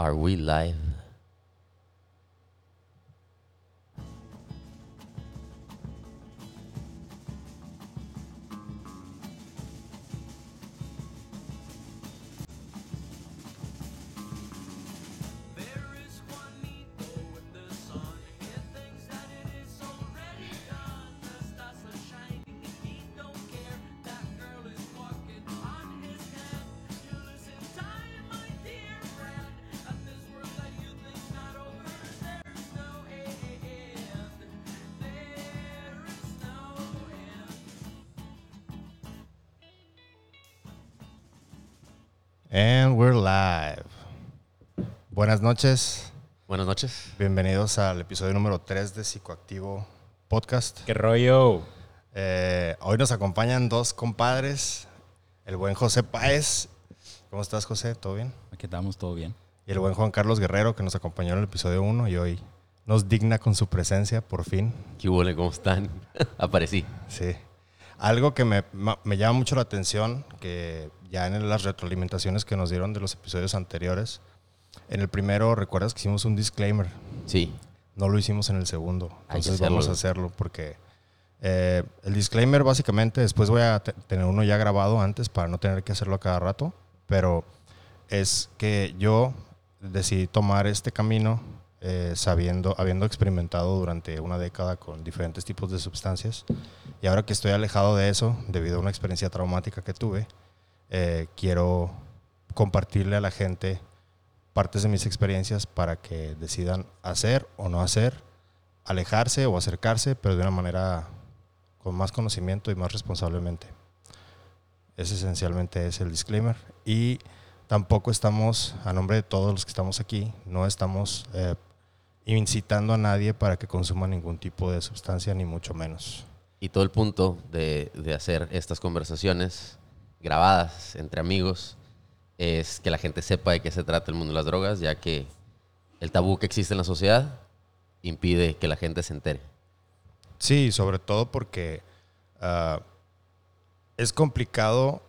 Are we live? Noches. Buenas noches. Bienvenidos al episodio número 3 de Psicoactivo Podcast. ¿Qué rollo? Eh, hoy nos acompañan dos compadres. El buen José Páez. ¿Cómo estás, José? ¿Todo bien? Aquí estamos, todo bien. Y el buen Juan Carlos Guerrero, que nos acompañó en el episodio 1 y hoy nos digna con su presencia, por fin. ¿Qué hubo? ¿Cómo están? Aparecí. Sí. Algo que me, me llama mucho la atención, que ya en las retroalimentaciones que nos dieron de los episodios anteriores, en el primero, ¿recuerdas que hicimos un disclaimer? Sí. No lo hicimos en el segundo. Entonces vamos a hacerlo. porque eh, el disclaimer básicamente, después voy a te- tener uno ya grabado antes para no tener que hacerlo a cada rato, pero es que yo decidí tomar este camino eh, sabiendo, habiendo experimentado durante una década con diferentes tipos de sustancias y ahora que estoy alejado de eso debido a una experiencia traumática que tuve, eh, quiero compartirle a la gente partes de mis experiencias para que decidan hacer o no hacer, alejarse o acercarse, pero de una manera con más conocimiento y más responsablemente. Ese esencialmente es el disclaimer. Y tampoco estamos, a nombre de todos los que estamos aquí, no estamos eh, incitando a nadie para que consuma ningún tipo de sustancia, ni mucho menos. Y todo el punto de, de hacer estas conversaciones grabadas entre amigos es que la gente sepa de qué se trata el mundo de las drogas, ya que el tabú que existe en la sociedad impide que la gente se entere. Sí, sobre todo porque ah, es complicado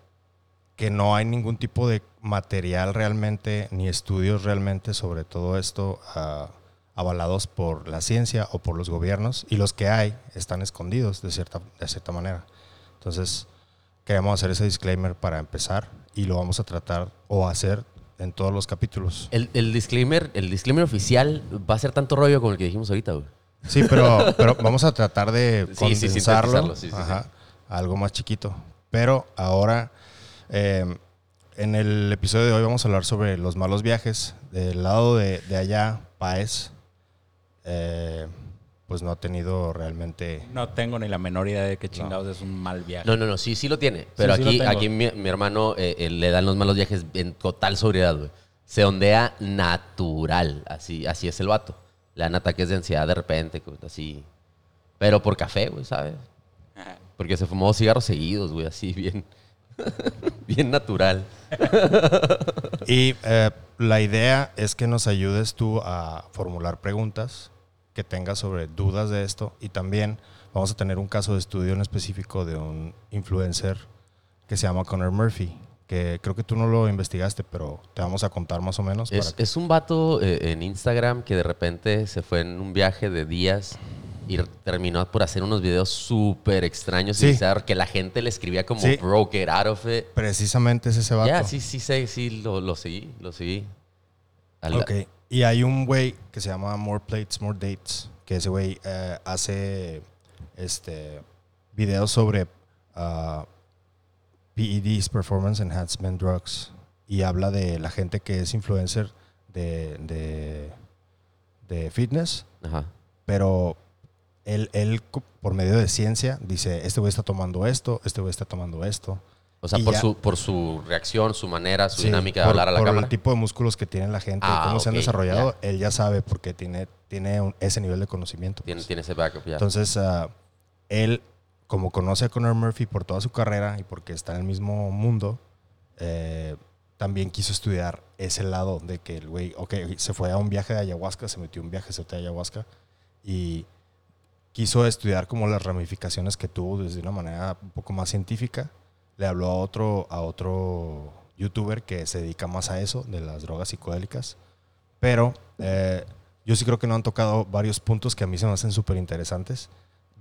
que no hay ningún tipo de material realmente, ni estudios realmente sobre todo esto ah, avalados por la ciencia o por los gobiernos, y los que hay están escondidos de cierta, de cierta manera. Entonces, queremos hacer ese disclaimer para empezar y lo vamos a tratar o hacer en todos los capítulos. El, el disclaimer, el disclaimer oficial va a ser tanto rollo como el que dijimos ahorita, güey. Sí, pero, pero vamos a tratar de condensarlo sí, sí, ajá, a algo más chiquito. Pero ahora, eh, en el episodio de hoy vamos a hablar sobre los malos viajes. Del lado de, de allá, Paez, eh, pues no ha tenido realmente... No tengo ni la menor idea de qué chingados es un mal viaje. No, no, no, sí, sí lo tiene. Pero sí aquí, aquí mi, mi hermano eh, eh, le dan los malos viajes en total sobriedad, güey. Se ondea natural. Así, así es el vato. Le dan ataques de ansiedad de repente, así. Pero por café, güey, ¿sabes? Ajá. Porque se fumó dos cigarros seguidos, güey, así bien. bien natural. Y eh, la idea es que nos ayudes tú a formular preguntas que tengas sobre dudas de esto y también vamos a tener un caso de estudio en específico de un influencer que se llama Connor Murphy, que creo que tú no lo investigaste, pero te vamos a contar más o menos. Es, para es un vato eh, en Instagram que de repente se fue en un viaje de días y terminó por hacer unos videos súper extraños Sí. y bizarros que la gente le escribía como Sí. bro, get out of it. Precisamente es ese vato. Ya, sí, sí, sí, sí, lo, lo seguí, lo seguí. Al- Ok. Y hay un güey que se llama More Plates, More Dates, que ese güey eh, hace este, videos sobre ah, PEDs, Performance Enhancement Drugs, y habla de la gente que es influencer de, de, de fitness, Ajá. pero él, él, por medio de ciencia, dice, este güey está tomando esto, este güey está tomando esto. O sea, por ya- su, por su reacción, su manera, su Sí, dinámica de por- hablar a la por cámara. el tipo de músculos que tiene la gente, Ah, cómo se han desarrollado, él ya sabe porque tiene, tiene un- ese nivel de conocimiento. Tiene, pues. tiene ese backup ya. Entonces, ah, él, como conoce a Conor Murphy por toda su carrera y porque está en el mismo mundo, eh, también quiso estudiar ese lado de que el güey, ok, se fue a un viaje de ayahuasca, se metió un viaje de ayahuasca y quiso estudiar como las ramificaciones que tuvo desde una manera un poco más científica. Le habló a otro, a otro youtuber que se dedica más a eso, de las drogas psicodélicas, Pero eh, yo sí creo que no han tocado varios puntos que a mí se me hacen súper interesantes,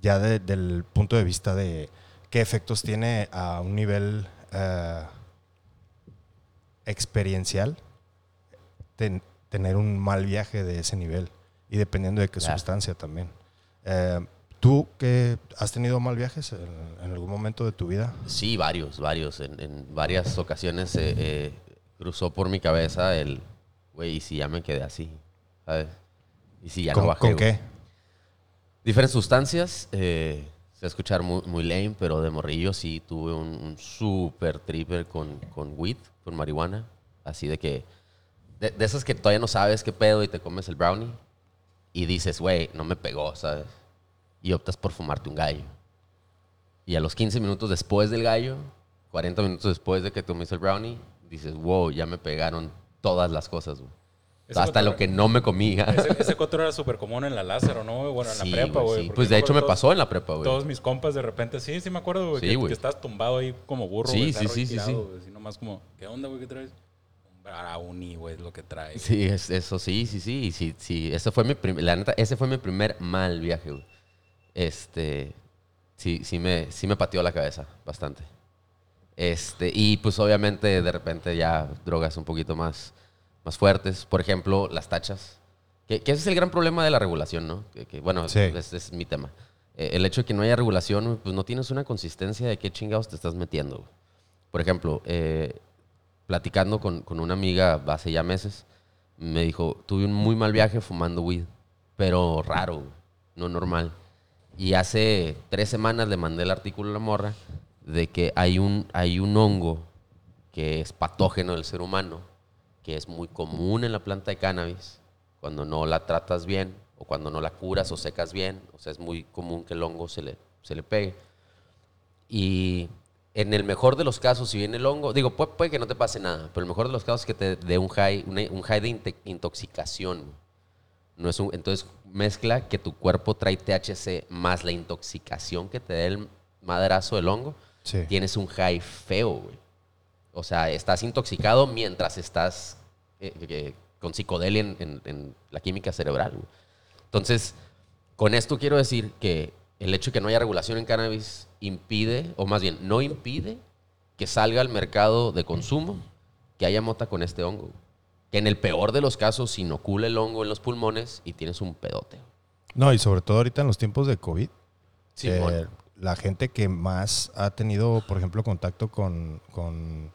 ya de- del punto de vista de qué efectos tiene a un nivel eh, experiencial ten- tener un mal viaje de ese nivel y dependiendo de qué Claro. sustancia también. Eh, ¿Tú que has tenido mal viajes en, en algún momento de tu vida? Sí, varios, varios. En, en varias ocasiones eh, eh, cruzó por mi cabeza el, güey, ¿y si ya me quedé así? ¿Sabes? ¿Y si ya ¿Con, no bajé? con qué? Diferentes sustancias. Eh, se va a escuchar muy, muy lame, pero de morrillo sí tuve un, un super tripper con, con weed, con marihuana. Así de que, de, de esas que todavía no sabes qué pedo y te comes el brownie y dices, güey, no me pegó, ¿sabes? Y optas por fumarte un gallo. Y a los 15 minutos después del gallo, 40 minutos después de que tomes el brownie, dices, wow, ya me pegaron todas las cosas, güey. Hasta cotorreo- lo que no me comía. Ese, ese cotorreo era súper común en la Lázaro, ¿no? Bueno, en Sí, la prepa, güey, sí. Pues de hecho me pasó en la prepa, güey. Todos mis compas de repente, sí, sí me acuerdo, güey, Sí, que, que estás tumbado ahí como burro, güey, sí, sí, sí, sí. así nomás como, ¿qué onda, güey, qué traes? Un brownie, güey, es lo que traes. Sí, es- eso sí, sí, sí, sí, sí. Ese fue mi primer, la neta, ese fue mi primer mal viaje, güey. Este, sí, sí me, sí me pateó la cabeza bastante. Este, y pues obviamente de repente ya drogas un poquito más, más fuertes. Por ejemplo, las tachas. Que, que ese es el gran problema de la regulación, ¿no? Que, que, bueno, Sí. ese es mi tema. Eh, el hecho de que no haya regulación, pues no tienes una consistencia de qué chingados te estás metiendo. Por ejemplo, eh, platicando con, con una amiga hace ya meses, me dijo, tuve un muy mal viaje fumando weed, pero raro, no normal. Y hace tres semanas le mandé el artículo a la morra de que hay un, hay un hongo que es patógeno del ser humano, que es muy común en la planta de cannabis, cuando no la tratas bien o cuando no la curas o secas bien, o sea, es muy común que el hongo se le, se le pegue. Y en el mejor de los casos, si viene el hongo, digo, puede, puede que no te pase nada, pero el mejor de los casos es que te dé un high, un high de intoxicación. No es un, entonces mezcla que tu cuerpo trae THC más la intoxicación que te dé el madrazo del hongo, Sí. tienes un high feo, güey. O sea, estás intoxicado mientras estás eh, eh, con psicodelia en, en- en la química cerebral, güey. Entonces, con esto quiero decir que el hecho de que no haya regulación en cannabis impide, o más bien, no impide que salga al mercado de consumo que haya mota con este hongo. güey. Que en el peor de los casos se inocula el hongo en los pulmones y tienes un pedote. No, y sobre todo ahorita en los tiempos de COVID, Sí, eh, la gente que más ha tenido, por ejemplo, contacto con, con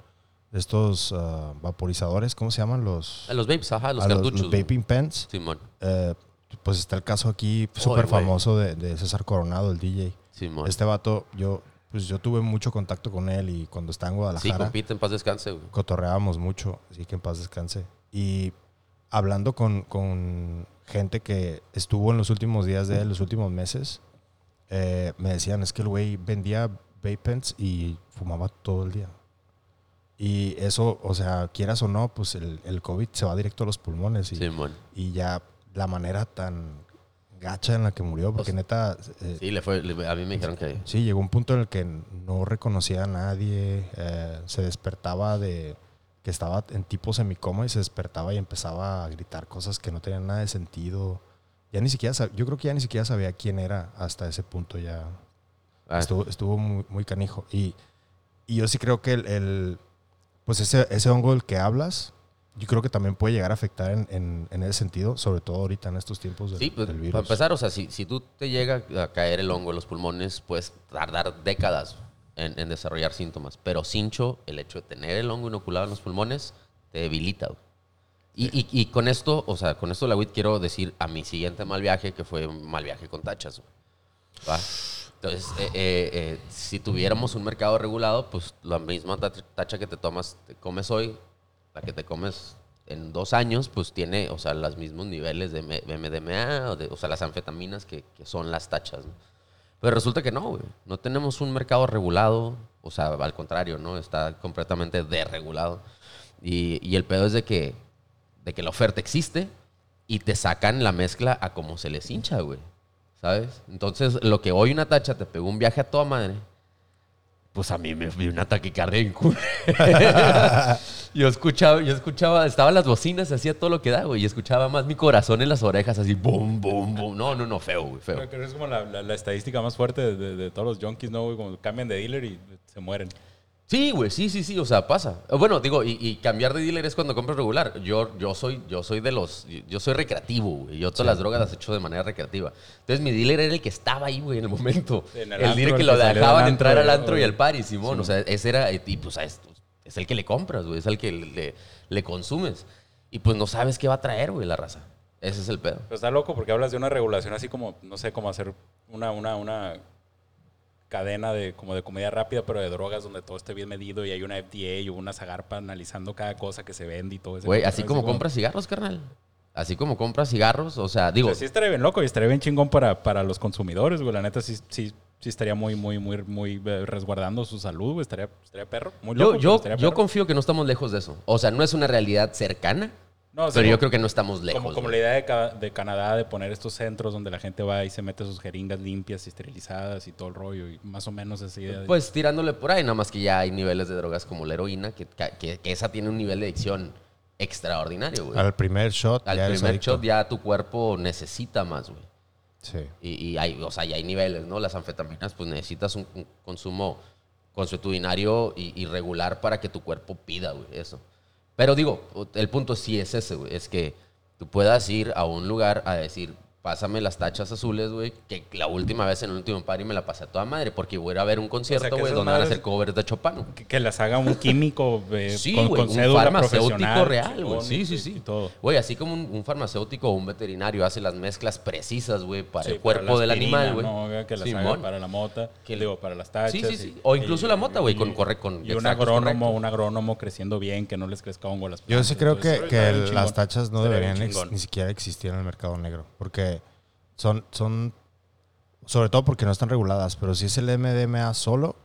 estos ah, vaporizadores, ¿cómo se llaman? Los, los vapes, ajá, los cartuchos. los vaping pens. Simón, Eh, pues está el caso aquí súper famoso de, de César Coronado, el DJ. Simón. Este vato, yo, pues yo tuve mucho contacto con él y cuando estaba en sí, Guadalajara compite, en paz descanse, güey. cotorreábamos mucho, así que en paz descanse. Y hablando con, con gente que estuvo en los últimos días de él, los últimos meses, eh, me decían, es que el güey vendía vape pens y fumaba todo el día. Y eso, o sea, quieras o no, pues el, el COVID se va directo a los pulmones y, Simón. y ya la manera tan gacha en la que murió, porque sea, neta, eh, Sí, le fue, le- a mí me dijeron que... Sí, llegó un punto en el que no reconocía a nadie, eh, se despertaba de que estaba en tipo semicoma y se despertaba y empezaba a gritar cosas que no tenían nada de sentido. Ya ni siquiera, sab- yo creo que ya ni siquiera sabía quién era hasta ese punto ya. Ah, Estuvo, estuvo muy, muy canijo. Y, y yo sí creo que el, el- pues ese, ese hongo del que hablas, yo creo que también puede llegar a afectar en, en- en ese sentido, sobre todo ahorita en estos tiempos del, Sí, pues, del para virus. empezar, o sea, si, si tú te llega a caer el hongo en los pulmones, puedes tardar décadas en, en desarrollar síntomas. Pero cincho, el hecho de tener el hongo inoculado en los pulmones, te debilita. Y, y- y con esto, o sea, con esto la WIT quiero decir a mi siguiente mal viaje, que fue un mal viaje con tachas. ¿Va? Entonces, eh, eh, eh, si tuviéramos un mercado regulado, pues la misma tach- tacha que te tomas, te comes hoy, la que te comes en dos años, pues tiene, o sea, los mismos niveles de MDMA, o, de- o sea, las anfetaminas que, que son las tachas. ¿no? Pero resulta que no. No tenemos un mercado regulado, o sea, al contrario, ¿no? Está completamente desregulado. Y, y el pedo es de que, de que la oferta existe y te sacan la mezcla a como se les hincha, güey. ¿Sabes? Entonces, lo que hoy una tacha te pegó un viaje a toda madre, pues a mí me dio una taquicardia en culo. yo escuchaba, yo escuchaba, estaban las bocinas, hacía todo lo que da, güey, y escuchaba más mi corazón en las orejas, así, boom, boom, boom. No, no, no, feo, güey, feo. Creo que es como la, estadística más fuerte de todos los junkies, ¿no, güey? Como cambian de dealer y se mueren. Sí, güey, sí, sí, sí, o sea, pasa. Bueno, digo, y, y cambiar de dealer es cuando compras regular. Yo, yo, soy, yo soy de los, yo soy recreativo, güey. Yo todas las drogas las he hecho de manera recreativa. Entonces mi dealer era el que estaba ahí, güey, en el momento. En el el antro, dealer que lo dejaban antro, entrar al antro y al party, Simón. O sea, ese era, y pues es, es el que le compras, güey, es el que le, le consumes. Y pues no sabes qué va a traer, güey, la raza. Ese es el pedo. Pero está loco porque hablas de una regulación así como, no sé, como hacer una, una, una cadena de como de comida rápida, pero de drogas donde todo esté bien medido y hay una FDA o una Zagarpa analizando cada cosa que se vende y todo eso. Güey, así como compras cigarros, carnal. Así como compras cigarros, o sea, digo, Digo, sí estaría bien loco y estaría bien chingón para, para los consumidores, güey. La neta sí, sí, sí estaría muy, muy, muy, muy eh, resguardando su salud, güey. Estaría, estaría perro. Muy loco, yo, yo, yo perro. confío que no estamos lejos de eso. O sea, no es una realidad cercana, No, o sea, pero yo como- creo que no estamos lejos. Como, como la idea de, Ca- de Canadá de poner estos centros donde la gente va y se mete sus jeringas limpias y esterilizadas y todo el rollo. Y más o menos esa idea. de- Pues tirándole por ahí, nada más que ya hay niveles de drogas como la heroína, que, que- que esa tiene un nivel de adicción extraordinario, güey. Al primer shot, Al ya primer shot ya tu cuerpo necesita más, güey. Sí. Y, y hay, o sea, ya hay niveles, ¿no? Las anfetaminas, pues necesitas un, un consumo consuetudinario y, y regular para que tu cuerpo pida, güey, eso. Pero digo, el punto sí es ese, es que tú puedas ir a un lugar a decir, pásame las tachas azules, güey, que la última vez en el último party me la pasé a toda madre, porque voy a ir a ver un concierto, que güey, donde van a hacer covers de Chopin. que, que las haga un químico eh, Sí, con, güey, con un cédula farmacéutico real, güey. Sí, sí, sí. todo. Güey, así como un, un farmacéutico o un veterinario hace las mezclas precisas, güey, para Sí, el cuerpo del aspirina, animal, güey. ¿no? Que las Simón. haga para la mota, Que- digo, para las tachas. Sí, sí, sí. y- O incluso y- la mota, güey, con- corre- con Y un agrónomo, correctos. un agrónomo creciendo bien, que no les crezca hongo a las Yo plantas. sí creo que, las tachas no deberían ni siquiera existir en el mercado negro. Porque son, son, sobre todo porque no están reguladas, pero si es el MDMA solo,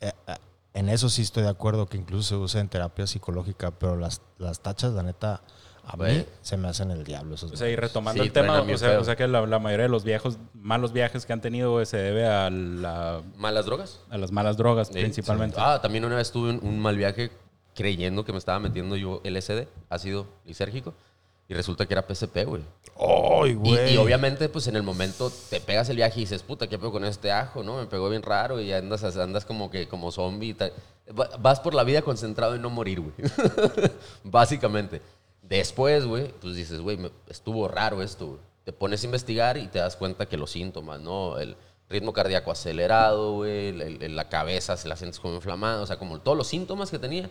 eh, eh, en eso sí estoy de acuerdo que incluso se usa en terapia psicológica, pero las, las tachas, la neta, a mí se me hacen el diablo esos O sea, y retomando Sí, el tema, o sea, o sea que la, la mayoría de los viejos, malos viajes que han tenido se debe a, la- ¿Malas drogas? a las malas drogas Sí, principalmente. Ah, también una vez tuve un, un mal viaje creyendo que me estaba metiendo yo LSD, ácido lisérgico, y resulta que era PCP, güey. ¡Ay, Y, güey! y obviamente, pues en el momento te pegas el viaje y dices, puta, ¿qué pego con este ajo? ¿No? Me pegó bien raro y andas, andas como que como zombie. y Vas por la vida concentrado en no morir, güey. Básicamente. Después, güey, pues dices, güey, estuvo raro esto, güey. Te pones a investigar y te das cuenta que los síntomas, ¿no? El ritmo cardíaco acelerado, güey, la cabeza se la sientes como inflamada, o sea, como todos los síntomas que tenía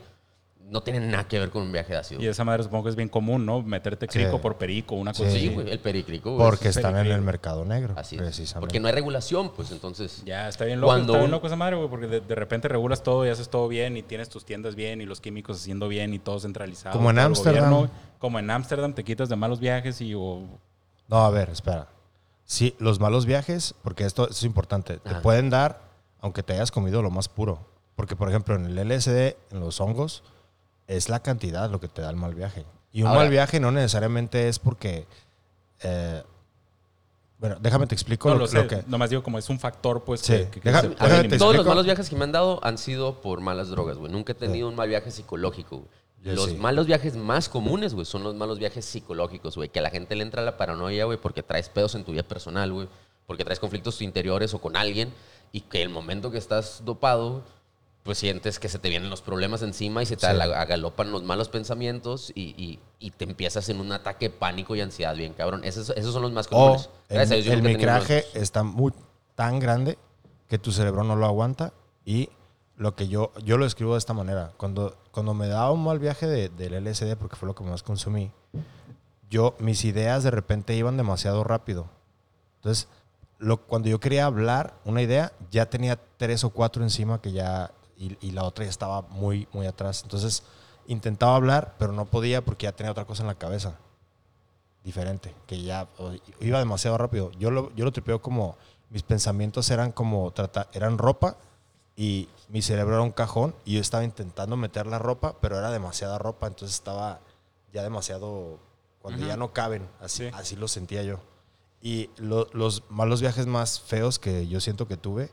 no tienen nada que ver con un viaje de ácido. Y esa madre supongo que es bien común, ¿no? Meterte crico Sí. por perico, una cosa Sí. Así. güey, el pericrico, güey. Porque es- están en el mercado negro, Así es. precisamente. Porque no hay regulación, pues entonces. Ya, está bien loco, Cuando está bien loco esa madre, güey, porque de, de repente regulas todo y haces todo bien y tienes tus tiendas bien y los químicos haciendo bien y todo centralizado. Como en Ámsterdam. gobierno, Como en Ámsterdam te quitas de malos viajes y o, No, a ver, espera. Sí, los malos viajes, porque esto es importante, te pueden dar aunque te hayas comido lo más puro. Porque, por ejemplo, en el LSD, en los hongos, es la cantidad lo que te da el mal viaje. Y un Ahora- mal viaje no necesariamente es porque... eh, bueno, déjame te explico no lo, lo que... nomás digo como es un factor pues Sí, que, que- que deja- se puede ver, todos los malos viajes que me han dado han sido por malas drogas, güey. Nunca he tenido un mal viaje psicológico, güey. Los sí. malos viajes más comunes, güey, son los malos viajes psicológicos, güey. Que a la gente le entra la paranoia, güey, porque traes pedos en tu vida personal, güey. Porque traes conflictos interiores o con alguien. Y que el momento que estás dopado, pues sientes que se te vienen los problemas encima y se te Sí. agalopan los malos pensamientos y, y- y te empiezas en un ataque de pánico y ansiedad, bien cabrón. Esos, esos son los más O comunes. el, micraje está muy, tan grande que tu cerebro no lo aguanta y lo que yo, yo lo escribo de esta manera. Cuando, cuando me daba un mal viaje de- del LSD, porque fue lo que más consumí, yo, mis ideas de repente iban demasiado rápido. Entonces, lo, cuando yo quería hablar una idea, ya tenía tres o cuatro encima que ya, y, y la otra ya estaba muy, muy atrás. Entonces, intentaba hablar, pero no podía porque ya tenía otra cosa en la cabeza diferente, que ya iba demasiado rápido. Yo lo, yo lo tripeo como, mis pensamientos eran como, trata, eran ropa y mi cerebro era un cajón y yo estaba intentando meter la ropa, pero era demasiada ropa, entonces estaba ya demasiado, cuando ya no caben, así, Sí. así lo sentía yo. Y lo- los malos viajes más feos que yo siento que tuve,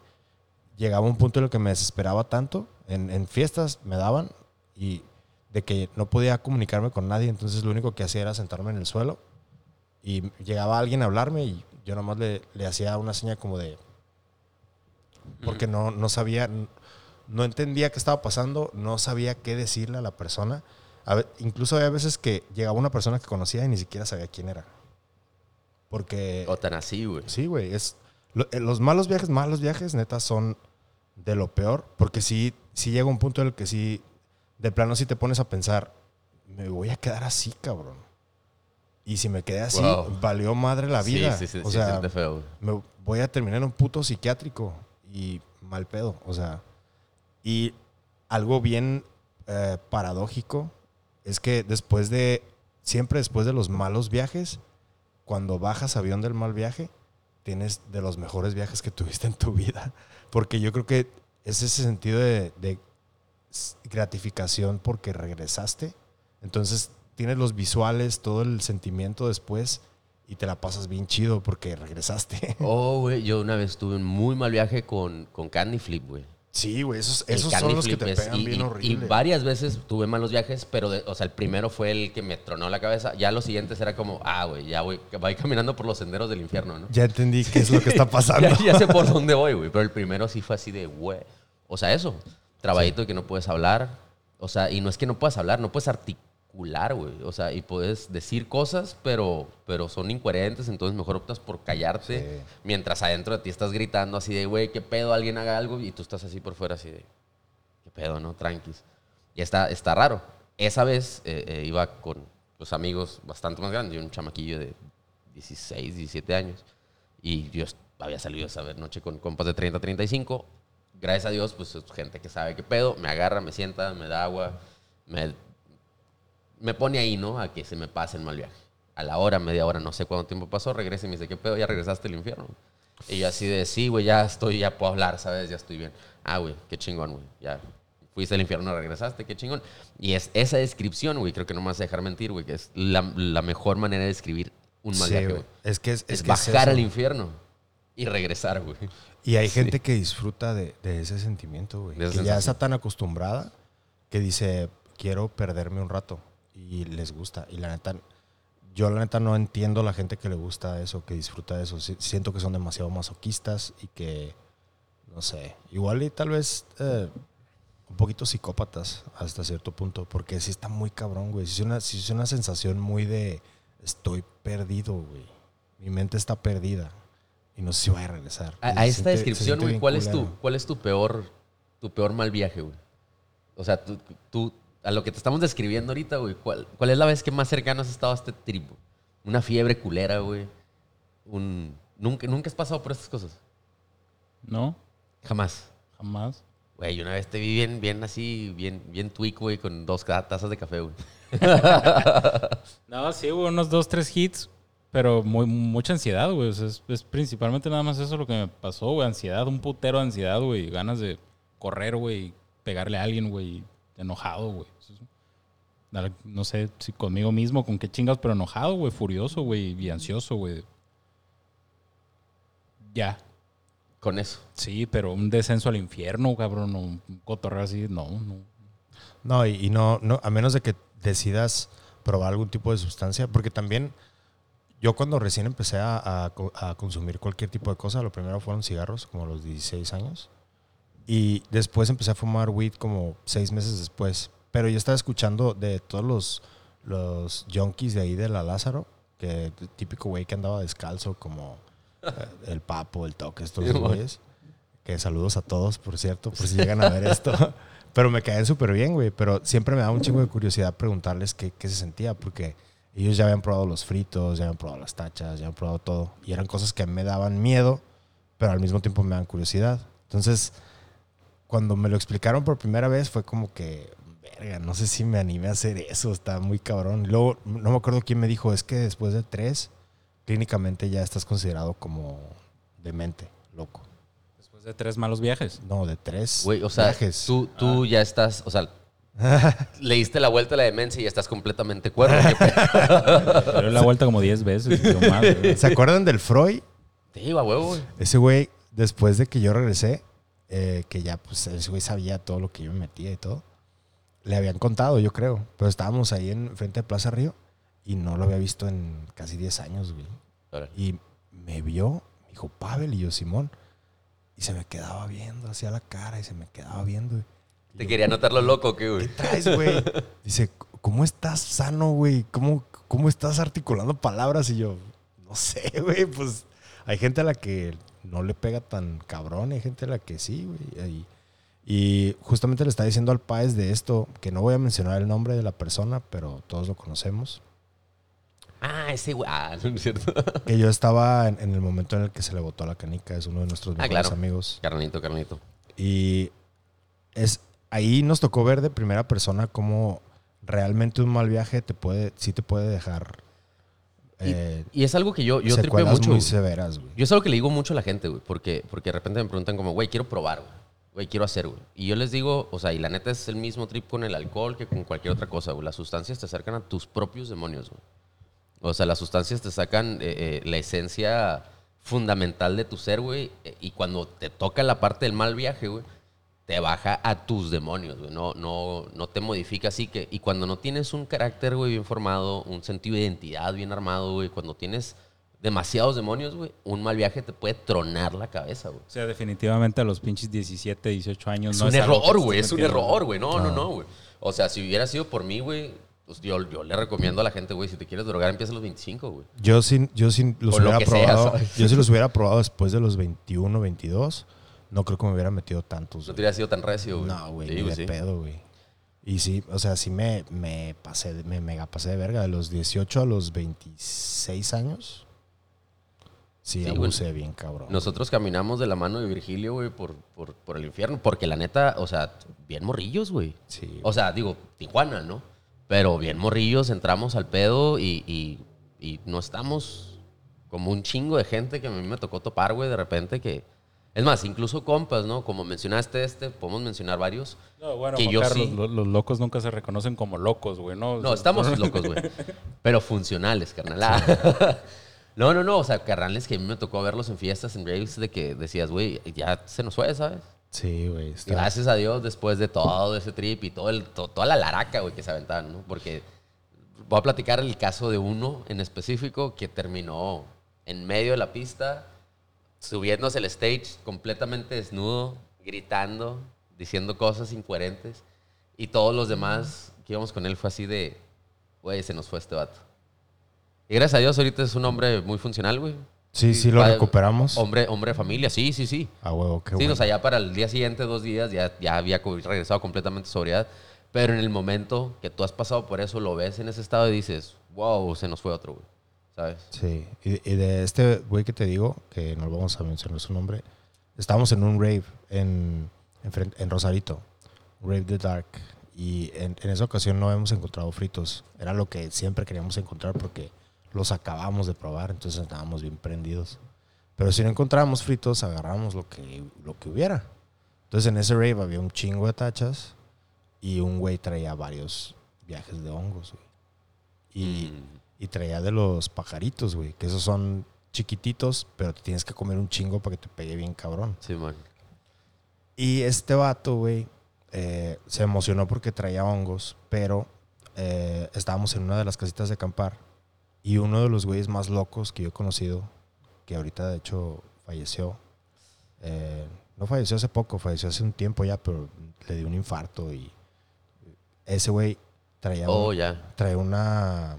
llegaba un punto en el que me desesperaba tanto. En, en fiestas me daban y de que no podía comunicarme con nadie. Entonces lo único que hacía era sentarme en el suelo y llegaba alguien a hablarme y yo nomás le, le hacía una seña como de... Porque no, no sabía, no entendía qué estaba pasando, no sabía qué decirle a la persona. A ve- incluso había veces que llegaba una persona que conocía y ni siquiera sabía quién era. Porque... O tan así, güey. Sí, güey. Es, los malos viajes, malos viajes, neta, son de lo peor. Porque sí, sí llega un punto en el que sí, de plano, sí te pones a pensar, me voy a quedar así, cabrón. Y si me quedé así, Wow. valió madre la vida. Sí, sí, sí, o sí, sea, feo, me voy a terminar en un puto psiquiátrico y mal pedo. O sea, y algo bien eh, paradójico es que después de, siempre después de los malos viajes, cuando bajas avión del mal viaje, tienes de los mejores viajes que tuviste en tu vida. Porque yo creo que es ese sentido de, gratificación porque regresaste. Entonces tienes los visuales, todo el sentimiento después y te la pasas bien chido porque regresaste. Oh, güey, yo una vez tuve un muy mal viaje con, con Candy Flip, güey. Sí, güey, esos, esos son los que te pegan y, bien y- horrible. y varias veces tuve malos viajes, pero, de- o sea, el primero fue el que me tronó la cabeza. Ya los siguientes era como, ah, güey, ya voy, voy caminando por los senderos del infierno, ¿no? Ya entendí qué es lo que está pasando. ya, ya sé por dónde voy, güey. Pero el primero sí fue así de, güey. O sea, eso. Trabajito de que no puedes hablar. O sea, y no es que no puedas hablar, no puedes articular, güey. O sea, y puedes decir cosas, pero, pero son incoherentes, entonces mejor optas por callarte. Sí. Mientras adentro de ti estás gritando así de, güey, qué pedo, alguien haga algo. Y tú estás así por fuera así de, qué pedo, ¿no? Tranquis. Y está, está raro. Esa vez eh, eh, iba con los amigos bastante más grandes, yo un chamaquillo de 16, 17 años. Y yo había salido esa noche con compas de 30, 35. Gracias a Dios, pues es gente que sabe qué pedo. Me agarra, me sienta, me da agua, me, me pone ahí, ¿no? A que se me pase el mal viaje. A la hora, media hora, no sé cuánto tiempo pasó, regresa y me dice, ¿qué pedo? ¿Ya regresaste al infierno? Y yo así de, sí, güey, ya estoy, ya puedo hablar, ¿sabes? Ya estoy bien. Ah, güey, qué chingón, güey. Ya fuiste al infierno, regresaste, qué chingón. Y es esa descripción, güey, creo que no me vas a dejar mentir, güey, que es la, la mejor manera de describir un mal Sí, viaje, güey. Es que es, Es, es que es bajar al infierno y regresar, güey. Y hay Sí. gente que disfruta de, de ese sentimiento, güey. Que ya está tan acostumbrada que dice, quiero perderme un rato. Y les gusta. Y la neta, yo la neta no entiendo la gente que le gusta eso, que disfruta de eso. Si- Siento que son demasiado masoquistas y que, no sé, igual y tal vez eh, un poquito psicópatas hasta cierto punto. Porque sí está muy cabrón, güey. Sí es una, sí es una sensación muy de, estoy perdido, güey. Mi mente está perdida. Y no sé si voy a regresar. A, a esta siente- descripción, güey, ¿cuál es tu, cuál es tu peor, tu peor mal viaje, güey? O sea, tú, tú- a lo que te estamos describiendo ahorita, güey, ¿cuál, cuál es la vez que más cercano has estado a este trip? Una fiebre culera, güey. Un, ¿nunca, ¿Nunca has pasado por estas cosas? No, Jamás. jamás. Güey, una vez te vi bien, bien así, bien, bien tweak, güey, con dos tazas de café, güey. No, sí, hubo unos dos, tres hits, pero muy, mucha ansiedad, güey. O sea, es, es principalmente nada más eso lo que me pasó, güey. Ansiedad, un putero de ansiedad, güey. Ganas de correr, güey, pegarle a alguien, güey, enojado, güey. No sé si conmigo mismo, con qué chingas, pero enojado, güey, furioso, güey, y ansioso, güey. Ya. Con eso. Sí, pero un descenso al infierno, cabrón, un cotorreo así, no, no. No, y, y no, no, a menos de que decidas probar algún tipo de sustancia, porque también yo cuando recién empecé a, a consumir cualquier tipo de cosa, lo primero fueron cigarros, como a los 16 años, y después empecé a fumar weed como seis meses después, pero yo estaba escuchando de todos los, los junkies de ahí de la Lázaro, que el típico güey que andaba descalzo como eh, el Papo, el Toque, estos Sí, güeyes. Que saludos a todos, por cierto, por si llegan a ver esto. Pero me caen súper bien, güey. Pero siempre me da un chingo de curiosidad preguntarles qué, qué se sentía, porque ellos ya habían probado los fritos, ya habían probado las tachas, ya habían probado todo. Y eran cosas que me daban miedo, pero al mismo tiempo me dan curiosidad. Entonces, cuando me lo explicaron por primera vez, fue como que, verga, no sé si me animé a hacer eso, está muy cabrón. Luego, no me acuerdo quién me dijo, es que después de tres, clínicamente ya estás considerado como demente, loco. Después de tres malos viajes. No, de tres Güey, o sea, viajes. tú, tú ya estás, o sea, le diste la vuelta a la demencia y ya estás completamente cuerdo. dio la vuelta como diez veces. más. ¿Se acuerdan del Freud? Te digo, a huevo, güey. Ese güey, después de que yo regresé, eh, que ya pues ese güey sabía todo lo que yo me metía y todo. Le habían contado, yo creo. Pero estábamos ahí en frente de Plaza Río y no lo había visto en casi 10 años, güey. Órale. Y me vio, me dijo, Pavel, y yo, Simón. Y se me quedaba viendo hacia la cara y se me quedaba viendo. Te yo, quería notar lo loco, ¿qué, ¿Qué güey? traes, güey? Dice, ¿cómo estás sano, güey? ¿Cómo, ¿Cómo estás articulando palabras? Y yo, no sé, güey, pues hay gente a la que no le pega tan cabrón, hay gente a la que sí, güey. Y, y justamente le está diciendo al Páez de esto, que no voy a mencionar el nombre de la persona, pero todos lo conocemos, Ah, ese güey. Ah, no es cierto. que yo estaba en, en el momento en el que se le botó la canica, es uno de nuestros Ah, mejores claro. amigos. Carnito, carnito. Y es ahí nos tocó ver de primera persona cómo realmente un mal viaje te puede, sí te puede dejar Y- eh, Y es algo que yo, yo tripeo mucho. muy severas, güey. Yo es algo que le digo mucho a la gente, güey, porque, porque de repente me preguntan como, güey, quiero probar, güey. Güey, quiero hacer, güey. Y yo les digo, o sea, y la neta es el mismo trip con el alcohol que con cualquier otra cosa, güey. Las sustancias te acercan a tus propios demonios, güey. O sea, las sustancias te sacan eh, eh, la esencia fundamental de tu ser, güey. Y cuando te toca la parte del mal viaje, güey, te baja a tus demonios, güey. No, no, no te modifica así que... Y cuando no tienes un carácter, güey, bien formado, un sentido de identidad bien armado, güey, cuando tienes demasiados demonios, güey, un mal viaje te puede tronar la cabeza, güey. O sea, definitivamente a los pinches 17, 18 años Es no un error, güey, es un error, güey. No, no, No. no, güey. O sea, si hubiera sido por mí, güey, pues yo, yo le recomiendo a la gente, güey, si te quieres drogar, empieza a los 25, güey. Yo sí, yo sí los O hubiera probado. yo sí los hubiera probado después de los 21, 22. No creo que me hubiera metido tantos. No te hubiera sido tan recio, güey. No, güey, Sí, ni güey, de sí. pedo, güey. Y sí, o sea, sí me, me pasé, me mega pasé de verga. De los 18 a los 26 años. Sí, Sí, abusé bien, cabrón. Nosotros caminamos de la mano de Virgilio, güey, por, por, por el infierno. Porque la neta, o sea, bien morrillos, güey. Sí, O sea, digo, Tijuana, ¿no? Pero bien morrillos, entramos al pedo y, y- y no estamos como un chingo de gente que a mí me tocó topar, güey, de repente que... Es más, incluso compas, ¿no? Como mencionaste este, podemos mencionar varios. No, bueno, Que yo Carlos, sí. lo- los, locos nunca se reconocen como locos, güey, ¿no? No, estamos locos, güey. Pero funcionales, carnal. No, no, no. O sea, carnales que a mí me tocó verlos en fiestas, en raves, de que decías, güey, ya se nos fue, ¿sabes? Sí, güey. está- Gracias a Dios, después de todo ese trip y todo el, to- toda la laraca, güey, que se aventaban, ¿no? Porque voy a platicar el caso de uno en específico que terminó en medio de la pista, subiéndose el stage completamente desnudo, gritando, diciendo cosas incoherentes. Y todos los demás que íbamos con él fue así de, güey, se nos fue este vato. Y gracias a Dios, ahorita es un hombre muy funcional, güey. Sí, sí lo recuperamos. Hombre, hombre de familia, sí, sí, sí. A huevo, qué Sí, bueno. o sea, ya para el día siguiente, dos días, ya, ya había regresado completamente a sobriedad. Pero en el momento que tú has pasado por eso, lo ves en ese estado y dices, wow, se nos fue otro, güey. ¿Sabes? Sí, y, y de este güey que te digo, que no vamos a mencionar su nombre, estábamos en un rave en, en, en Rosarito, Rave the Dark, y en, en esa ocasión no hemos encontrado fritos. Era lo que siempre queríamos encontrar porque los acabamos de probar, entonces estábamos bien prendidos. Pero si no encontrábamos fritos, agarramos lo que, lo que hubiera. Entonces en ese rave había un chingo de tachas y un güey traía varios viajes de hongos, güey. Y, Mm. y traía de los pajaritos, güey. Que esos son chiquititos, pero te tienes que comer un chingo para que te pegue bien cabrón. Sí, man. Y este vato, güey, eh, se emocionó porque traía hongos, pero eh, estábamos en una de las casitas de acampar y uno de los güeyes más locos que yo he conocido, que ahorita de hecho falleció, eh, no falleció hace poco, falleció hace un tiempo ya, pero le dio un infarto y ese güey traía, un- Oh, trae una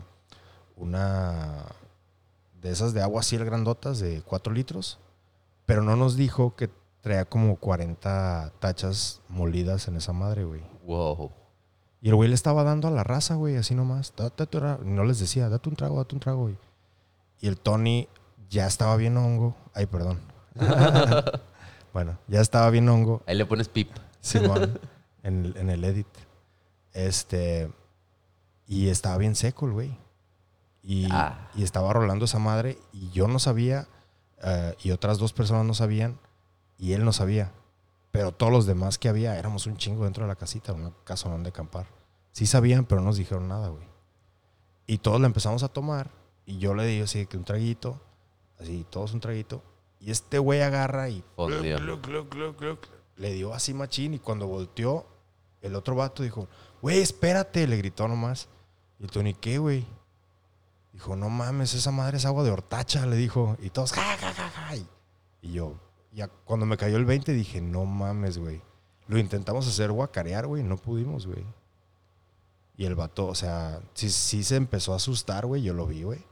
una de esas de agua así grandotas de 4 litros, pero no nos dijo que traía como 40 tachas molidas en esa madre, güey. Wow. Y el güey le estaba dando a la raza, güey, así nomás. No les decía, date un trago, date un trago, güey. Y el Tony ya estaba bien hongo. Ay, perdón. bueno, ya estaba bien hongo. Ahí le pones pip. Simón, en, el- en el edit. Este. Y estaba bien seco el güey. Y, Ah. y estaba rolando esa madre. Y yo no sabía. eh, y otras dos personas no sabían. Y él no sabía. Pero todos los demás que había, éramos un chingo dentro de la casita, una casa donde acampar. Sí sabían, pero no nos dijeron nada, güey. Y todos le empezamos a tomar. Y yo le di así que un traguito. Así, todos un traguito. Y este güey agarra y. Gluc, le dio así machín y cuando volteó, el otro vato dijo, güey, espérate, le gritó nomás. Y el Tony, ¿qué, güey? Dijo, no mames, esa madre es agua de hortacha, le dijo. Y todos, ja, ja, ja, ja. Y yo, ya cuando me cayó el 20 dije, no mames, güey. Lo intentamos hacer guacarear, güey, no pudimos, güey. Y el vato, o sea, sí, sí se empezó a asustar, güey, yo lo vi, güey.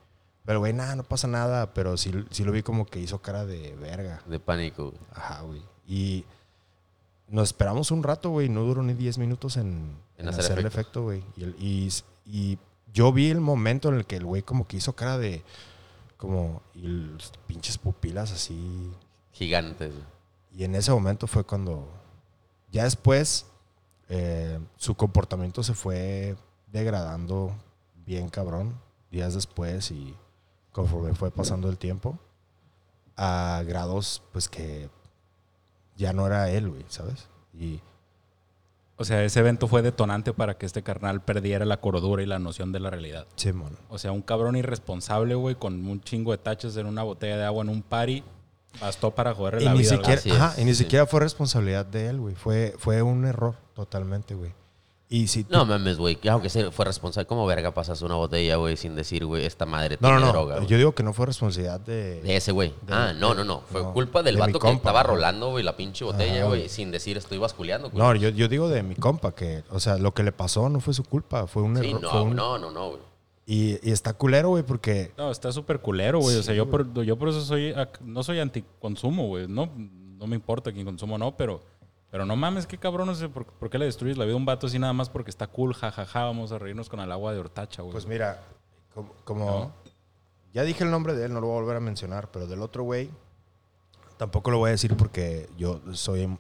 Pero, güey, nada, no pasa nada. Pero sí, sí lo vi como que hizo cara de verga. De pánico, güey. Ajá, güey. Y nos esperamos un rato, güey. No duró ni 10 minutos en, En en hacer hacer el efecto. güey. Y, y, y yo vi el momento en el que el güey como que hizo cara de... Como... Y los pinches pupilas así... Gigantes. Y en ese momento fue cuando... Ya después eh, su comportamiento se fue degradando bien cabrón. Días después y conforme fue pasando el tiempo. A grados pues que ya no era él, güey, ¿sabes? Y O sea, ese evento fue detonante para que este carnal perdiera la cordura y la noción de la realidad. Simón. O sea, un cabrón irresponsable, güey, con un chingo de tachas en una botella de agua en un party, bastó para joderle Y la ni, vida. siquiera, ajá, y ni sí. siquiera fue responsabilidad de él, güey. Fue, fue un error totalmente, güey. Y si tú- No mames, güey. que Aunque se fue responsable, ¿cómo verga pasas una botella, güey, sin decir, güey, esta madre no, tiene no, no. droga? yo digo que no fue responsabilidad de... De ese güey. Ah, no, no, no. Fue no, culpa del de vato que compa, estaba rolando, güey, la pinche botella, güey, güey. sin decir estoy basculeando, güey. No, yo, yo digo de mi compa que, o sea, lo que le pasó no fue su culpa, fue un Sí, error. no, fue un- no, no, no, güey. Y, y está culero, güey, porque No, está súper culero, güey. o Sí, sea, yo por, yo por eso soy, no soy anticonsumo, güey. No, no me importa quién consumo o no, pero, pero no mames, qué cabrón, no sé por, por qué le destruyes la vida a un vato así nada más porque está cool, jajaja, vamos a reírnos con el agua de hortacha, güey. Pues mira, como, como- No. ya dije el nombre de él, no lo voy a volver a mencionar, pero del otro güey tampoco lo voy a decir porque yo soy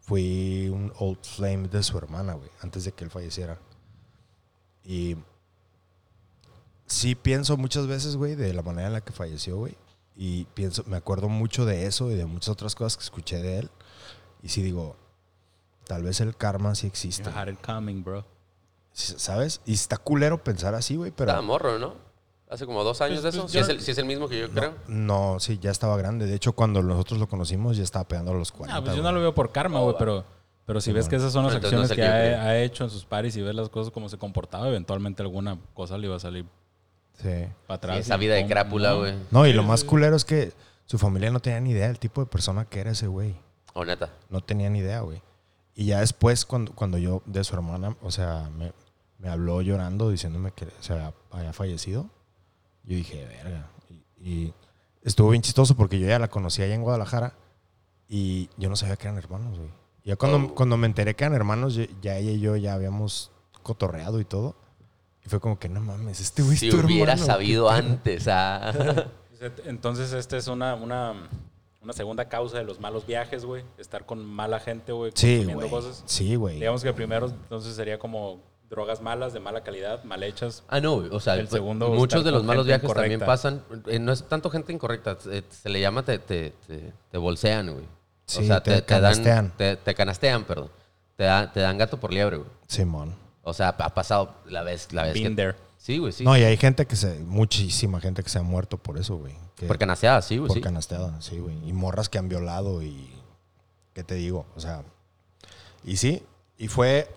fui un old flame de su hermana, güey, antes de que él falleciera. Y sí pienso muchas veces, güey, de la manera en la que falleció, güey, y pienso, me acuerdo mucho de eso y de muchas otras cosas que escuché de él. Y sí digo, tal vez el karma sí existe. You had it coming, bro. ¿Sabes? Y está culero pensar así, güey, pero... Estaba morro, ¿no? Hace como dos años Pues, de eso. pues, Si es, el, si es el mismo que yo creo. No, sí, ya estaba grande. De hecho, cuando nosotros lo conocimos, ya estaba pegando a los 40. Ah, pues yo no lo veo por karma, güey, pero, pero si ves que esas son las no acciones es el que ha, ha hecho en sus paris y ves las cosas como se comportaba, eventualmente alguna cosa le iba a salir Sí. para atrás. esa vida de crápula, ¿no? güey. No, y lo más culero es que su familia no tenía ni idea del tipo de persona que era ese güey. O neta. No tenía ni idea, güey. Y ya después, cuando, cuando yo, de su hermana, o sea, me, me habló llorando diciéndome que se había, había fallecido, yo dije, verga. Y, y estuvo bien chistoso porque yo ya la conocía allá en Guadalajara y yo no sabía que eran hermanos, güey. Y Ya cuando, Oh. cuando me enteré que eran hermanos, ya ella y yo ya habíamos cotorreado y todo. Y fue como que, no mames, este güey Si es tu hubiera hermano, sabido ¿qué pedo?" antes, ah. Entonces, esta es una, una, una segunda causa de los malos viajes, güey. Estar con mala gente, güey, Sí, güey. cosas. Sí, güey. Digamos que primero, entonces, sería como drogas malas, de mala calidad, mal hechas. Ah, no, güey, o sea, El segundo, muchos de los malos viajes también pasan. eh, no es tanto gente incorrecta, se, se le llama te, te, te, te bolsean, güey. Sí, te dan- canastean. te, te canastean, perdón. Te, da- te dan gato por liebre, güey. Simón. O sea, ha pasado la vez, la vez Been que... there. Sí, güey, sí. No, y hay gente que se, muchísima gente que se ha muerto por eso, güey. Que- por canasteada, sí, güey, por sí. canasteada, sí, güey. Y morras que han violado y. ¿Qué te digo? O sea. Y sí, y fue.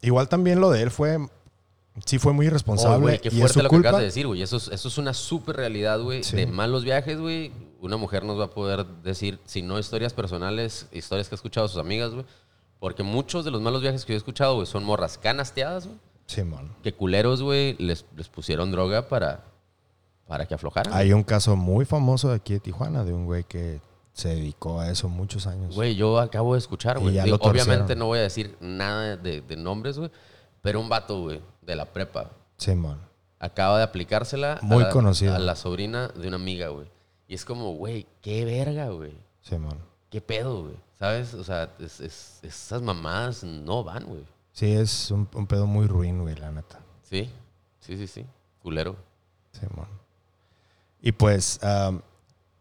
Igual también lo de él fue. Sí, fue muy Oh, irresponsable. güey, qué y es fuerte su lo que culpa. acabas de decir, güey. Eso es, eso es una súper realidad, güey. Sí. De malos viajes, güey. Una mujer nos va a poder decir, si no historias personales, historias que ha escuchado sus amigas, güey. Porque muchos de los malos viajes que yo he escuchado, güey, son morras canasteadas, güey. Simón. Que culeros, güey, les, les pusieron droga para, para que aflojaran. Hay un caso muy famoso de aquí de Tijuana de un güey que se dedicó a eso muchos años. Güey, yo acabo de escuchar, güey. Obviamente no voy a decir nada de, de nombres, güey. Pero un vato, güey, de la prepa. Simón. Acaba de aplicársela Muy a, conocido. a la sobrina de una amiga, güey. Y es como, güey, qué verga, güey. Simón. ¿Qué pedo, güey? ¿Sabes? O sea, es- es- esas mamadas no van, güey. Sí, es un, un pedo muy ruin, güey, la neta. Sí, sí, sí, sí. Culero. Simón. Y pues, am,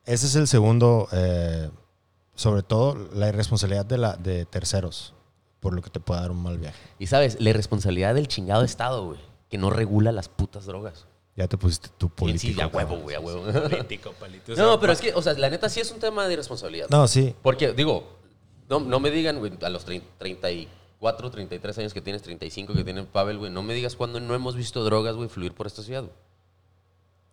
ese es el segundo, eh, sobre todo la irresponsabilidad de, la, de terceros, por lo que te puede dar un mal viaje. Y sabes, la irresponsabilidad del chingado Estado, güey, que no regula las putas drogas. Ya te pusiste tu político. sí, a huevo, güey, a huevo. Político, palito. No, pero es que, o sea, la neta sí es un tema de irresponsabilidad. No, sí. Porque, digo, No, no me digan, güey, a los 30, 34, 33 años que tienes, 35 que tiene Pavel, güey, no me digas cuándo no hemos visto drogas, güey, fluir por esta ciudad, güey.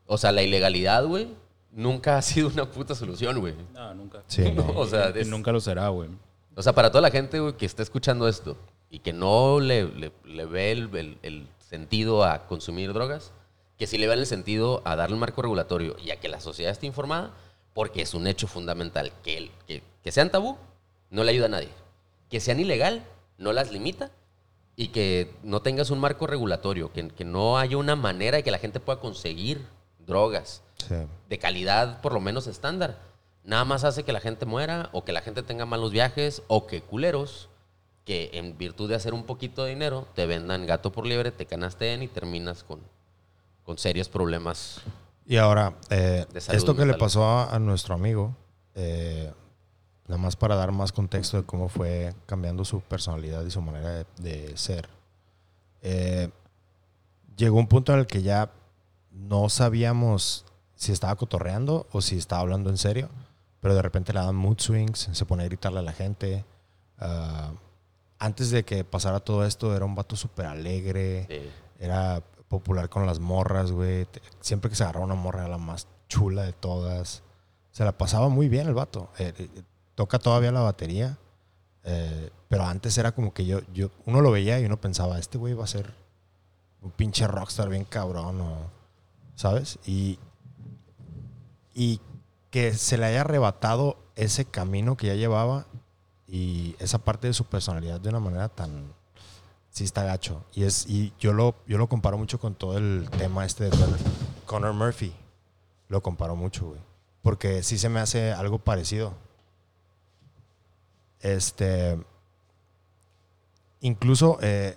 O sea, la ilegalidad, güey, nunca ha sido una puta solución, güey. No, nunca. Sí, no. O sea, es- nunca lo será, güey. O sea, para toda la gente güey, que está escuchando esto y que no le, le- le ve el, el- el sentido a consumir drogas, que sí le vean el sentido a darle un marco regulatorio y a que la sociedad esté informada, porque es un hecho fundamental. Que, el- que, que sean tabú no le ayuda a nadie. Que sean ilegal no las limita y que no tengas un marco regulatorio, que, que no haya una manera de que la gente pueda conseguir drogas Sí. de calidad por lo menos estándar. Nada más hace que la gente muera o que la gente tenga malos viajes o que culeros que en virtud de hacer un poquito de dinero te vendan gato por liebre, te canasteen y terminas con, con serios problemas. Y ahora, eh, De salud esto que le mental. pasó a, a nuestro amigo, eh, nada más para dar más contexto de cómo fue cambiando su personalidad y su manera de, de ser, eh, llegó un punto en el que ya no sabíamos si estaba cotorreando o si estaba hablando en serio, pero de repente le daban mood swings, se ponía a gritarle a la gente. ah, antes de que pasara todo esto, era un vato súper alegre. eh, Era popular con las morras, güey. Siempre que se agarraba una morra era la más chula de todas. Se la pasaba muy bien el vato. Eh, eh, toca todavía la batería. eh, pero antes era como que yo, yo, uno lo veía y uno pensaba, este güey va a ser un pinche rockstar bien cabrón, o, ¿sabes? Y, y que se le haya arrebatado ese camino que ya llevaba y esa parte de su personalidad de una manera tan, sí está gacho. Y, es, y yo, lo, yo lo comparo mucho con todo el tema este de Conor, Murphy. Lo comparo mucho, güey. Porque sí se me hace algo parecido. Este. Incluso eh,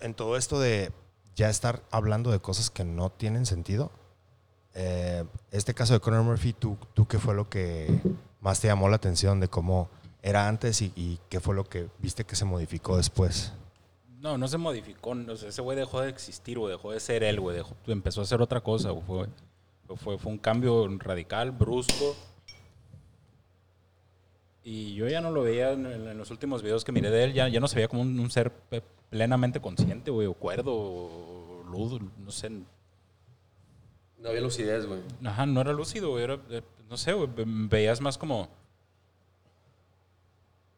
en todo esto de ya estar hablando de cosas que no tienen sentido. eh, este caso de Conor Murphy, ¿tú, ¿tú qué fue lo que más te llamó la atención de cómo era antes y, y qué fue lo que viste que se modificó después? No, no se modificó. no sé, ese güey dejó de existir, güey. Dejó de ser él, güey. dejó- Empezó a hacer otra cosa, güey. Fue, fue, fue un cambio radical, brusco. Y yo ya no lo veía en, en los últimos videos que miré de él. Ya, ya no se veía como un, un ser plenamente consciente, güey. O cuerdo, o ludo, no sé. no había lucidez, güey. Ajá, no era lúcido, güey. Era, eh, no sé, güey. Veías más como.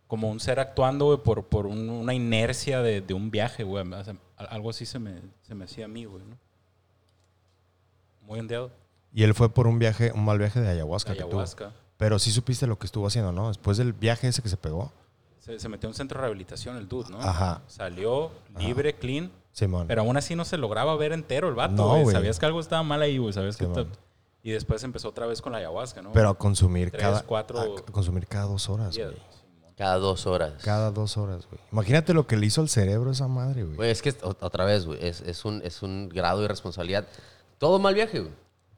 Como un ser actuando, güey, por, por un- una inercia de, de un viaje, güey. Algo así se me, se me hacía a mí, güey, ¿no? Muy ondeado. Y él fue por un viaje, un mal viaje de ayahuasca, que tuvo. Ayahuasca. Pero sí supiste lo que estuvo haciendo, ¿no? Después del viaje ese que se pegó. Se, se metió a un centro de rehabilitación el dude, ¿no? Ajá. Salió libre, clean. Simón. Pero aún así no se lograba ver entero el vato, güey. Sabías que algo estaba mal ahí, güey. Sabías que... Y después empezó otra vez con la ayahuasca, ¿no? Pero a consumir Tres, cada. cuatro- a consumir cada dos horas, güey. Cada dos horas. Cada dos horas, güey. Imagínate lo que le hizo al cerebro esa madre, güey. Güey, es que otra vez, güey, es, es, un, es un grado de responsabilidad. Todo mal viaje, güey.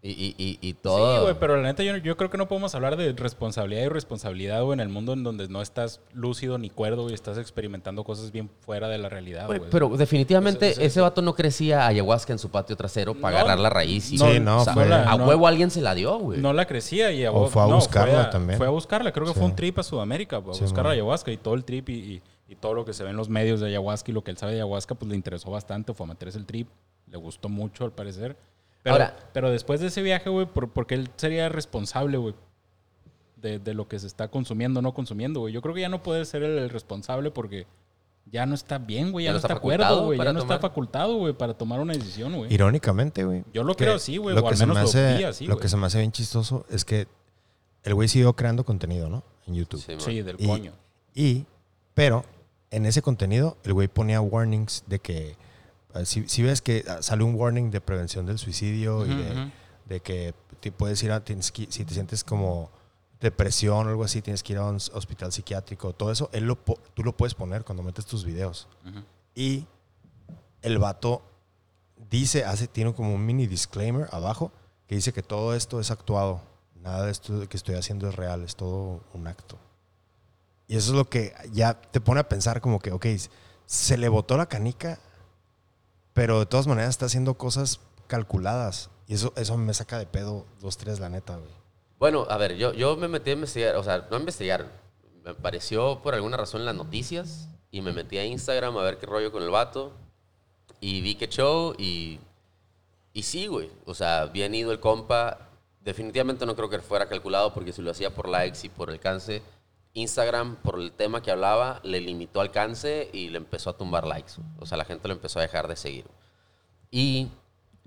Y, y, y, y todo... Sí, güey, pero la neta yo, yo creo que no podemos hablar de responsabilidad y responsabilidad, güey, en el mundo en donde no estás lúcido ni cuerdo y estás experimentando cosas bien fuera de la realidad, Güey, güey. pero definitivamente ese vato no crecía ayahuasca en su patio trasero para No, agarrar la raíz y... Sí, no, o sea, fue- a no- huevo alguien se la dio, güey. No la crecía y a O vos- fue a no, buscarla a- también. Fue a buscarla, creo que Sí. fue un trip a Sudamérica, a Sí, buscar la man. ayahuasca y todo el trip y, y- y todo lo que se ve en los medios de ayahuasca y lo que él sabe de ayahuasca, pues le interesó bastante, fue a meterse el trip, le gustó mucho al parecer. Pero, Ahora- pero después de ese viaje, güey, por, porque él sería responsable, güey, de, de lo que se está consumiendo o no consumiendo, güey. Yo creo que ya no puede ser el, el responsable porque ya no está bien, güey, ya, no está, facultado acuerdo, güey, ya no tomar. está facultado, güey, para tomar una decisión, güey. Irónicamente, güey. Yo lo que creo así, güey, lo o que al se me menos lo hace- vi así, Lo güey. que se me hace bien chistoso es que el güey siguió creando contenido, ¿no? En YouTube. Sí. Sí, del Y- coño. Y, pero en ese contenido, el güey ponía warnings de que, si, si ves que ah, sale un warning de prevención del suicidio y Ujú, de, ujú. de que te puedes ir a, tienes que- si te sientes como depresión o algo así, tienes que ir a un hospital psiquiátrico, todo eso, él lo, tú lo puedes poner cuando metes tus videos. Ujú. Y el vato dice, hace, tiene como un mini disclaimer abajo que dice que todo esto es actuado. Nada de esto que estoy haciendo es real, es todo un acto. Y eso es lo que ya te pone a pensar como que, ok, se le botó la canica, pero de todas maneras está haciendo cosas calculadas. Y eso, eso me saca de pedo dos, tres, la neta, güey. Bueno, a ver, yo, yo me metí a investigar, o sea, no a investigar, me apareció por alguna razón las noticias y me metí a Instagram a ver qué rollo con el vato. Y vi que show y, y sí, güey. O sea, bien ido el compa. Definitivamente no creo que fuera calculado porque si lo hacía por likes y por alcance, Instagram, por el tema que hablaba, le limitó alcance y le empezó a tumbar likes. O sea, la gente lo empezó a dejar de seguir. Y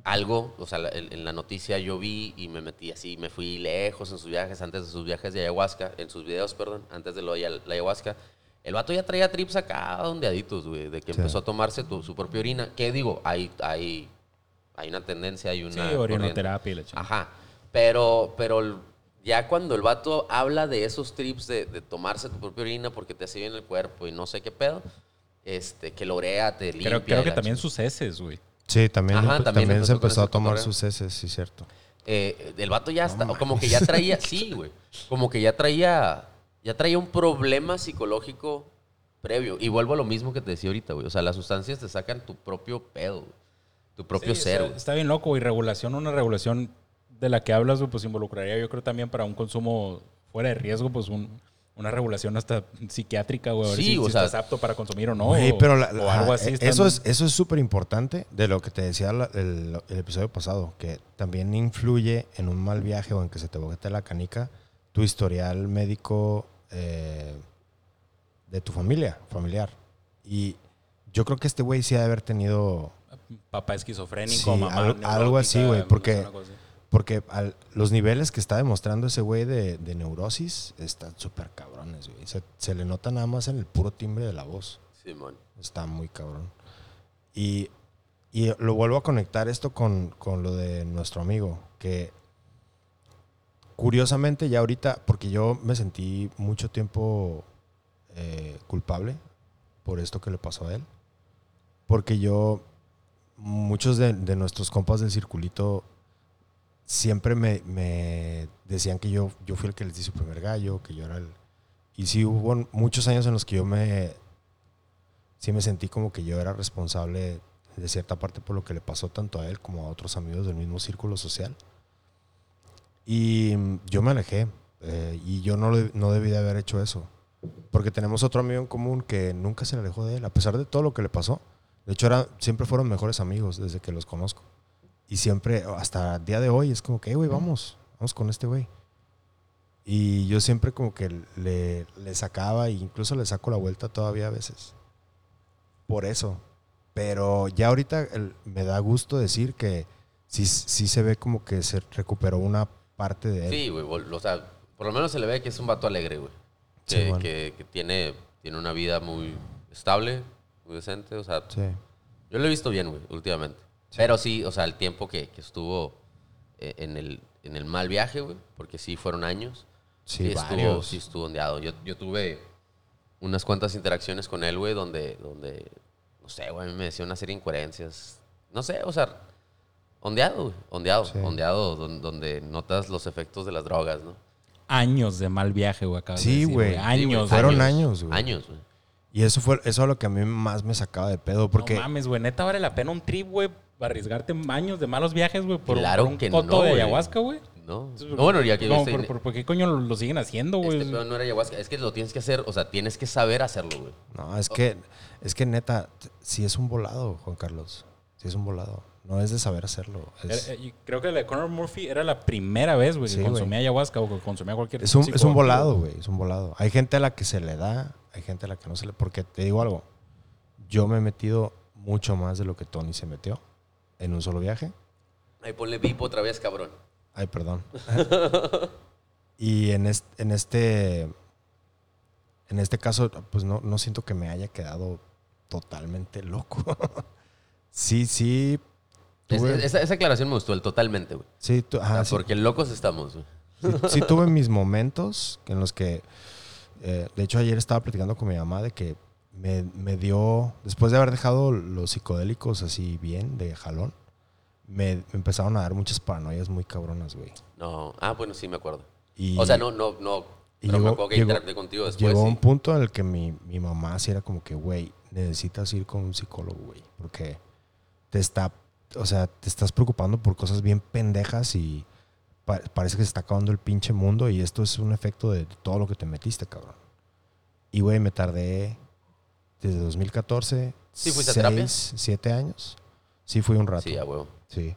algo, o sea, en la noticia yo vi y me metí así, me fui lejos en sus viajes, antes de sus viajes de ayahuasca, en sus videos, perdón, antes de lo de la ayahuasca. El vato ya traía trips acá ondeaditos, güey, de que Sí. empezó a tomarse tu- su propia orina. ¿Qué digo? Hay, hay, hay una tendencia, hay una... Sí, orinoterapia. Ajá. Pero, pero ya cuando el vato habla de esos trips de, de tomarse tu propia orina porque te hace bien el cuerpo y no sé qué pedo, este, que lorea, te limpia. Creo, creo que también sus heces, güey. Sí, también, Ajá, también también, empezó se empezó a tomar cotorreo. sus heces, sí, cierto. Eh, el vato ya está, como que ya traía, sí, güey, como que ya traía, ya traía un problema psicológico previo. Y vuelvo a lo mismo que te decía ahorita, güey. O sea, las sustancias te sacan tu propio pedo, güey, tu propio Sí, ser, está, güey. está bien loco, y regulación, una regulación de la que hablas, pues involucraría yo creo también para un consumo fuera de riesgo, pues un- una regulación hasta psiquiátrica, güey, a ver Sí, si, o si sea- estás apto para consumir o no. Güey, o, pero la- o ajá, algo así. eh, están- eso es eso es súper importante de lo que te decía la- el, el episodio pasado, que también influye en un mal viaje o en que se te boquete la canica tu historial médico eh, de tu familia, familiar. Y yo creo que este güey sí ha de haber tenido, Papá esquizofrénico, Sí, mamá algo- algo así, güey, porque- una cosa así. Porque al- los niveles que está demostrando ese güey de, de neurosis están súper cabrones, güey. Se, se le nota nada más en el puro timbre de la voz. Simón. Está muy cabrón. Y, y lo vuelvo a conectar esto con, con lo de nuestro amigo, que curiosamente ya ahorita, porque yo me sentí mucho tiempo eh, culpable por esto que le pasó a él, porque yo, muchos de, de nuestros compas del circulito siempre me, me decían que yo, yo fui el que les di su primer gallo, que yo era el... Y sí hubo muchos años en los que yo me, sí me sentí como que yo era responsable de cierta parte por lo que le pasó tanto a él como a otros amigos del mismo círculo social. Y yo me alejé eh, y yo no, le- no debí de haber hecho eso. Porque tenemos otro amigo en común que nunca se alejó de él, a pesar de todo lo que le pasó. De hecho, era, siempre fueron mejores amigos desde que los conozco. Y siempre, hasta el día de hoy, es como que, "Eh, güey, vamos, vamos con este güey. Y yo siempre como que le, le sacaba e incluso le saco la vuelta todavía a veces. Por eso. Pero ya ahorita el- me da gusto decir que sí, sí se ve como que se recuperó una parte de él. Sí, güey. O sea, por lo menos se le ve que es un vato alegre, güey. Sí, Que, bueno. que- que tiene, tiene una vida muy estable, muy decente. O sea, Sí. yo lo he visto bien, güey, últimamente. Pero sí, o sea, el tiempo que, que estuvo eh, en, el, en el mal viaje, güey, porque sí fueron años. Sí, estuvo, varios. sí estuvo ondeado. Yo, yo tuve unas cuantas interacciones con él, güey, donde, donde, no sé, güey, a mí me decía una serie de incoherencias. No sé, o sea, ondeado, güey, ondeado, Sí. ondeado, don- donde notas los efectos de las drogas, ¿no? Años de mal viaje, güey, acabas de Sí, decir, güey. Años. Fueron años. años, güey. Años, güey. Y eso fue eso es lo que a mí más me sacaba de pedo. Porque No mames, güey. Neta vale la pena un trip, güey, arriesgarte años de malos viajes, güey, por, Claro por un que coto no, de ayahuasca, güey. No, Entonces, no bueno, ya que ¿cómo- este, por, por- por qué coño lo, lo siguen haciendo, güey? este no era ayahuasca. Es que lo tienes que hacer, o sea, tienes que saber hacerlo, güey. No, es que, es que neta, sí es un volado, Juan Carlos. Sí es un volado. No es de saber hacerlo. Es, Era- eh, creo que la de Conor Murphy era la primera vez, güey, que Sí, consumía ayahuasca o que consumía cualquier es un, es un volado, güey. Es un volado. Hay gente a la que se le da, hay gente a la que no se le... Porque te digo algo. Yo me he metido mucho más de lo que Tony se metió en un solo viaje. Ahí ponle bip otra vez, cabrón. Ay, perdón. y en este, en este, en este caso, pues no, no siento que me haya quedado totalmente loco. sí, sí. Es- esa, esa aclaración me gustó, el totalmente, güey. sí, O ajá, sea, sí, porque locos estamos, güey. sí- sí tuve mis momentos en los que, eh, de hecho ayer estaba platicando con mi mamá de que me, me dio, después de haber dejado los psicodélicos así bien, de jalón, me, me empezaron a dar muchas paranoias muy cabronas, güey. No, ah, bueno, sí me acuerdo. Y- o sea, no, no, no. y Pero me llegó- acuerdo que llegó- contigo después. Llegó sí. un punto en el que mi, mi mamá sí era como que, güey, necesitas ir con un psicólogo, güey. Porque te está, o sea, te estás preocupando por cosas bien pendejas y pa- parece que se está acabando el pinche mundo y esto es un efecto de todo lo que te metiste, cabrón. Y, güey, me tardé desde 2014. ¿Sí fuiste a terapia? seis, siete años. Sí, fui un rato. Sí, a huevo. Sí.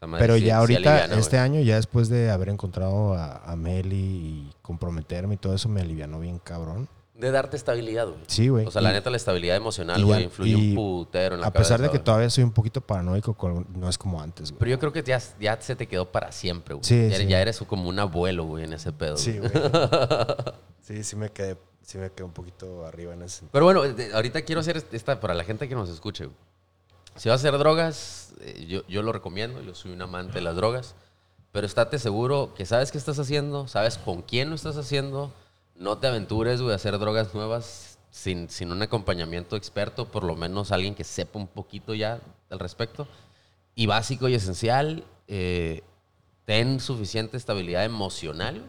Madre Pero sí- ya ahorita, aliviana, este güey. año, ya después de haber encontrado a, a Meli y comprometerme y todo eso, me alivianó bien cabrón. De darte estabilidad, güey. Sí, güey. O sea, la neta, la estabilidad emocional, güey, influye y un putero en la A pesar de que güey. todavía soy un poquito paranoico, con- no es como antes, güey. Pero yo creo que ya, ya se te quedó para siempre, güey. Sí, ya, sí. ya eres como un abuelo, güey, en ese pedo. Sí, güey. sí, sí me quedé, sí me quedé un poquito arriba en ese sentido. Pero bueno, de- ahorita quiero hacer esta para la gente que nos escuche. güey. Si vas a hacer drogas, eh, yo, yo lo recomiendo. Yo soy un amante de las drogas. Pero estate seguro que sabes qué estás haciendo, sabes con quién lo estás haciendo. No te aventures, güey, a hacer drogas nuevas sin, sin un acompañamiento experto, por lo menos alguien que sepa un poquito ya al respecto. Y básico y esencial, eh, ten suficiente estabilidad emocional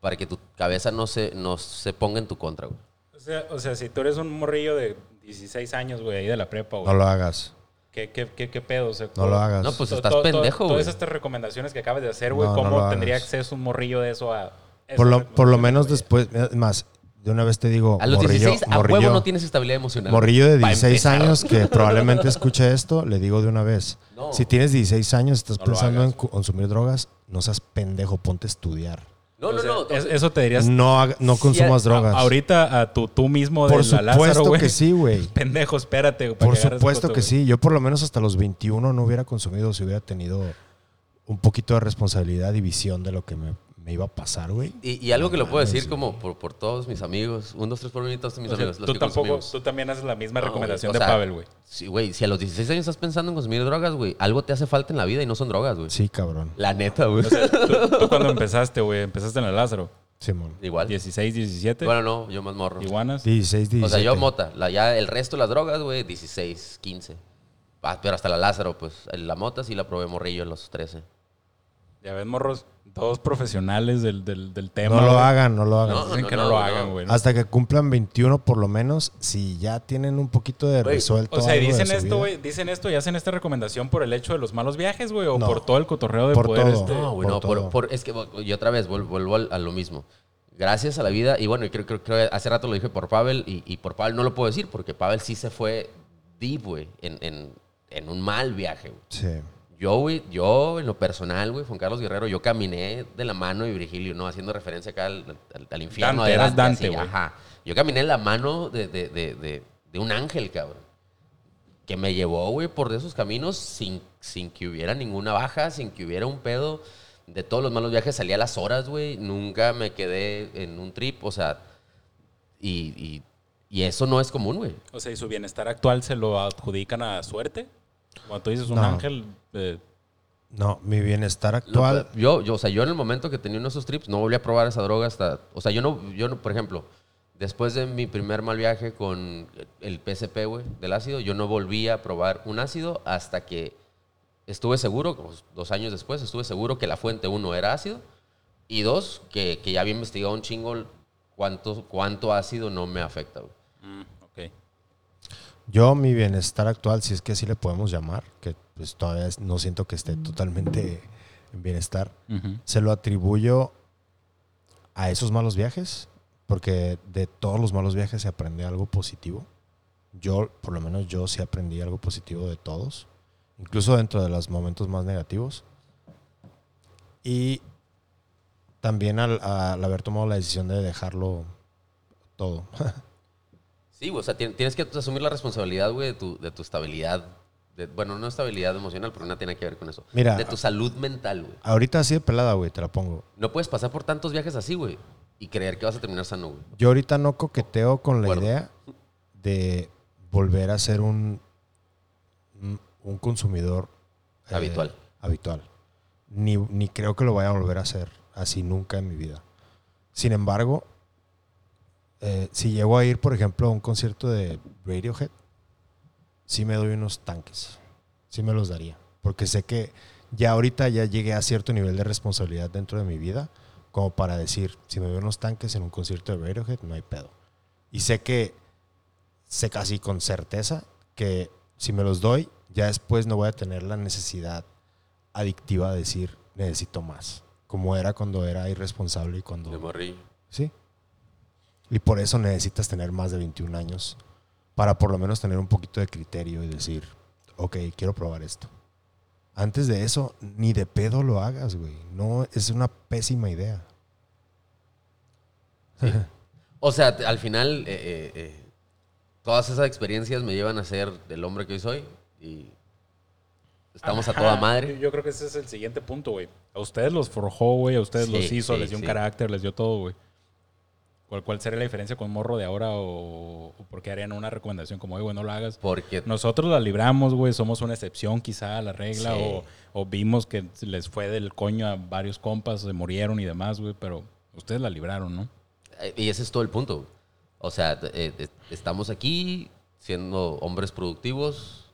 para que tu cabeza no se, no se ponga en tu contra, güey. O sea, o sea, si tú eres un morrillo de 16 años, güey, ahí de la prepa, güey. No lo hagas. ¿Qué, qué, qué, qué pedo? O sea, No lo hagas. No, pues estás to- to- pendejo, güey. Todas estas recomendaciones que acabas de hacer, güey, No, no ¿cómo lo tendría hagas. acceso un morrillo de eso a... Por lo, por lo menos después, es más, de una vez te digo, A los morrillo, 16, a morrillo, huevo no tienes estabilidad emocional. morrillo de Pa' 16 empezar. años que probablemente escuche esto, le digo de una vez. No. Si tienes 16 años, estás No pensando en consumir drogas, no seas pendejo, ponte a estudiar. No, O no, sea, no. es- eso te dirías... No, no consumas a- drogas. ahorita a tu, tú mismo de Por la supuesto que sí, güey. Pendejo, espérate. Por supuesto que sí. Yo por lo menos hasta los 21 no hubiera consumido si hubiera tenido un poquito de responsabilidad y visión de lo que me, me iba a pasar, güey. Y, y algo que lo puedo decir como por, por todos mis amigos. Un, dos, tres por mí, todos mis O sea, amigos. los tú que tampoco, consumimos. tú también haces la misma No, recomendación de sea, Pavel, güey. Sí, güey. Si a los 16 años estás pensando en consumir drogas, güey, algo te hace falta en la vida y no son drogas, güey. Sí, cabrón. La neta, güey. O sea, tú, tú cuando empezaste, güey, empezaste en la Lázaro. Simón. Igual. 16, 17. Bueno, no, yo más morro. Iguanas. 16, 17. O sea, yo mota. La, ya el resto de las drogas, güey, 16, 15. Ah, pero hasta la Lázaro, pues. La mota sí la probé morrillo a los 13. Ya ves, morros, dos profesionales del, del, del tema. No lo güey. hagan, no lo hagan. No, Dicen que no, no, lo no. hagan, güey. Hasta que cumplan 21 por lo menos, si ya tienen un poquito de Güey, resuelto O sea, y algo de dicen vida. esto, güey, dicen esto y hacen esta recomendación por el hecho de los malos viajes, güey, o No. por todo el cotorreo de Por poder todo. este, No, güey, por no, por, todo. por- es que, y otra vez, vuel- vuelvo a lo mismo. Gracias a la vida, y bueno, y creo, creo, creo que hace rato lo dije por Pavel, y, y por Pavel no lo puedo decir, porque Pavel sí se fue deep, güey, en, en, en un mal viaje, güey. Sí. Yo, güey, yo en lo personal, güey, Juan Carlos Guerrero, yo caminé de la mano de Virgilio, ¿no? Haciendo referencia acá al, al- al infierno Dante, de eras Dante, Dante, así, güey. Ajá. Yo caminé en la mano de, de, de, de, de un ángel, cabrón. Que me llevó, güey, por esos caminos sin, sin que hubiera ninguna baja, sin que hubiera un pedo. De todos los malos viajes salí a las horas, güey. Nunca me quedé en un trip, o sea. Y, y, y eso no es común, güey. O sea, y su bienestar actual se lo adjudican a suerte. Cuando tú dices un No. ángel, eh, No, mi bienestar Lo- actual. yo, yo, o sea, yo en el momento que tenía uno de esos trips, no volví a probar esa droga hasta. O sea, yo no, yo no, por ejemplo, después de mi primer mal viaje con el PSP, güey, del ácido, yo no volví a probar un ácido hasta que estuve seguro, dos años después, estuve seguro que la fuente, uno, era ácido, y dos, que, que ya había investigado un chingo cuánto, cuánto ácido no me afecta, güey. mm, ok. Yo, mi bienestar actual, si es que así le podemos llamar, que pues todavía no siento que esté totalmente en bienestar, se lo atribuyo a esos malos viajes, porque de todos los malos viajes se aprende algo positivo. Yo, por lo menos yo sí aprendí algo positivo de todos, incluso dentro de los momentos más negativos. Y también al, al haber tomado la decisión de dejarlo todo. Sí, o sea, tien- tienes que asumir la responsabilidad, güey, de tu, de tu estabilidad. De- bueno, no estabilidad emocional, porque no tiene que ver con eso. Mira. De tu salud mental, güey. Ahorita así de pelada, güey, te la pongo. No puedes pasar por tantos viajes así, güey, y creer que vas a terminar sano, güey. Yo ahorita no coqueteo con la idea de volver a ser un, un- un consumidor eh, Habitual. habitual. Ni, ni creo que lo vaya a volver a hacer así nunca en mi vida. Sin embargo, eh, si llego a ir, por ejemplo, a un concierto de Radiohead, sí me doy unos tanques. Sí me los daría. Porque sé que ya ahorita ya llegué a cierto nivel de responsabilidad dentro de mi vida como para decir, si me veo unos tanques en un concierto de Radiohead, no hay pedo. Y sé que, sé casi con certeza que si me los doy, ya después no voy a tener la necesidad adictiva de decir, necesito más. Como era cuando era irresponsable y cuando... De morrillo. Sí. Y por eso necesitas tener más de 21 años para por lo menos tener un poquito de criterio y decir, ok, quiero probar esto. Antes de eso, ni de pedo lo hagas, güey. No, es una pésima idea. O sea, al final, eh, eh, eh, todas esas experiencias me llevan a ser el hombre que hoy soy y estamos a toda madre. Yo creo que ese es el siguiente punto, güey. A ustedes los forjó, güey. A ustedes Sí, los hizo, sí, les dio un carácter, les dio todo, güey. ¿Cuál, ¿Cuál sería la diferencia con Morro de ahora o, o por qué harían una recomendación como, "Oye, güey, no lo hagas? Porque Nosotros la libramos, güey. Somos una excepción quizá a la regla. Sí. O, o vimos que les fue del coño a varios compas, se murieron y demás, güey. Pero ustedes la libraron, ¿no? Eh, Y ese es todo el punto. O sea, eh, eh, estamos aquí siendo hombres productivos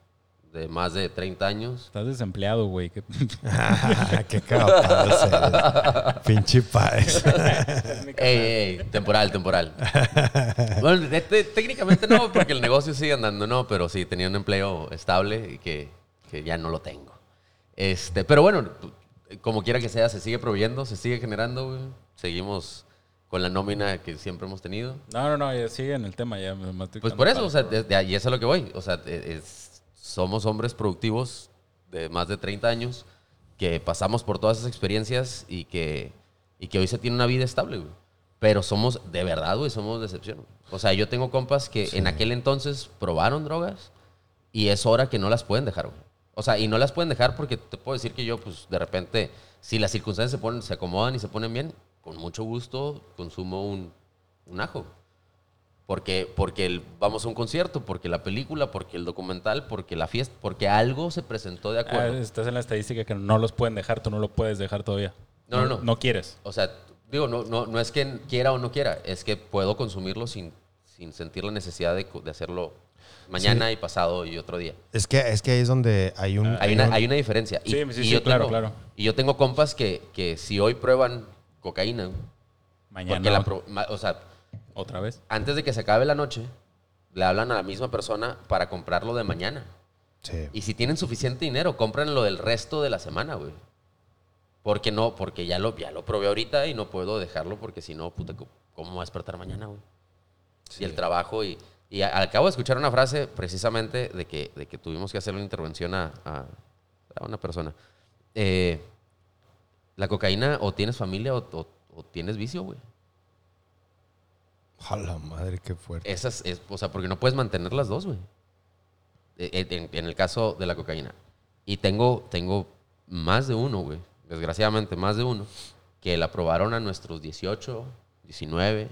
de más de 30 años. Estás desempleado, güey. ¿Qué- Qué cagapados eres. Pinche paez. Ey, ey, temporal, temporal. bueno, de- de- técnicamente no, porque el negocio sigue andando, no, pero sí, tenía un empleo estable y que, que ya no lo tengo. Este, pero bueno, como quiera que sea, se sigue proveyendo, se sigue generando, güey. Seguimos con la nómina que siempre hemos tenido. No, no, no, ya sigue en el tema. Ya me- Pues por eso, o sea, de, de ahí es a lo que voy. O sea, e- es- somos hombres productivos de más de 30 años que pasamos por todas esas experiencias y que, y que hoy se tiene una vida estable, güey. Pero somos, de verdad, güey, somos de excepción. güey. O sea, yo tengo compas que en aquel entonces probaron drogas y es hora que no las pueden dejar, güey. O sea, y no las pueden dejar porque te puedo decir que yo, pues, de repente, si las circunstancias se, ponen, se acomodan y se ponen bien, con mucho gusto consumo un, un ajo. Porque, porque el- vamos a un concierto, porque la película, porque el documental, porque la fiesta, porque algo se presentó de Ah, acuerdo. estás en la estadística que no los pueden dejar, tú no lo puedes dejar todavía. No, no, no. No quieres. O sea, digo, no, no, no es que quiera o no quiera, es que puedo consumirlo sin, sin sentir la necesidad de, de hacerlo mañana y pasado y otro día. Es que, es que ahí es donde hay un... Hay una, hay una diferencia. Y, Sí, sí, y sí, yo claro, tengo- claro. Y yo tengo compas que, que si hoy prueban cocaína, Mañana. porque la pro- ma- o sea, Otra vez. antes de que se acabe la noche, le hablan a la misma persona para comprarlo de mañana. Sí. Y si tienen suficiente dinero, compran lo del resto de la semana, güey. Porque no, porque ya lo, ya lo probé ahorita y no puedo dejarlo porque si no, puta, ¿cómo- ¿cómo voy a despertar mañana, güey? Y el trabajo y... Y a- acabo de escuchar una frase precisamente de que, de que tuvimos que hacer una intervención a, a- a una persona. Eh, la cocaína o tienes familia o, o- o tienes vicio, güey. A la madre, qué fuerte. Esas, es, o sea, porque no puedes mantener las dos, güey. Eh, eh, En, en el caso de la cocaína. Y tengo, tengo más de uno, güey. Desgraciadamente, más de uno. Que la probaron a nuestros 18, 19.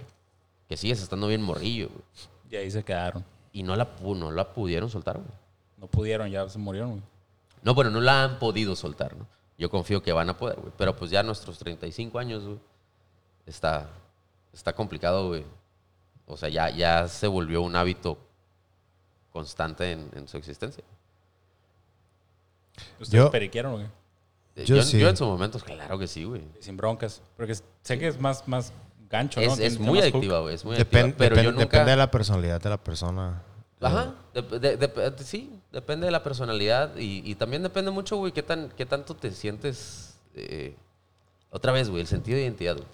Que sigues estando bien morrillo, güey. Y ahí se quedaron. Y no la, no la pudieron soltar, güey. No pudieron, ya se murieron, güey. No, bueno, no la han podido soltar, ¿no? Yo confío que van a poder, güey. Pero pues ya a nuestros 35 años, güey, está, está complicado, güey. O sea, ya, ya se volvió un hábito constante en, en su existencia. ¿Ustedes Yo- periquearon, güey? Eh, Yo Yo, sí. yo en su momento, claro que sí, güey. Sin broncas. Porque sé que es más, más gancho, ¿no? Es, Tiene- es muy adictiva, güey. Es muy Depen- adictiva. Pero depen- yo nunca... Depende de la personalidad de la persona. Ajá, de- sí, depende de la personalidad y, y también depende mucho, güey, qué, tan, qué tanto te sientes, eh, otra vez, güey, el sentido de identidad, güey.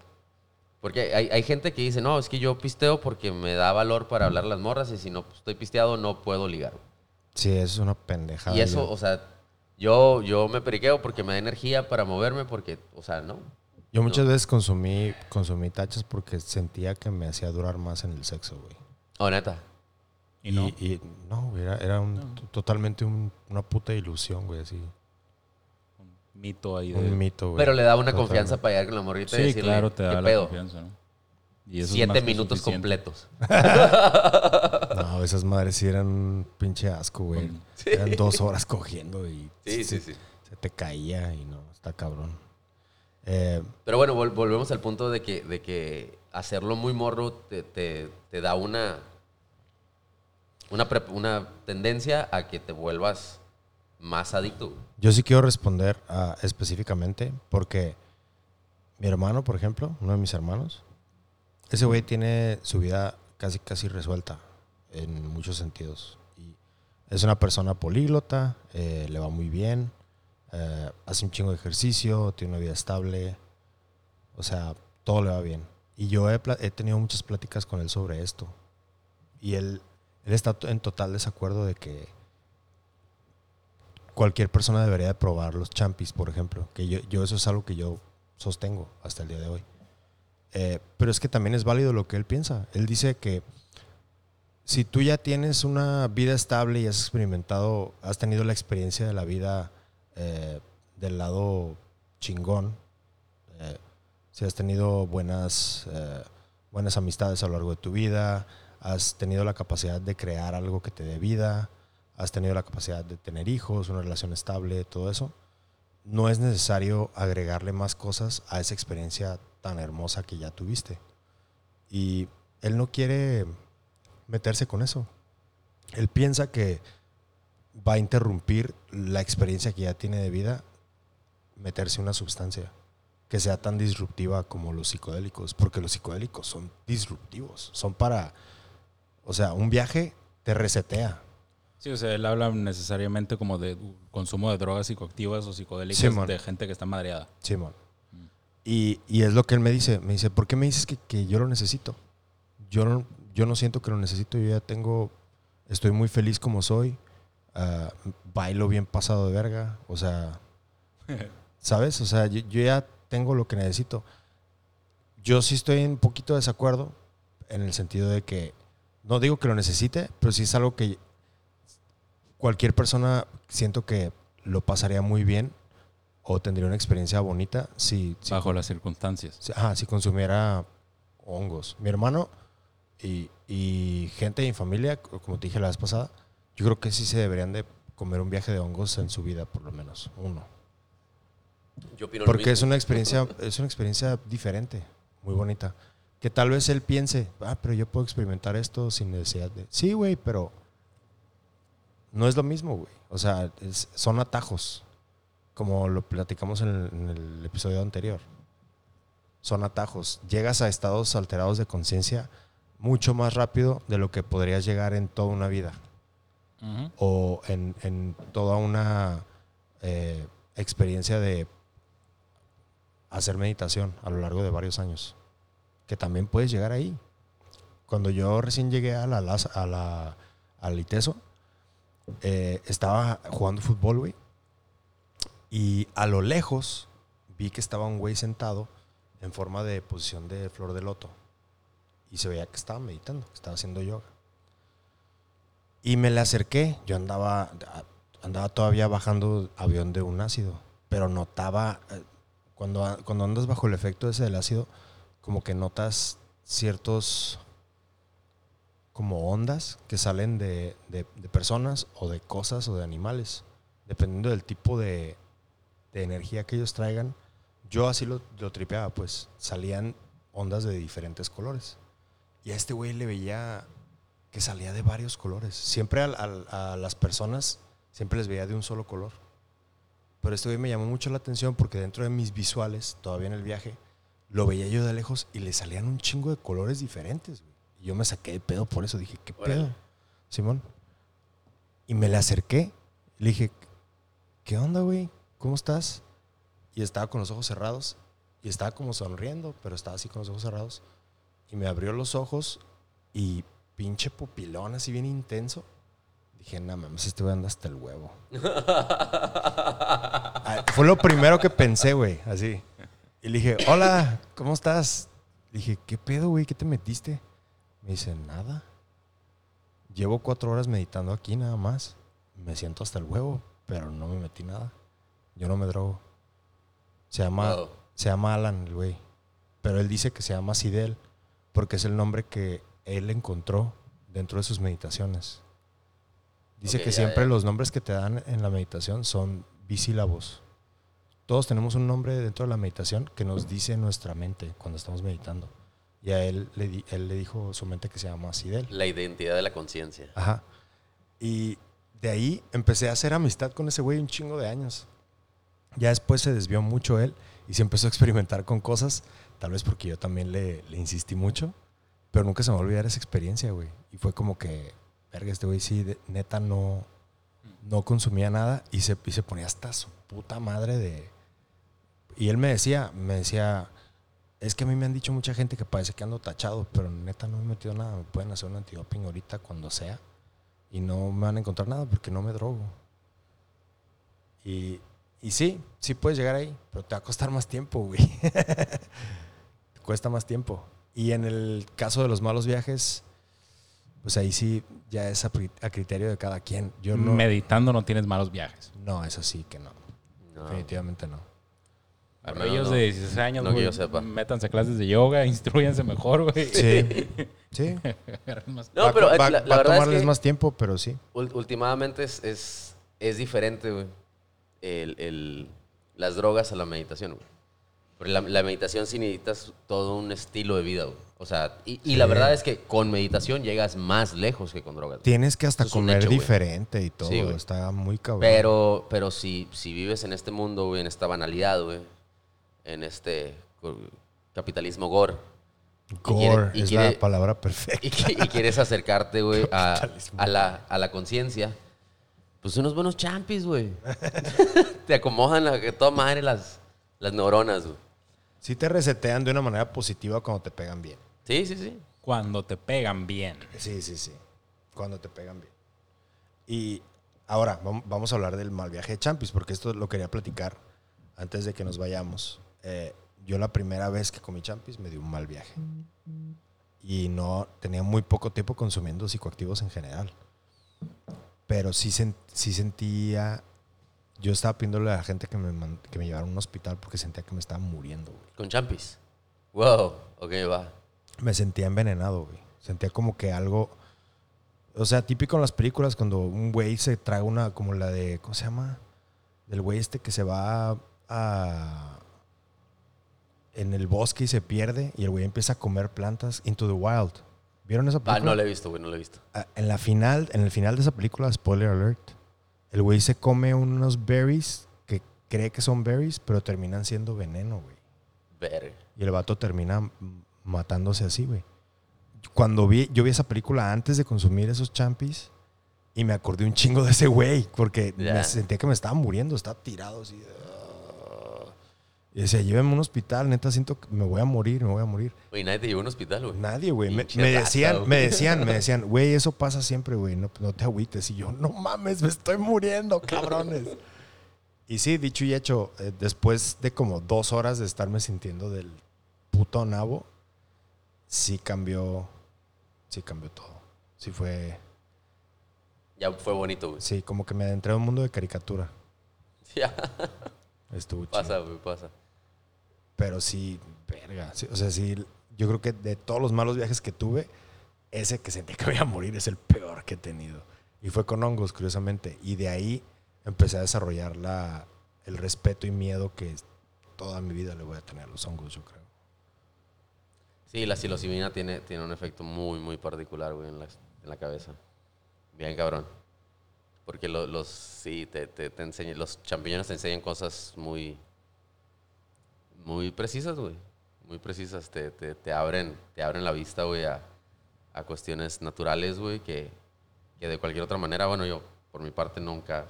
Porque hay, hay gente que dice, no, es que yo pisteo porque me da valor para hablar a las morras y si no estoy pisteado no puedo ligar. güey". Sí, eso es una pendejada. y eso, Yo, o sea, yo, yo me periqueo porque me da energía para moverme porque, o sea, no. yo muchas veces consumí, consumí tachas porque sentía que me hacía durar más en el sexo, güey. Oh, neta. Y no. y no, güey, era, era un- totalmente un- una puta ilusión, güey, así. Un mito ahí de... Un mito, güey. Pero le da una Totalmente. confianza para llegar con la morrita y Sí, decirle, claro, te da "¿Qué la pedo?". confianza, ¿no? Y eso es Siete minutos completos. No, esas madres sí eran un pinche asco, güey. Con- Eran dos horas cogiendo y Sí, se, sí, sí. se te caía y no, está cabrón. Eh, Pero bueno, vol- volvemos al punto de que, de que hacerlo muy morro te, te- te da una, una, pre- una tendencia a que te vuelvas más adicto. yo sí quiero responder ah, específicamente porque mi hermano, por ejemplo, uno de mis hermanos, ese güey tiene su vida casi, casi resuelta en muchos sentidos. Y es una persona políglota, eh, le va muy bien, eh, hace un chingo de ejercicio, tiene una vida estable, o sea, todo le va bien. Y yo he, he tenido muchas pláticas con él sobre esto. Y él, él está en total desacuerdo de que cualquier persona debería de probar los champis, por ejemplo. Que yo, yo eso es algo que yo sostengo hasta el día de hoy. Eh, pero es que también es válido lo que él piensa. Él dice que si tú ya tienes una vida estable y has experimentado, has tenido la experiencia de la vida eh, del lado chingón, eh, si has tenido buenas, buenas amistades a lo largo de tu vida, has tenido la capacidad de crear algo que te dé vida, has tenido la capacidad de tener hijos, una relación estable, todo eso, no es necesario agregarle más cosas a esa experiencia tan hermosa que ya tuviste. Y él no quiere meterse con eso. Él piensa que va a interrumpir la experiencia que ya tiene de vida meterse una sustancia que sea tan disruptiva como los psicodélicos, porque los psicodélicos son disruptivos, son para, o sea, un viaje te resetea. Sí, o sea, él habla necesariamente como de consumo de drogas psicoactivas o psicodélicas de gente que está madreada. Simón. Y, y es lo que él me dice. Me dice, ¿por qué me dices que, que yo lo necesito? Yo no, yo no siento que lo necesito. Yo ya tengo, estoy muy feliz como soy. ah, bailo bien pasado de verga. O sea, ¿sabes? O sea, yo, yo ya tengo lo que necesito. Yo sí estoy en un poquito de desacuerdo en el sentido de que, no digo que lo necesite, pero sí es algo que cualquier persona siento que lo pasaría muy bien o tendría una experiencia bonita si, si, bajo las circunstancias. si- ajá, si consumiera hongos. Mi hermano y, y gente de mi familia, como te dije la vez pasada, yo creo que sí se deberían de comer un viaje de hongos en su vida, por lo menos, uno. Yo opino lo Porque es mismo. una experiencia, es una experiencia diferente, muy bonita. Que tal vez él piense, ah, pero yo puedo experimentar esto sin necesidad de. Sí, güey, pero no es lo mismo, güey. O sea, es- son atajos, como lo platicamos en el, en el episodio anterior. Son atajos. Llegas a estados alterados de conciencia mucho más rápido de lo que podrías llegar en toda una vida o en, en toda una eh, experiencia de hacer meditación a lo largo de varios años. Que también puedes llegar ahí. Cuando yo recién llegué a la, a la al ITESO, eh, estaba jugando fútbol, güey. Y a lo lejos vi que estaba un güey sentado en forma de posición de flor de loto. Y se veía que estaba meditando, que estaba haciendo yoga. Y me le acerqué. Yo andaba, andaba todavía bajando avión de un ácido. Pero notaba, eh, cuando, cuando andas bajo el efecto ese del ácido, como que notas ciertos como ondas que salen de, de- personas o de cosas o de animales. Dependiendo del tipo de, de energía que ellos traigan. Yo así lo, lo tripeaba, pues salían ondas de diferentes colores. Y a este güey le veía que salía de varios colores. Siempre a, las personas, siempre les veía de un solo color. Pero este güey me llamó mucho la atención porque dentro de mis visuales, todavía en el viaje, lo veía yo de lejos y le salían un chingo de colores diferentes. güey. Y yo me saqué de pedo por eso. Dije, ¿qué Órale. pedo? Simón. Y me le acerqué. Le dije, ¿qué onda, güey? ¿Cómo estás? Y estaba con los ojos cerrados. Y estaba como sonriendo, pero estaba así con los ojos cerrados. Y me abrió los ojos y pinche pupilón así bien intenso. Dije, no mames, este güey anda hasta el huevo. Ah, Fue lo primero que pensé, güey, así. Y le dije, hola, ¿cómo estás? Le dije, ¿qué pedo, güey? ¿Qué te metiste? Me dice, nada. Llevo cuatro horas meditando aquí nada más. Me siento hasta el huevo, pero no me metí nada. Yo no me drogo. Se llama, se llama Alan, el güey. Pero él dice que se llama Sidel porque es el nombre que él encontró dentro de sus meditaciones. Dice que ya, siempre ya. los nombres que te dan en la meditación son bisílabos. Todos tenemos un nombre dentro de la meditación que nos dice nuestra mente cuando estamos meditando. Y a él le, él le dijo su mente que se llama Sidel. La identidad de la conciencia. Ajá. Y de ahí empecé a hacer amistad con ese güey un chingo de años. Ya después se desvió mucho él y se empezó a experimentar con cosas, tal vez porque yo también le, le insistí mucho, pero nunca se me va a olvidar esa experiencia, güey. Y fue como que, verga, este güey sí, de- neta no, no consumía nada y se, y se ponía hasta su puta madre de... Y él me decía, me decía, Es que a mí me han dicho mucha gente que parece que ando tachado, pero neta no me he metido nada. Me pueden hacer un antidoping ahorita cuando sea y no me van a encontrar nada porque no me drogo. Y, y sí, sí puedes llegar ahí, pero te va a costar más tiempo, güey. te cuesta más tiempo. Y en el caso de los malos viajes, pues ahí sí ya es a, criterio de cada quien. Yo no. Meditando no tienes malos viajes. No, eso sí que no. No. Definitivamente no. Menos ellos no. de 16 años, No que yo sepa. métanse a clases de yoga, instruyanse mejor, güey. Sí. Sí. No, pero va- la, la va a verdad es tomarles que más tiempo, pero sí. últimamente es, es, es diferente, güey, el, el- las drogas a la meditación, güey. Porque la, la meditación sí necesitas todo un estilo de vida, güey. O sea, y, y la verdad es que con meditación llegas más lejos que con drogas. güey. Tienes que hasta Eso es comer hecho, diferente y todo. Sí. Está muy cabrón. Pero, pero si, si vives en este mundo, güey, en esta banalidad, güey, en este capitalismo gore, Gore quiere- y es quiere- la palabra perfecta. y, qui- y quieres acercarte, güey, a, la, a la conciencia, pues unos buenos champis, güey. Te acomodan a que toda madre las, las neuronas, güey. Sí te resetean de una manera positiva cuando te pegan bien. Sí, sí, sí. Cuando te pegan bien. Sí, sí, sí. Cuando te pegan bien. Y ahora vam- vamos a hablar del mal viaje de Champis, porque esto lo quería platicar antes de que nos vayamos. Eh, yo la primera vez que comí Champis me dio un mal viaje. Y no tenía muy poco tiempo consumiendo psicoactivos en general. Pero sí, sen- sí sentía... Yo estaba pidiéndole a la gente que me, que me llevara a un hospital porque sentía que me estaba muriendo, güey. Con champis. Wow, ok, va. Me sentía envenenado, güey. Sentía como que algo. O sea, típico en las películas cuando un güey se traga una, como la de. ¿Cómo se llama? Del güey este que se va a. En el bosque y se pierde y el güey empieza a comer plantas into the wild. ¿Vieron esa Ah, película? no lo he visto, güey, no lo he visto. Ah, En la final, en el final de esa película, spoiler alert, el güey se come unos berries que cree que son berries, pero terminan siendo veneno, güey. Verga. Y el vato termina matándose así, güey. Cuando vi, yo vi esa película antes de consumir esos champis y me acordé un chingo de ese güey porque me sentía que me estaba muriendo, estaba tirado así. ah. Y decía, llévame a un hospital, neta, siento que me voy a morir, me voy a morir. Güey, nadie te llevó a un hospital, güey. Nadie, güey. Me, decían, me decían, me decían, güey, eso pasa siempre, güey, no, no te agüites. Y yo, no mames, me estoy muriendo, cabrones. y sí, dicho y hecho, eh, después de como dos horas de estarme sintiendo del puto nabo, sí cambió, sí cambió todo. Sí fue, Ya fue bonito, güey. sí, como que me adentré a un mundo de caricatura. Ya, Estuvo chido. pasa, güey, pasa. Pero sí, verga. o sea, sí, yo creo que de todos los malos viajes que tuve, ese que sentí que voy a morir es el peor que he tenido. Y fue con hongos, curiosamente. Y de ahí empecé a desarrollar la, el respeto y miedo que toda mi vida le voy a tener a los hongos, yo creo. Sí, la psilocibina tiene, tiene un efecto muy, muy particular, güey, en la, en la cabeza. Bien cabrón. Porque lo- los, sí, te, te, te enseñan- los champiñones te enseñan cosas muy, muy precisas, güey. Muy precisas. Te, te, te abren, te abren la vista, güey, a, a cuestiones naturales, güey, que, que de cualquier otra manera, bueno, yo, por mi parte, nunca,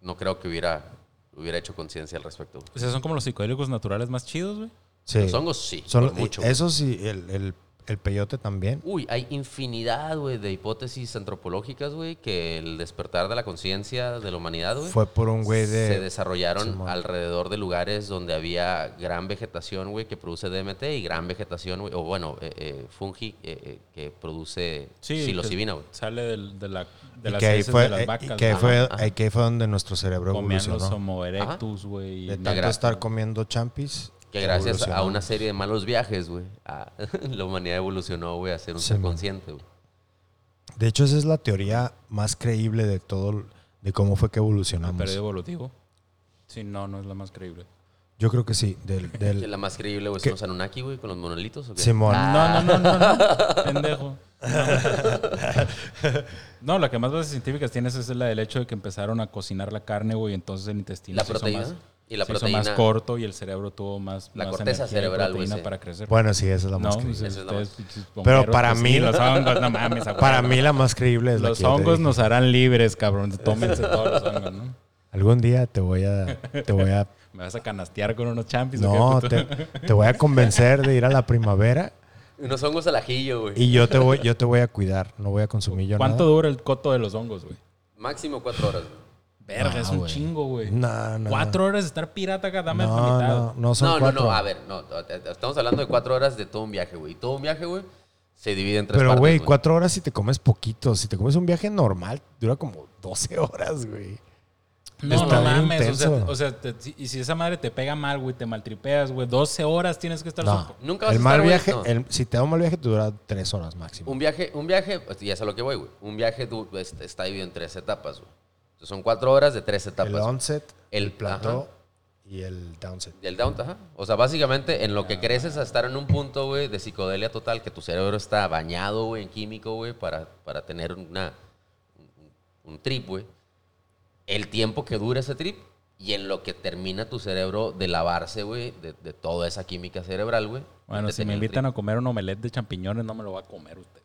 no creo que hubiera, hubiera hecho conciencia al respecto. O sea, son como los psicodélicos naturales más chidos, güey. Sí. Los hongos, sí, Son- por mucho. eso sí, el, el, el peyote también. Uy, hay infinidad, güey, de hipótesis antropológicas, güey, que el despertar de la conciencia de la humanidad, güey, Fue por un güey de... se desarrollaron Simón. alrededor de lugares donde había gran vegetación, güey, que produce DMT y gran vegetación, güey, o bueno, eh, eh, fungi eh, eh, que produce Sí. psilocibina, güey. Sale del- de, la, de las que fue, de las eh, vacas. y que ahí güey. fue, Ajá, que ahí fue donde nuestro cerebro Comían los evolucionó. Homo erectus, güey. De tanto estar comiendo champis. Que gracias a una serie de malos viajes, güey, la humanidad evolucionó, güey, a ser un Sí, ser consciente, güey. De hecho, esa es la teoría más creíble de todo, de cómo fue que el evolucionamos. periodo evolutivo. Sí, no, no es la más creíble. Yo creo que sí. Del, la más creíble, güey, son los Anunnaki, güey, con los monolitos, ¿o qué? Simón. Ah, No, no, no, no, no. Pendejo. No. No, la que más bases científicas tienes es la del hecho de que empezaron a cocinar la carne, güey, entonces el intestino La proteína más- y la se hizo proteína. más corto y el cerebro tuvo más, La más corteza cerebral, güey, para crecer. Bueno, sí, esa es la más no, creíble. pues es la más- pinches Pero para pues mí- sí, los hongos, no mames. a Para mí la más creíble es la Los que yo te hongos nos harán libres, cabrón. Tómense todos los hongos, ¿no? Algún día te voy a, te voy a Me vas a canastear con unos champis. No, te, te voy a convencer de ir a la primavera Unos hongos al ajillo, güey. y yo te voy, yo te voy a cuidar. No voy a consumir yo ¿Cuánto nada. dura el coto de los hongos, güey? Máximo cuatro horas, güey. Verga, No, es un güey. chingo, güey. No, no. Cuatro horas de estar pirata acá, dame la No, mitad. no, no son No, cuatro. no, a ver, no. Estamos hablando de cuatro horas de todo un viaje, güey. Y todo un viaje, güey, se divide en tres Pero, partes, güey, cuatro horas si te comes poquito. Si te comes un viaje normal, dura como 12 horas, güey. No, Está no mames. O sea, o sea, te- y si esa madre te pega mal, güey, te maltripeas, güey. 12 horas tienes que estar No. Nunca vas El a mal estar, güey, viaje, no. el- si te da un mal viaje, te dura tres horas máximo. Un viaje, un viaje, pues, y es a lo que voy, güey. Un viaje du- es- está dividido en tres etapas, güey. Entonces, son cuatro horas de tres etapas. el onset, el, El- plató ajá. y el downset. Y el down, ajá. O sea, básicamente en lo que creces a estar en un punto, güey, de psicodelia total, que tu cerebro está bañado, güey, en químico, güey, para, para tener una, un, un trip, güey. El tiempo que dura ese trip y en lo que termina tu cerebro de lavarse, güey, de, de toda esa química cerebral, güey. Bueno, si me invitan a comer un omelette de champiñones, no me lo va a comer usted.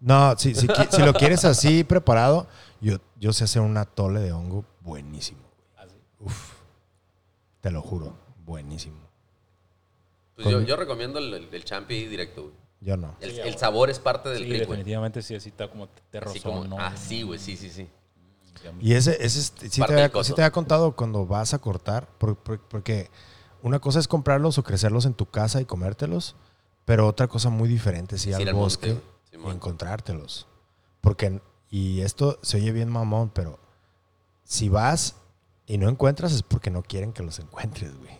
No, si, si, si lo quieres así preparado, yo, yo sé hacer un atole de hongo buenísimo. Uf, te lo juro, buenísimo. Pues yo, yo recomiendo el, el, el champi directo, güey. Yo no. El, Sí, el güey. sabor es parte del Sí, definitivamente sí, así está como como, ¿no? ah, sí, güey, sí, sí, sí. Y ese, ese es- sí, te había, sí te había contado cuando vas a cortar, por- por- porque una cosa es comprarlos o crecerlos en tu casa y comértelos, pero otra cosa muy diferente es ir Es al ir al monte, bosque y encontrártelos. Porque, y esto se oye bien mamón, pero si vas y no encuentras es porque no quieren que los encuentres, güey.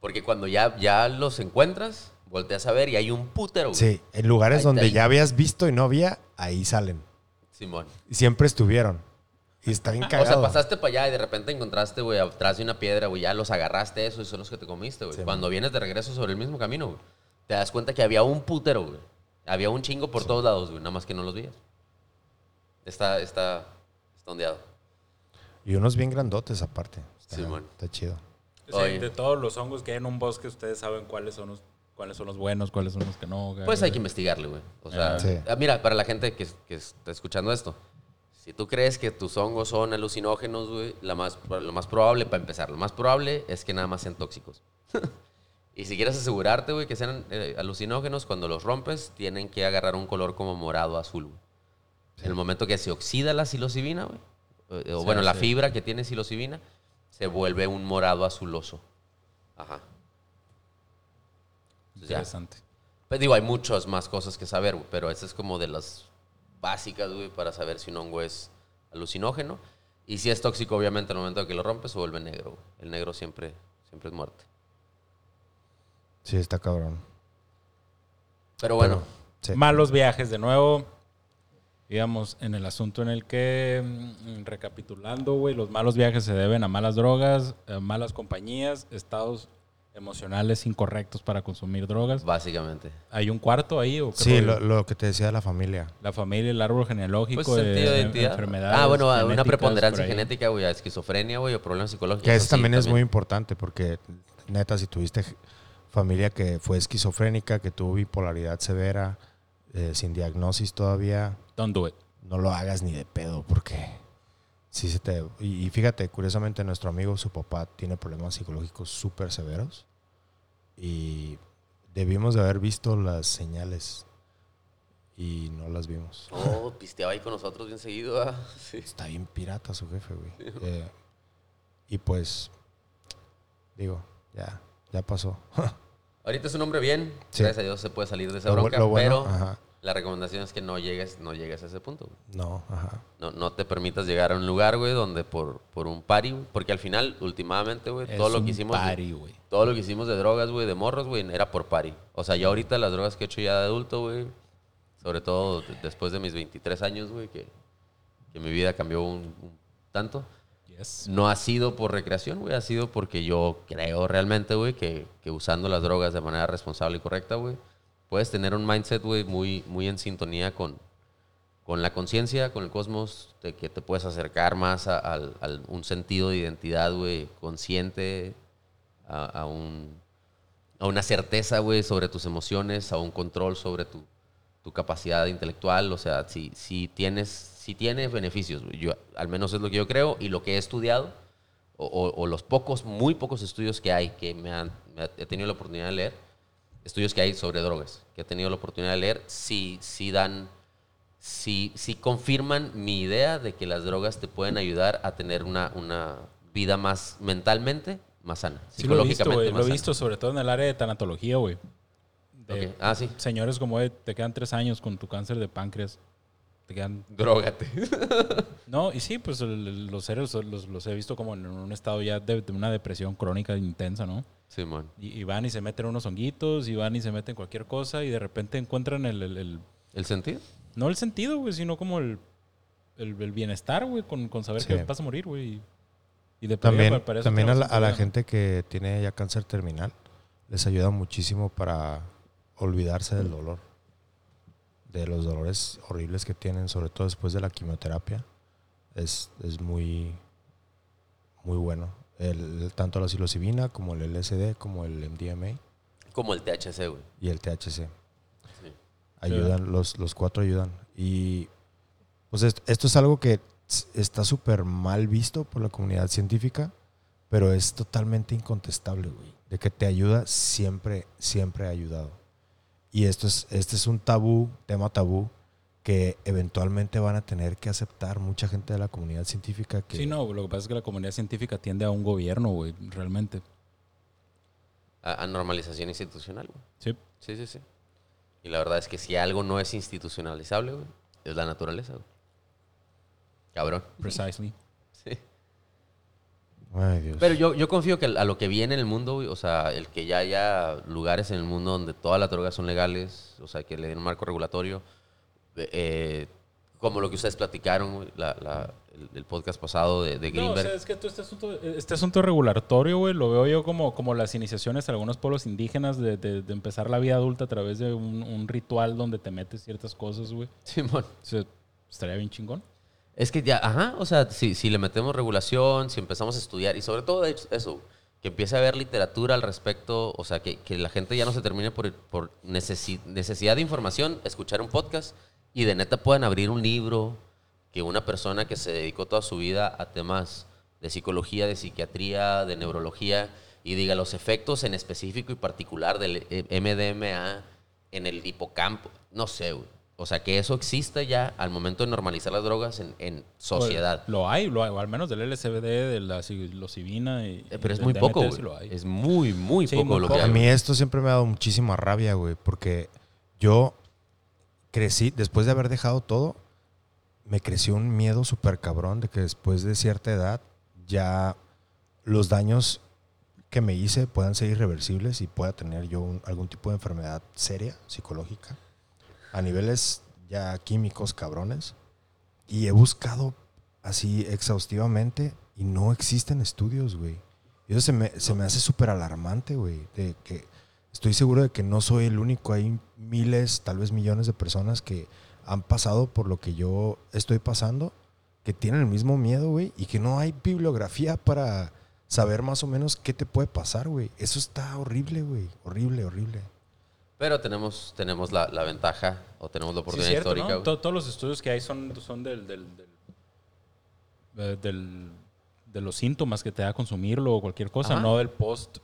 Porque cuando ya, ya los encuentras, volteas a ver y hay un putero, güey. Sí, en lugares Ahí- donde ahí. ya habías visto y no había, ahí salen. Simón. Y siempre estuvieron. Y está bien O sea, pasaste para allá y de repente encontraste, güey, atrás de una piedra, güey, ya los agarraste eso y son los que te comiste, güey. Sí, Cuando vienes de regreso sobre el mismo camino, güey, te das cuenta que había un putero, güey. Había un chingo por todos lados, güey, nada más que no los veías. Está, está, está ondeado. Y unos bien grandotes aparte. Está, Simón. está chido. O sea, de todos los hongos que hay en un bosque, ustedes saben cuáles son los, cuáles son los buenos, cuáles son los que no. güey. Pues hay que investigarle, güey. O sea, Ah. Sí. ah, mira, para la gente que, que está escuchando esto, si tú crees que tus hongos son alucinógenos, güey, la más, lo más probable, para empezar, lo más probable es que nada más sean tóxicos. y si quieres asegurarte, güey, que sean eh, alucinógenos, cuando los rompes, tienen que agarrar un color como morado azul, güey. En el momento que se oxida la psilocibina, güey, eh, o Sí, bueno, la fibra que tiene psilocibina, se vuelve un morado azuloso. Ajá. Entonces, ya. Interesante. Pues digo, hay muchas más cosas que saber, güey, pero esa es como de las básicas, güey, para saber si un hongo es alucinógeno. Y si es tóxico, obviamente, al momento de que lo rompes, se vuelve negro. güey. El negro siempre, siempre es muerte. Sí, está cabrón. Pero bueno, Sí. Malos viajes de nuevo. Digamos, en el asunto en el que, mm, recapitulando, güey, los malos viajes se deben a malas drogas, a malas compañías, estados emocionales incorrectos para consumir drogas. básicamente. ¿Hay un cuarto ahí? ¿o qué Sí, lo, lo que te decía de la familia. La familia, el árbol genealógico Pues sentido de de, identidad. enfermedades. Ah, bueno, una preponderancia genética, güey, a esquizofrenia, güey, o problemas psicológicos. Que eso sí, también es muy importante porque, neta, si tuviste familia que fue esquizofrénica, que tuvo bipolaridad severa, eh, sin diagnosis todavía, Don't do it. no lo hagas ni de pedo porque sí se te... Y, y fíjate, curiosamente nuestro amigo, su papá, tiene problemas psicológicos súper severos y debimos de haber visto las señales y no las vimos. Oh, pisteaba ahí con nosotros bien seguido, ah, Sí. Está bien pirata su jefe, güey. Eh, y pues, digo, ya, ya pasó. Ahorita es un hombre bien, Sí. gracias a Dios se puede salir de esa Lo bronca, lo bueno, pero ajá. La recomendación es que no llegues, no llegues a ese punto. güey. No, ajá. No, no te permitas llegar a un lugar, güey, donde por, por un party, porque al final, últimamente, güey, todo lo que hicimos, party, güey. todo lo que hicimos de drogas, güey, de morros, güey, era por party. O sea, yo ahorita las drogas que he hecho ya de adulto, güey, sobre todo de- después de mis 23 años, güey, que, que mi vida cambió un, un tanto, Yes. no ha sido por recreación, güey, ha sido porque yo creo realmente, güey, que, que usando las drogas de manera responsable y correcta, güey, puedes tener un mindset, güey, muy, muy en sintonía con, con la conciencia, con el cosmos, que te puedes acercar más a, un sentido de identidad, güey, consciente, a, un, a una certeza, güey, sobre tus emociones, a un control sobre tu, tu capacidad intelectual, o sea, si, si tienes, si tiene beneficios, yo, al menos es lo que yo creo y lo que he estudiado, o, los pocos, muy pocos estudios que hay, que me han, he tenido la oportunidad de leer, estudios que hay sobre drogas, que he tenido la oportunidad de leer, sí, sí dan, sí, sí confirman mi idea de que las drogas te pueden ayudar a tener una, una vida más mentalmente más sana, Sí, lo he visto, psicológicamente más Lo he sana. visto, sobre todo en el área de tanatología, güey. Ah, sí. Señores como, "Eh, te quedan tres años con tu cáncer de páncreas. Te quedan... Drógate. No, y sí, pues los seres los, los he visto como en un estado ya de, de una depresión crónica intensa, ¿no? Y, y van y se meten unos honguitos, y van y se meten cualquier cosa, y de repente encuentran el... el- el- ¿El sentido? no el sentido, güey, sino como el, el, el bienestar, güey, con, con saber Sí. que vas a morir, güey. Y, y de También, para- para eso también a la, a la gente que tiene ya cáncer terminal, les ayuda muchísimo para olvidarse del dolor. De los dolores horribles que tienen, sobre todo después de la quimioterapia. Es, es muy, muy bueno. El, tanto la psilocibina como el LSD, como el MDMA Como el THC, güey. y el THC. Sí. Ayudan, los, los cuatro ayudan. Y pues est- esto es algo que está súper mal visto por la comunidad científica, pero es totalmente incontestable, güey. De que te ayuda, siempre, siempre ha ayudado. Y esto es, este es un tabú, tema tabú, que eventualmente van a tener que aceptar mucha gente de la comunidad científica que... Sí, no, lo que pasa es que la comunidad científica tiende a un gobierno, güey, realmente. A, a normalización institucional, güey. Sí. Sí, sí, sí. Y la verdad es que si algo no es institucionalizable, güey, es la naturaleza, güey. Cabrón. Precisely. Sí. Ay, Dios. Pero yo, yo confío que a lo que viene en el mundo, güey, o sea, el que ya haya lugares en el mundo donde todas las drogas son legales, o sea, que le den un marco regulatorio, eh, como lo que ustedes platicaron, la- la- el, el podcast pasado de, de No, o Greenberg. sea, es que todo este asunto, este asunto regulatorio, güey, lo veo yo como, como las iniciaciones de algunos pueblos indígenas de, de- de empezar la vida adulta a través de un, un ritual donde te metes ciertas cosas, güey. Simón. O sea, estaría bien chingón. Es que ya, ajá, o sea, si, si le metemos regulación, si empezamos a estudiar, y sobre todo es- eso, que empiece a haber literatura al respecto, o sea, que, que la gente ya no se termine por, por necesi- necesidad de información, escuchar un podcast, y de neta puedan abrir un libro, que una persona que se dedicó toda su vida a temas de psicología, de psiquiatría, de neurología, y diga los efectos en específico y particular del eh, MDMA en el hipocampo, no sé, güey. O sea, que eso exista ya al momento de normalizar las drogas en, en sociedad. Lo hay, lo hay, o al menos del LSBD, de la psilocibina. Y, Eh, Pero es del muy DMT poco, sí güey. lo hay. Es muy, muy Sí, poco muy lo poco. que A mí esto siempre me ha dado muchísima rabia, güey, porque yo crecí, después de haber dejado todo, me creció un miedo súper cabrón de que después de cierta edad ya los daños que me hice puedan ser irreversibles y pueda tener yo algún tipo de enfermedad seria, psicológica, a niveles ya químicos cabrones. Y he buscado así exhaustivamente y no existen estudios, güey. Eso se me, se me hace súper alarmante, güey. De que estoy seguro de que no soy el único. Hay miles, tal vez millones de personas que han pasado por lo que yo estoy pasando, que tienen el mismo miedo, güey, y que no hay bibliografía para saber más o menos qué te puede pasar, güey. Eso está horrible, güey. Horrible, horrible. Pero tenemos, tenemos la, la ventaja o tenemos la Sí, oportunidad cierto, histórica. ¿no? Todos los estudios que hay son, son del, del, del, eh, del- de los síntomas que te da consumirlo o cualquier cosa, Ajá. no del post.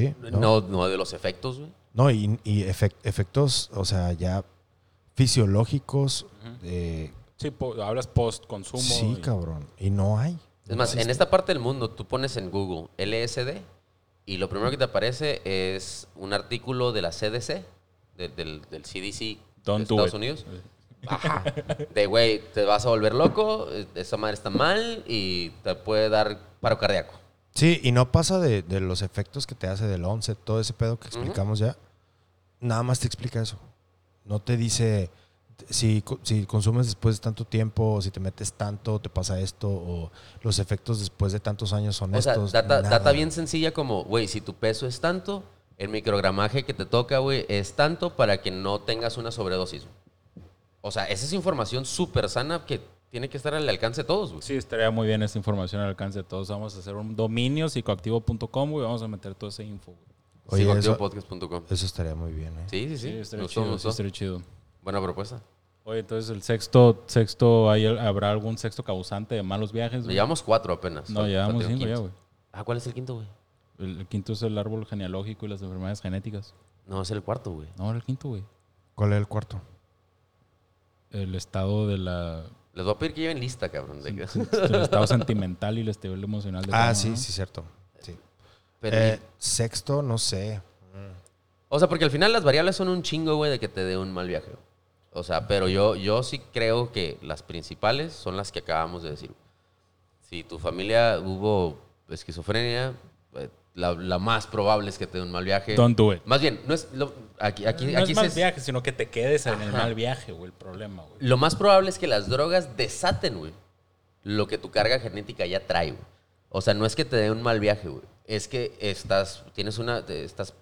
Sí. No, no de los efectos, güey. No, y, y efec- efectos, o sea, ya fisiológicos. eh, Sí, po- hablas post consumo. sí, y- cabrón. Y no hay. Es más, en esta parte del mundo, tú pones en Google LSD y lo primero que te aparece es un artículo de la CDC, de- del, del CDC Don't de do Estados it. Unidos. Ajá. De, güey, te vas a volver loco, eh, esa madre está mal y te puede dar paro cardíaco. Sí, y no pasa de, de los efectos que te hace del onset, todo ese pedo que explicamos ya. Nada más te explica eso. No te dice si, si consumes después de tanto tiempo, o si te metes tanto, te pasa esto, o los efectos después de tantos años son O sea, estos. data, data bien sencilla como, güey, si tu peso es tanto, el microgramaje que te toca, güey, es tanto para que no tengas una sobredosis. O sea, esa es información súper sana que tiene que estar al alcance de todos, güey. Sí, estaría muy bien esa información al alcance de todos. Vamos a hacer un dominio psicoactivo.com y vamos a meter toda esa info. güey. Psicoactivopodcast.com. eso estaría muy bien, ¿eh? Sí, sí, sí. Sí, estaría chido, sí, estaría chido. Buena propuesta. Oye, entonces el sexto, sexto, ¿hay, ¿habrá algún sexto causante de malos viajes? güey? Llevamos cuatro apenas. No, llevamos cinco ya, quinto. güey. Ah, ¿cuál es el quinto, güey? El, el quinto es el árbol genealógico y las enfermedades genéticas. No, es el cuarto, güey. No, era el quinto, güey. ¿Cuál es el cuarto? El estado de la... Les voy a pedir que lleven lista, cabrón. de que- el estado sentimental y el estado emocional de Ah, sí, sí, cierto. Sí. Pero- Eh, sexto, no sé. O sea, porque al final las variables son un chingo, güey, de que te dé un mal viaje. O sea, pero yo, yo sí creo que las principales son las que acabamos de decir. Si tu familia hubo esquizofrenia, eh, la, la más probable es que te dé un mal viaje. Don't do it. Más bien, no es lo- aquí, aquí, no aquí es mal viaje, sino que te quedes en el mal viaje, güey, el problema, güey. lo más probable es que las drogas desaten, güey, lo que tu carga genética ya trae, güey. O sea, no es que te dé un mal viaje, güey. Es que estás, tienes una, estás,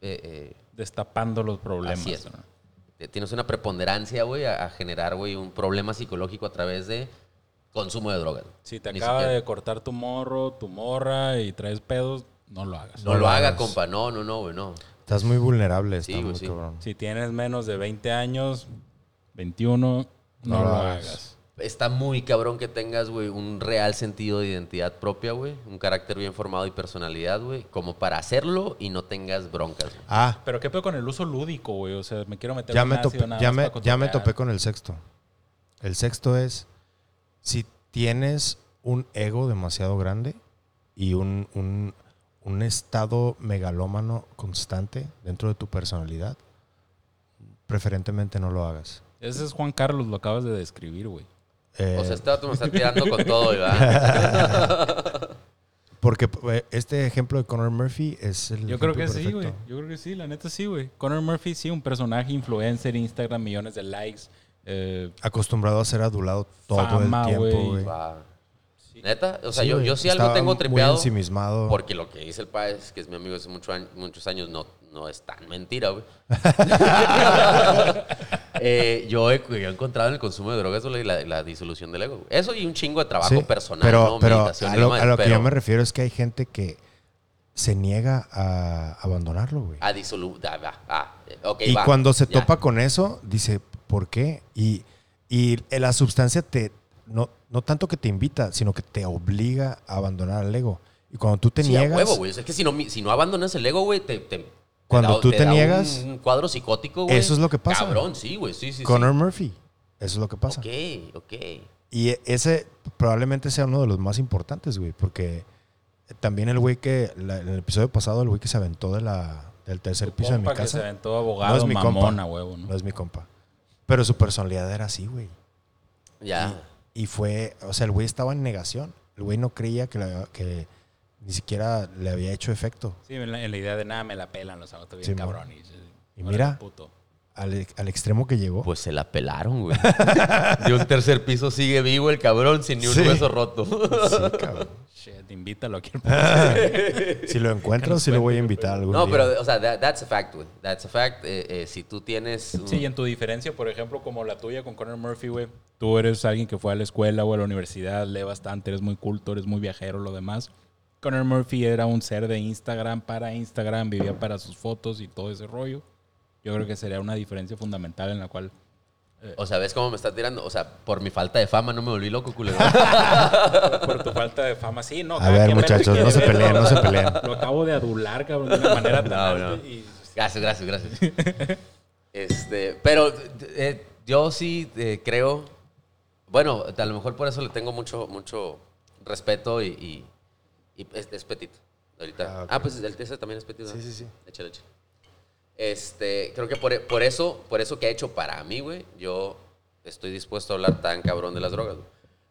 eh, eh, Destapando los problemas. Así es. ¿no? tienes una preponderancia, güey, a, a generar, güey, un problema psicológico a través de consumo de drogas. Si te Ni acaba siquiera- de cortar tu morro, tu morra y traes pedos, no lo hagas. No, No lo lo haga, hagas. compa. No, no, no, güey, no. Estás muy vulnerable, Sí, muy sí. cabrón. Si tienes menos de 20 años, 21, no, No lo lo hagas. hagas. Está muy cabrón que tengas, güey, un real sentido de identidad propia, güey. Un carácter bien formado y personalidad, güey. Como para hacerlo y no tengas broncas, güey. Ah, Pero qué pedo con el uso lúdico, güey. O sea, me quiero meter ya un me, ácido topé, nada ya, me, ya me topé con el sexto. El sexto es, si tienes un ego demasiado grande y un, un- un estado megalómano constante dentro de tu personalidad, preferentemente no lo hagas. Ese es Juan Carlos, lo acabas de describir, güey. Eh, O sea, este me está tirando con todo, ¿verdad? Porque eh, este ejemplo de Conor Murphy es el Yo creo que sí, güey. Yo creo que sí, la neta sí, güey. Conor Murphy, sí, un personaje influencer, Instagram, millones de likes. eh, Acostumbrado a ser adulado todo Fama, el tiempo, güey. güey. Neta, o sea, Sí, yo, yo sí algo tengo muy tripeado. ensimismado. Porque lo que dice el país, que es mi amigo hace mucho muchos años, no, no es tan mentira, güey. Eh, yo, he, yo he encontrado en el consumo de drogas la, la disolución del ego. güey. Eso y un chingo de trabajo Sí, personal, pero, ¿no? pero a lo, demás, a lo que yo me refiero es que hay gente que se niega a abandonarlo, güey. A disolu... ah, va, ok, y va, cuando se ya. topa con eso, dice, ¿por qué? Y, y la sustancia te, no, no tanto que te invita, sino que te obliga a abandonar el ego. Y cuando tú te Sí, a niegas, huevo, güey. O sea, es que si no, si no abandonas el ego, güey, te, te- te Cuando da- tú te niegas, Un cuadro psicótico, güey. eso es lo que pasa. Cabrón, sí, güey. Sí, sí, Conor sí. Murphy, eso es lo que pasa. Ok, ok. Y ese probablemente sea uno de los más importantes, güey, porque también el güey que, la- en el episodio pasado, el güey que se aventó de la, del tercer tu piso de mi compa que se casa, aventó abogado, No es mi compa. mamona, huevo, ¿no? no es mi compa. Pero su personalidad era así, güey. Ya. Y fue, o sea, el güey estaba en negación. El güey no creía que, la- que ni siquiera le había hecho efecto. Sí, en la, en la idea de nada me la pelan los autos bien Sí, cabrón. Y, Y mira. puto. Al, al extremo que llegó. Pues se la pelaron, güey. De un tercer piso sigue vivo el cabrón sin ni un Sí. hueso roto. Sí, cabrón. Shit, invítalo aquí si lo encuentro, sí lo voy a invitar algún No, día. pero, o sea, that- that's a fact, güey. That's a fact. Eh, eh, si tú tienes... un- Sí, y en tu diferencia, por ejemplo, como la tuya con Conor Murphy, güey, tú eres alguien que fue a la escuela o a la universidad, lee bastante, eres muy culto, eres muy viajero, lo demás. Conor Murphy era un ser de Instagram para Instagram, vivía para sus fotos y todo ese rollo. Yo creo que sería una diferencia fundamental en la cual... O sea, ¿ves cómo me está tirando? O sea, por mi falta de fama no me volví loco, culero. Por tu falta de fama, sí, no. A ver, muchachos, no se peleen, no se peleen. Lo acabo de adular, cabrón, de una manera No, y- Gracias, gracias, gracias. Este, pero eh, yo sí eh, creo, bueno, a lo mejor por eso le tengo mucho, mucho respeto y, y- y es, es petit. Ahorita. Ah, Ah, pues el TC también es petit. ¿no? Sí, sí, sí. Échale, échale. Este, creo que por, por eso, por eso que ha hecho para mí, güey, yo estoy dispuesto a hablar tan cabrón de las drogas, güey.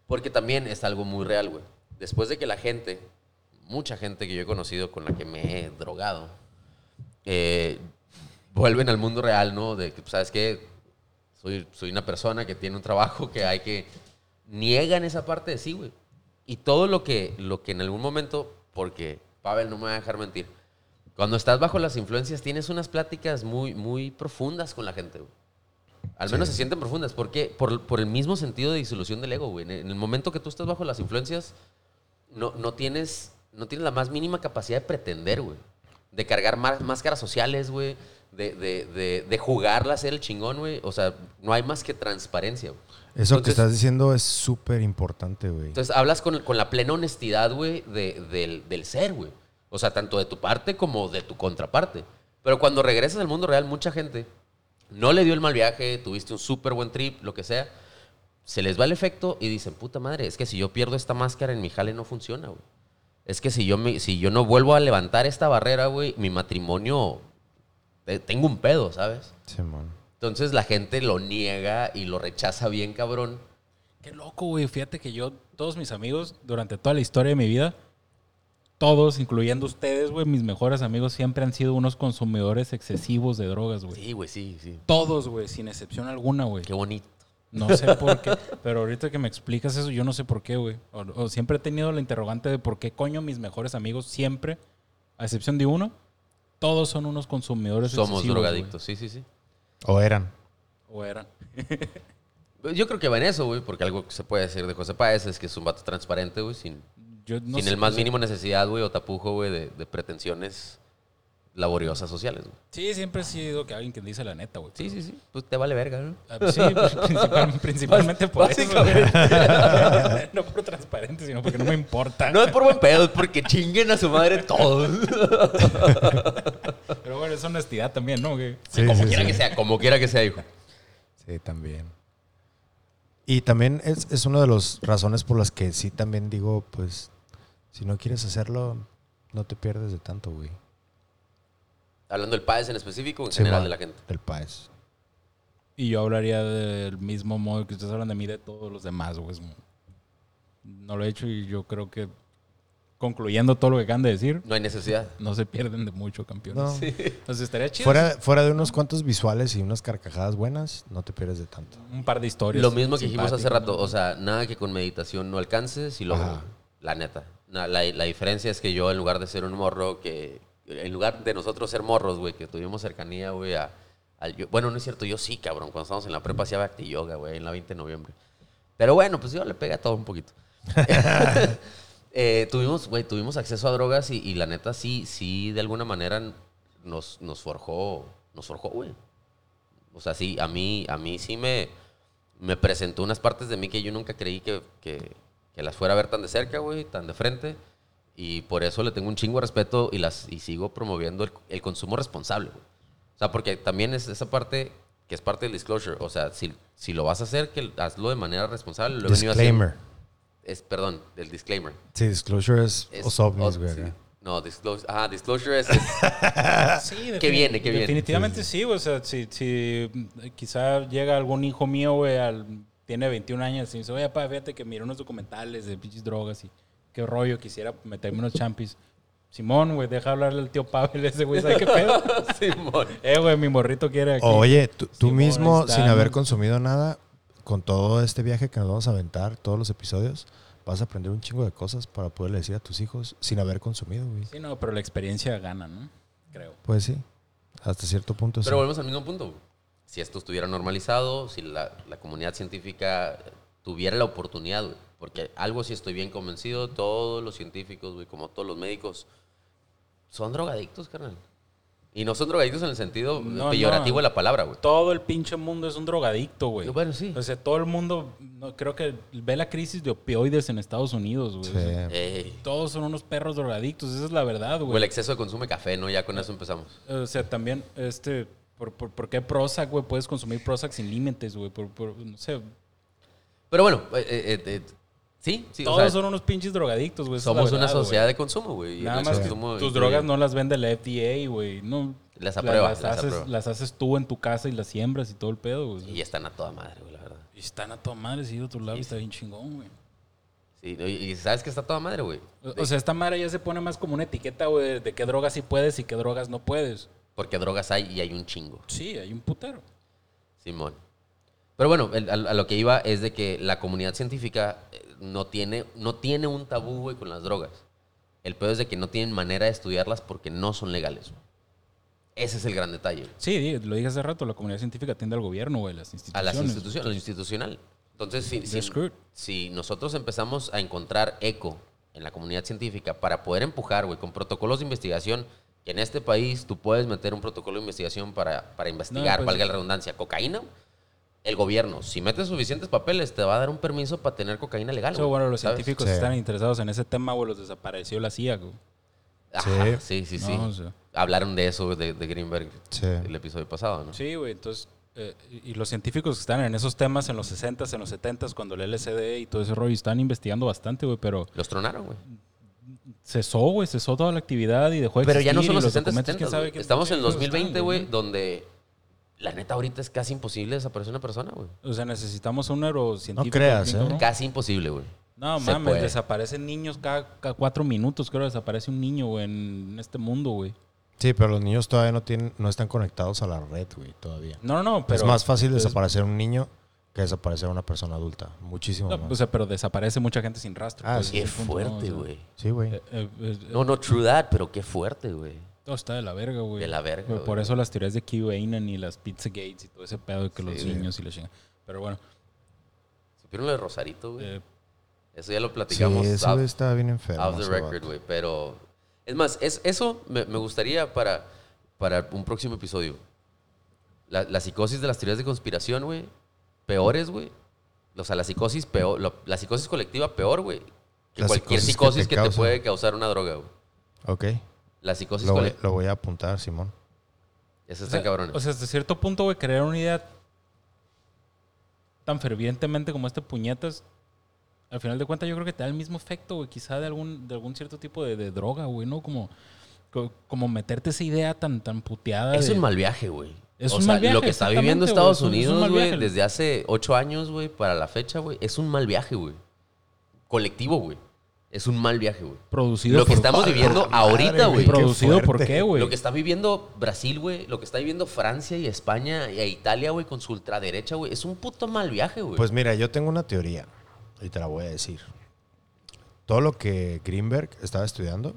Porque también es algo muy real, güey. Después de que la gente, mucha gente que yo he conocido con la que me he drogado, eh, vuelven al mundo real, ¿no? De que, pues, ¿sabes qué? Soy, soy una persona que tiene un trabajo que hay que... Niegan esa parte de sí, güey. Y todo lo que, lo que en algún momento, porque Pavel no me va a dejar mentir, cuando estás bajo las influencias tienes unas pláticas muy, muy profundas con la gente, güey. Al menos Sí. se sienten profundas. ¿Por qué? Por, por el mismo sentido de disolución del ego, güey. En el- en el momento que tú estás bajo las influencias, no, no, tienes, no tienes la más mínima capacidad de pretender, güey. de cargar má- máscaras sociales, güey, de, de, de, de jugarla a ser el chingón, güey. O sea, no hay más que transparencia, güey. Eso que estás diciendo es súper importante, güey. Entonces hablas con, con la plena honestidad, güey, de- del, del ser, güey. O sea, tanto de tu parte como de tu contraparte. Pero cuando regresas al mundo real, mucha gente no le dio el mal viaje, tuviste un súper buen trip, lo que sea. Se les va el efecto y dicen, puta madre, es que si yo pierdo esta máscara en mi jale no funciona, güey. Es que si yo, me- si yo no vuelvo a levantar esta barrera, güey, mi matrimonio, tengo un pedo, ¿sabes? Simón. Entonces la gente lo niega y lo rechaza bien, cabrón. Qué loco, güey. Fíjate que yo, todos mis amigos, durante toda la historia de mi vida, todos, incluyendo ustedes, güey, mis mejores amigos, siempre han sido unos consumidores excesivos de drogas, güey. Sí, güey, sí, sí. Todos, güey, sin excepción alguna, güey. Qué bonito. No sé por qué, pero ahorita que me explicas eso, yo no sé por qué, güey. O, o siempre he tenido la interrogante de por qué coño mis mejores amigos siempre, a excepción de uno, todos son unos consumidores Somos excesivos, drogadictos, sí, sí, sí. O eran. O eran. Yo creo que va en eso, güey, porque algo que se puede decir de José Páez es que es un vato transparente, güey, sin, Yo no sin sé, el más mínimo necesidad, güey, o tapujo, güey, de, de pretensiones laboriosas sociales, güey. Sí, siempre he sido que alguien que dice la neta, güey. Sí, sí, sí. Pues te vale verga, ¿no? Ah, Sí, pues, principal- principalmente por eso. No por transparente, sino porque no me importa. No es por buen pedo, es porque chinguen a su madre todos. Pero bueno, es honestidad también, ¿no? Que- Sí, como sí, quiera sí. que sea, como quiera que sea, hijo. Sí, también. Y también es, es una de las razones por las que sí también digo, pues, si no quieres hacerlo, no te pierdes de tanto, güey. Hablando del Páez en específico o en Sí, general de la gente. Del país. Y yo hablaría del mismo modo que ustedes hablan de mí de todos los demás, güey. No lo he hecho y yo creo que, concluyendo todo lo que acaban de decir, No hay necesidad. no se pierden de mucho, campeones. No. Entonces estaría chido. Fuera, fuera de unos cuantos visuales y unas carcajadas buenas, no te pierdes de tanto. Un par de historias. Lo mismo que dijimos hace rato, ¿no? o sea, nada que con meditación no alcances y luego, Ajá. la neta. La, la diferencia es que yo, en lugar de ser un morro que, en lugar de nosotros ser morros, güey, que tuvimos cercanía, güey, a, yo- bueno, no es cierto, yo sí, cabrón, cuando estábamos en la prepa hacía Bhakti Yoga, güey, en la 20 de noviembre. Pero bueno, pues yo le pegué a todo un poquito. Eh, tuvimos, güey, tuvimos acceso a drogas y, y la neta sí, sí, de alguna manera nos, nos forjó, nos forjó, güey. O sea, sí, a mí, a mí sí me, me presentó unas partes de mí que yo nunca creí que, que- que las fuera a ver tan de cerca, güey, tan de frente. Y por eso le tengo un chingo de respeto y, las, y sigo promoviendo el, el consumo responsable, güey. O sea, porque también es esa parte que es parte del disclosure. O sea, si, si lo vas a hacer, que hazlo de manera responsable. Lo. Disclaimer. Es, perdón, el disclaimer. Sí, disclosure es, Es- güey. sí. No, disclosure. Ajá, disclosure es. es- Sí, Que viene, que viene. Definitivamente sí, güey. O sea, si, si mm, quizá llega algún hijo mío, güey, al- tiene 21 años y dice, oye, papá, fíjate que miré unos documentales de pinches drogas y qué rollo, quisiera meterme unos champis. Simón, güey, deja hablarle al tío Pavel ese, güey, ¿sabe qué pedo? Simón. eh, güey, mi morrito quiere aquí. Oye, tú, tú Simón, mismo, está, sin haber consumido nada, con todo este viaje que nos vamos a aventar, todos los episodios, vas a aprender un chingo de cosas para poderle decir a tus hijos sin haber consumido, güey. Sí, no, pero la experiencia gana, ¿no? Creo. Pues sí, hasta cierto punto sí. Pero volvemos al mismo punto. güey. Si esto estuviera normalizado, si la, la comunidad científica tuviera la oportunidad, güey, porque algo sí estoy bien convencido, todos los científicos, güey, como todos los médicos, son drogadictos, carnal. Y no son drogadictos en el sentido No, peyorativo no. de la palabra, güey. Todo el pinche mundo es un drogadicto, güey. Bueno, sí. O sea, todo el mundo, no, creo que ve la crisis de opioides en Estados Unidos, güey. Sí. O sea, Ey. todos son unos perros drogadictos, esa es la verdad, O el güey. exceso de consumo de café, ¿no? Ya con eso empezamos. O sea, también, este, ¿por, por, por qué Prozac, güey? Puedes consumir Prozac sin límites, güey. Por, por- no sé, Pero bueno, eh, eh, eh, sí, sí. o todos sea, son unos pinches drogadictos, güey. somos una sociedad de consumo, güey. Nada más consumo tus incluye- drogas no las vende la FDA, güey. No, Las la- aprueba, las, las haces, aprueba. las haces tú en tu casa y las siembras y todo el pedo, güey. Y están a toda madre, güey, la verdad. Y están a toda madre, sí, de otro lado, Sí, está sí. bien chingón, güey. Sí, y y sabes que está toda madre, güey. O- O sea, esta madre ya se pone más como una etiqueta, güey, de qué drogas sí puedes y qué drogas no puedes. Porque drogas hay y hay un chingo. Sí, hay un putero. Simón. Pero bueno, el- a, a lo que iba es de que la comunidad científica eh, no tiene, no tiene un tabú, güey, con las drogas. El peor es de que no tienen manera de estudiarlas porque no son legales. güey. Ese es el gran detalle. güey. Sí, lo dije hace rato, la comunidad científica atiende al gobierno, güey, las A instituciones. las instituciones, a lo institucional. Entonces, si, si- nosotros empezamos a encontrar eco en la comunidad científica para poder empujar, güey, con protocolos de investigación en este país tú puedes meter un protocolo de investigación para, para investigar, pues- valga la redundancia, cocaína, el gobierno, si metes suficientes papeles, te va a dar un permiso para tener cocaína legal. Eso, güey, bueno, los ¿sabes? científicos Sí. están interesados en ese tema, güey, los desapareció la CIA, güey. Ajá, sí, sí, sí. No, o sea. Hablaron de eso de, de Greenberg Sí. el episodio pasado, ¿no? Sí, güey, entonces... eh, y y los científicos que están en esos temas en los 60s, en los 70s, cuando el LSD y todo ese rollo, están investigando bastante, güey, pero Los tronaron, güey. Cesó, güey, cesó toda la actividad y dejó de Pero ya no son los 60, documentos, 70. quién sabe Estamos en el qué cosas 2020, están, güey, donde la neta ahorita es casi imposible desaparecer una persona, güey. O sea, necesitamos un neurocientífico. No creas, ¿eh? Casi imposible, güey. No, Se mames, puede. desaparecen niños cada, cada cuatro minutos, creo, desaparece un niño, güey, en este mundo, güey. Sí, pero los niños todavía no tienen, no están conectados a la red, güey, todavía. No, no, no, pero... es más fácil es- desaparecer un niño que desaparecer una persona adulta. Muchísimo no, más. o sea, pero desaparece mucha gente sin rastro. Ah, pues, sí. Qué ¿no? fuerte, O sea, güey. sí, güey. eh, eh, eh, No, no, true that, pero qué fuerte, güey. Todo está de la verga, güey. De la verga, Por eso las teorías de QAnon y las Pizza Gates y todo ese pedo de que los Sí. niños y la chinga. Pero bueno, ¿Supieron lo de Rosarito, güey? eh, Eso ya lo Sí, platicamos eso off, está bien enfermo. off the record, güey. Pero, es más, es, eso me, me gustaría para, para un próximo episodio. La, la psicosis de las teorías de conspiración, güey. Peores, güey. O sea, la psicosis peor, lo- la psicosis colectiva peor, güey. Que La cualquier psicosis que te que te, puede causar una droga, güey. Ok. La psicosis Lo voy, colectiva. lo voy a apuntar, Simón. Eso o está cabrón. o sea, hasta cierto punto, güey, crear una idea tan fervientemente como este puñetas, al final de cuentas yo creo que te da el mismo efecto, güey, quizá de algún, de algún cierto tipo de, de droga, güey, ¿no? Como, co- como meterte esa idea tan, tan puteada. Es de- un mal viaje, güey. Es o un sea, mal viaje, lo que está viviendo Estados güey, es un- es un Unidos, güey, desde hace ocho años, güey, para la fecha, güey, es un mal viaje, güey. Colectivo, güey. Es un mal viaje, güey. Producido Lo que por- estamos viviendo madre, ahorita, güey. ¿Producido por qué, güey? Lo que está viviendo Brasil, güey. Lo que está viviendo Francia y España y Italia, güey, con su ultraderecha, güey. Es un puto mal viaje, güey. Pues mira, yo tengo una teoría y te la voy a decir. Todo lo que Greenberg estaba estudiando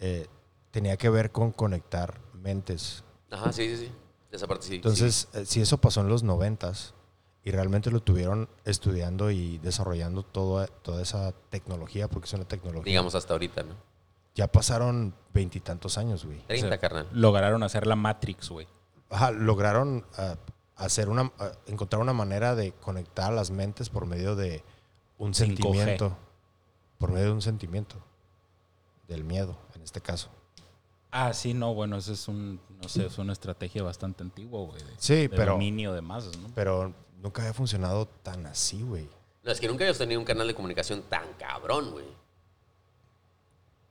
eh, tenía que ver con conectar mentes. Ajá, sí, sí, sí. Esa parte sí. Entonces, eh, si eso pasó en los noventas y realmente lo tuvieron estudiando y desarrollando toda, toda esa tecnología, porque es una tecnología, Digamos hasta ahorita, ¿no? ya pasaron veintitantos años, güey. 30, O sea, carnal. Lograron hacer la Matrix, güey. Ajá, lograron ah, hacer una, ah, encontrar una manera de conectar las mentes por medio de un 5G. sentimiento. Por medio de un sentimiento. Del miedo, en este caso. Ah, sí, no, bueno, eso es un, no sé, es una estrategia bastante antigua, güey. de- Sí, de pero- dominio de masas, ¿no? Pero nunca había funcionado tan así, güey. No, es que nunca habías tenido un canal de comunicación tan cabrón, güey.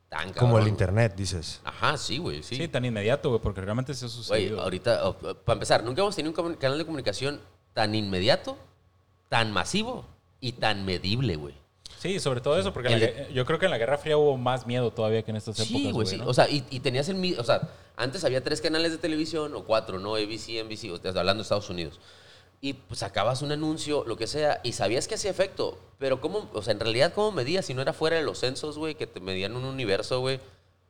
Tan cabrón. Como el güey. internet, dices. Ajá, sí, güey, sí. Sí, tan inmediato, güey, porque realmente eso Güey, sucedió. ahorita, oh, oh, para empezar, nunca hemos tenido un canal de comunicación tan inmediato, tan masivo y tan medible, güey. Sí, sobre todo eso, porque la de- yo creo que en la Guerra Fría hubo más miedo todavía que en estas Sí, épocas, güey, güey, sí. ¿no? O sea, y, y tenías el mi- O sea, antes había tres canales de televisión o cuatro, ¿no? ABC, NBC, o sea, hablando de Estados Unidos. Y pues, sacabas un anuncio, lo que sea, y sabías que hacía efecto. Pero, ¿cómo? O sea, en realidad, ¿cómo medías si no era fuera de los censos, güey? Que te medían un universo, güey.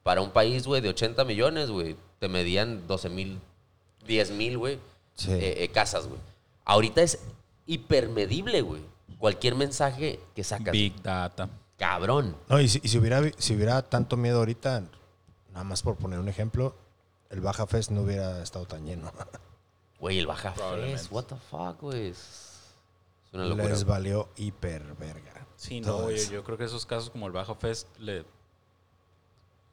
Para un país, güey, de 80 millones, güey. Te medían 12 mil, 10 mil, güey. Sí. eh, eh, casas, güey. Ahorita es hipermedible, güey. Cualquier mensaje que sacas. Big Data. No, Cabrón. y si, y si hubiera, si hubiera tanto miedo ahorita, nada más por poner un ejemplo, el Baja Fest no hubiera estado tan lleno. Güey, el baja fest, what the fuck, güey. Es una locura. Les valió hiper verga. Sí, no, eso. yo creo que esos casos como el Bajo Fest le... O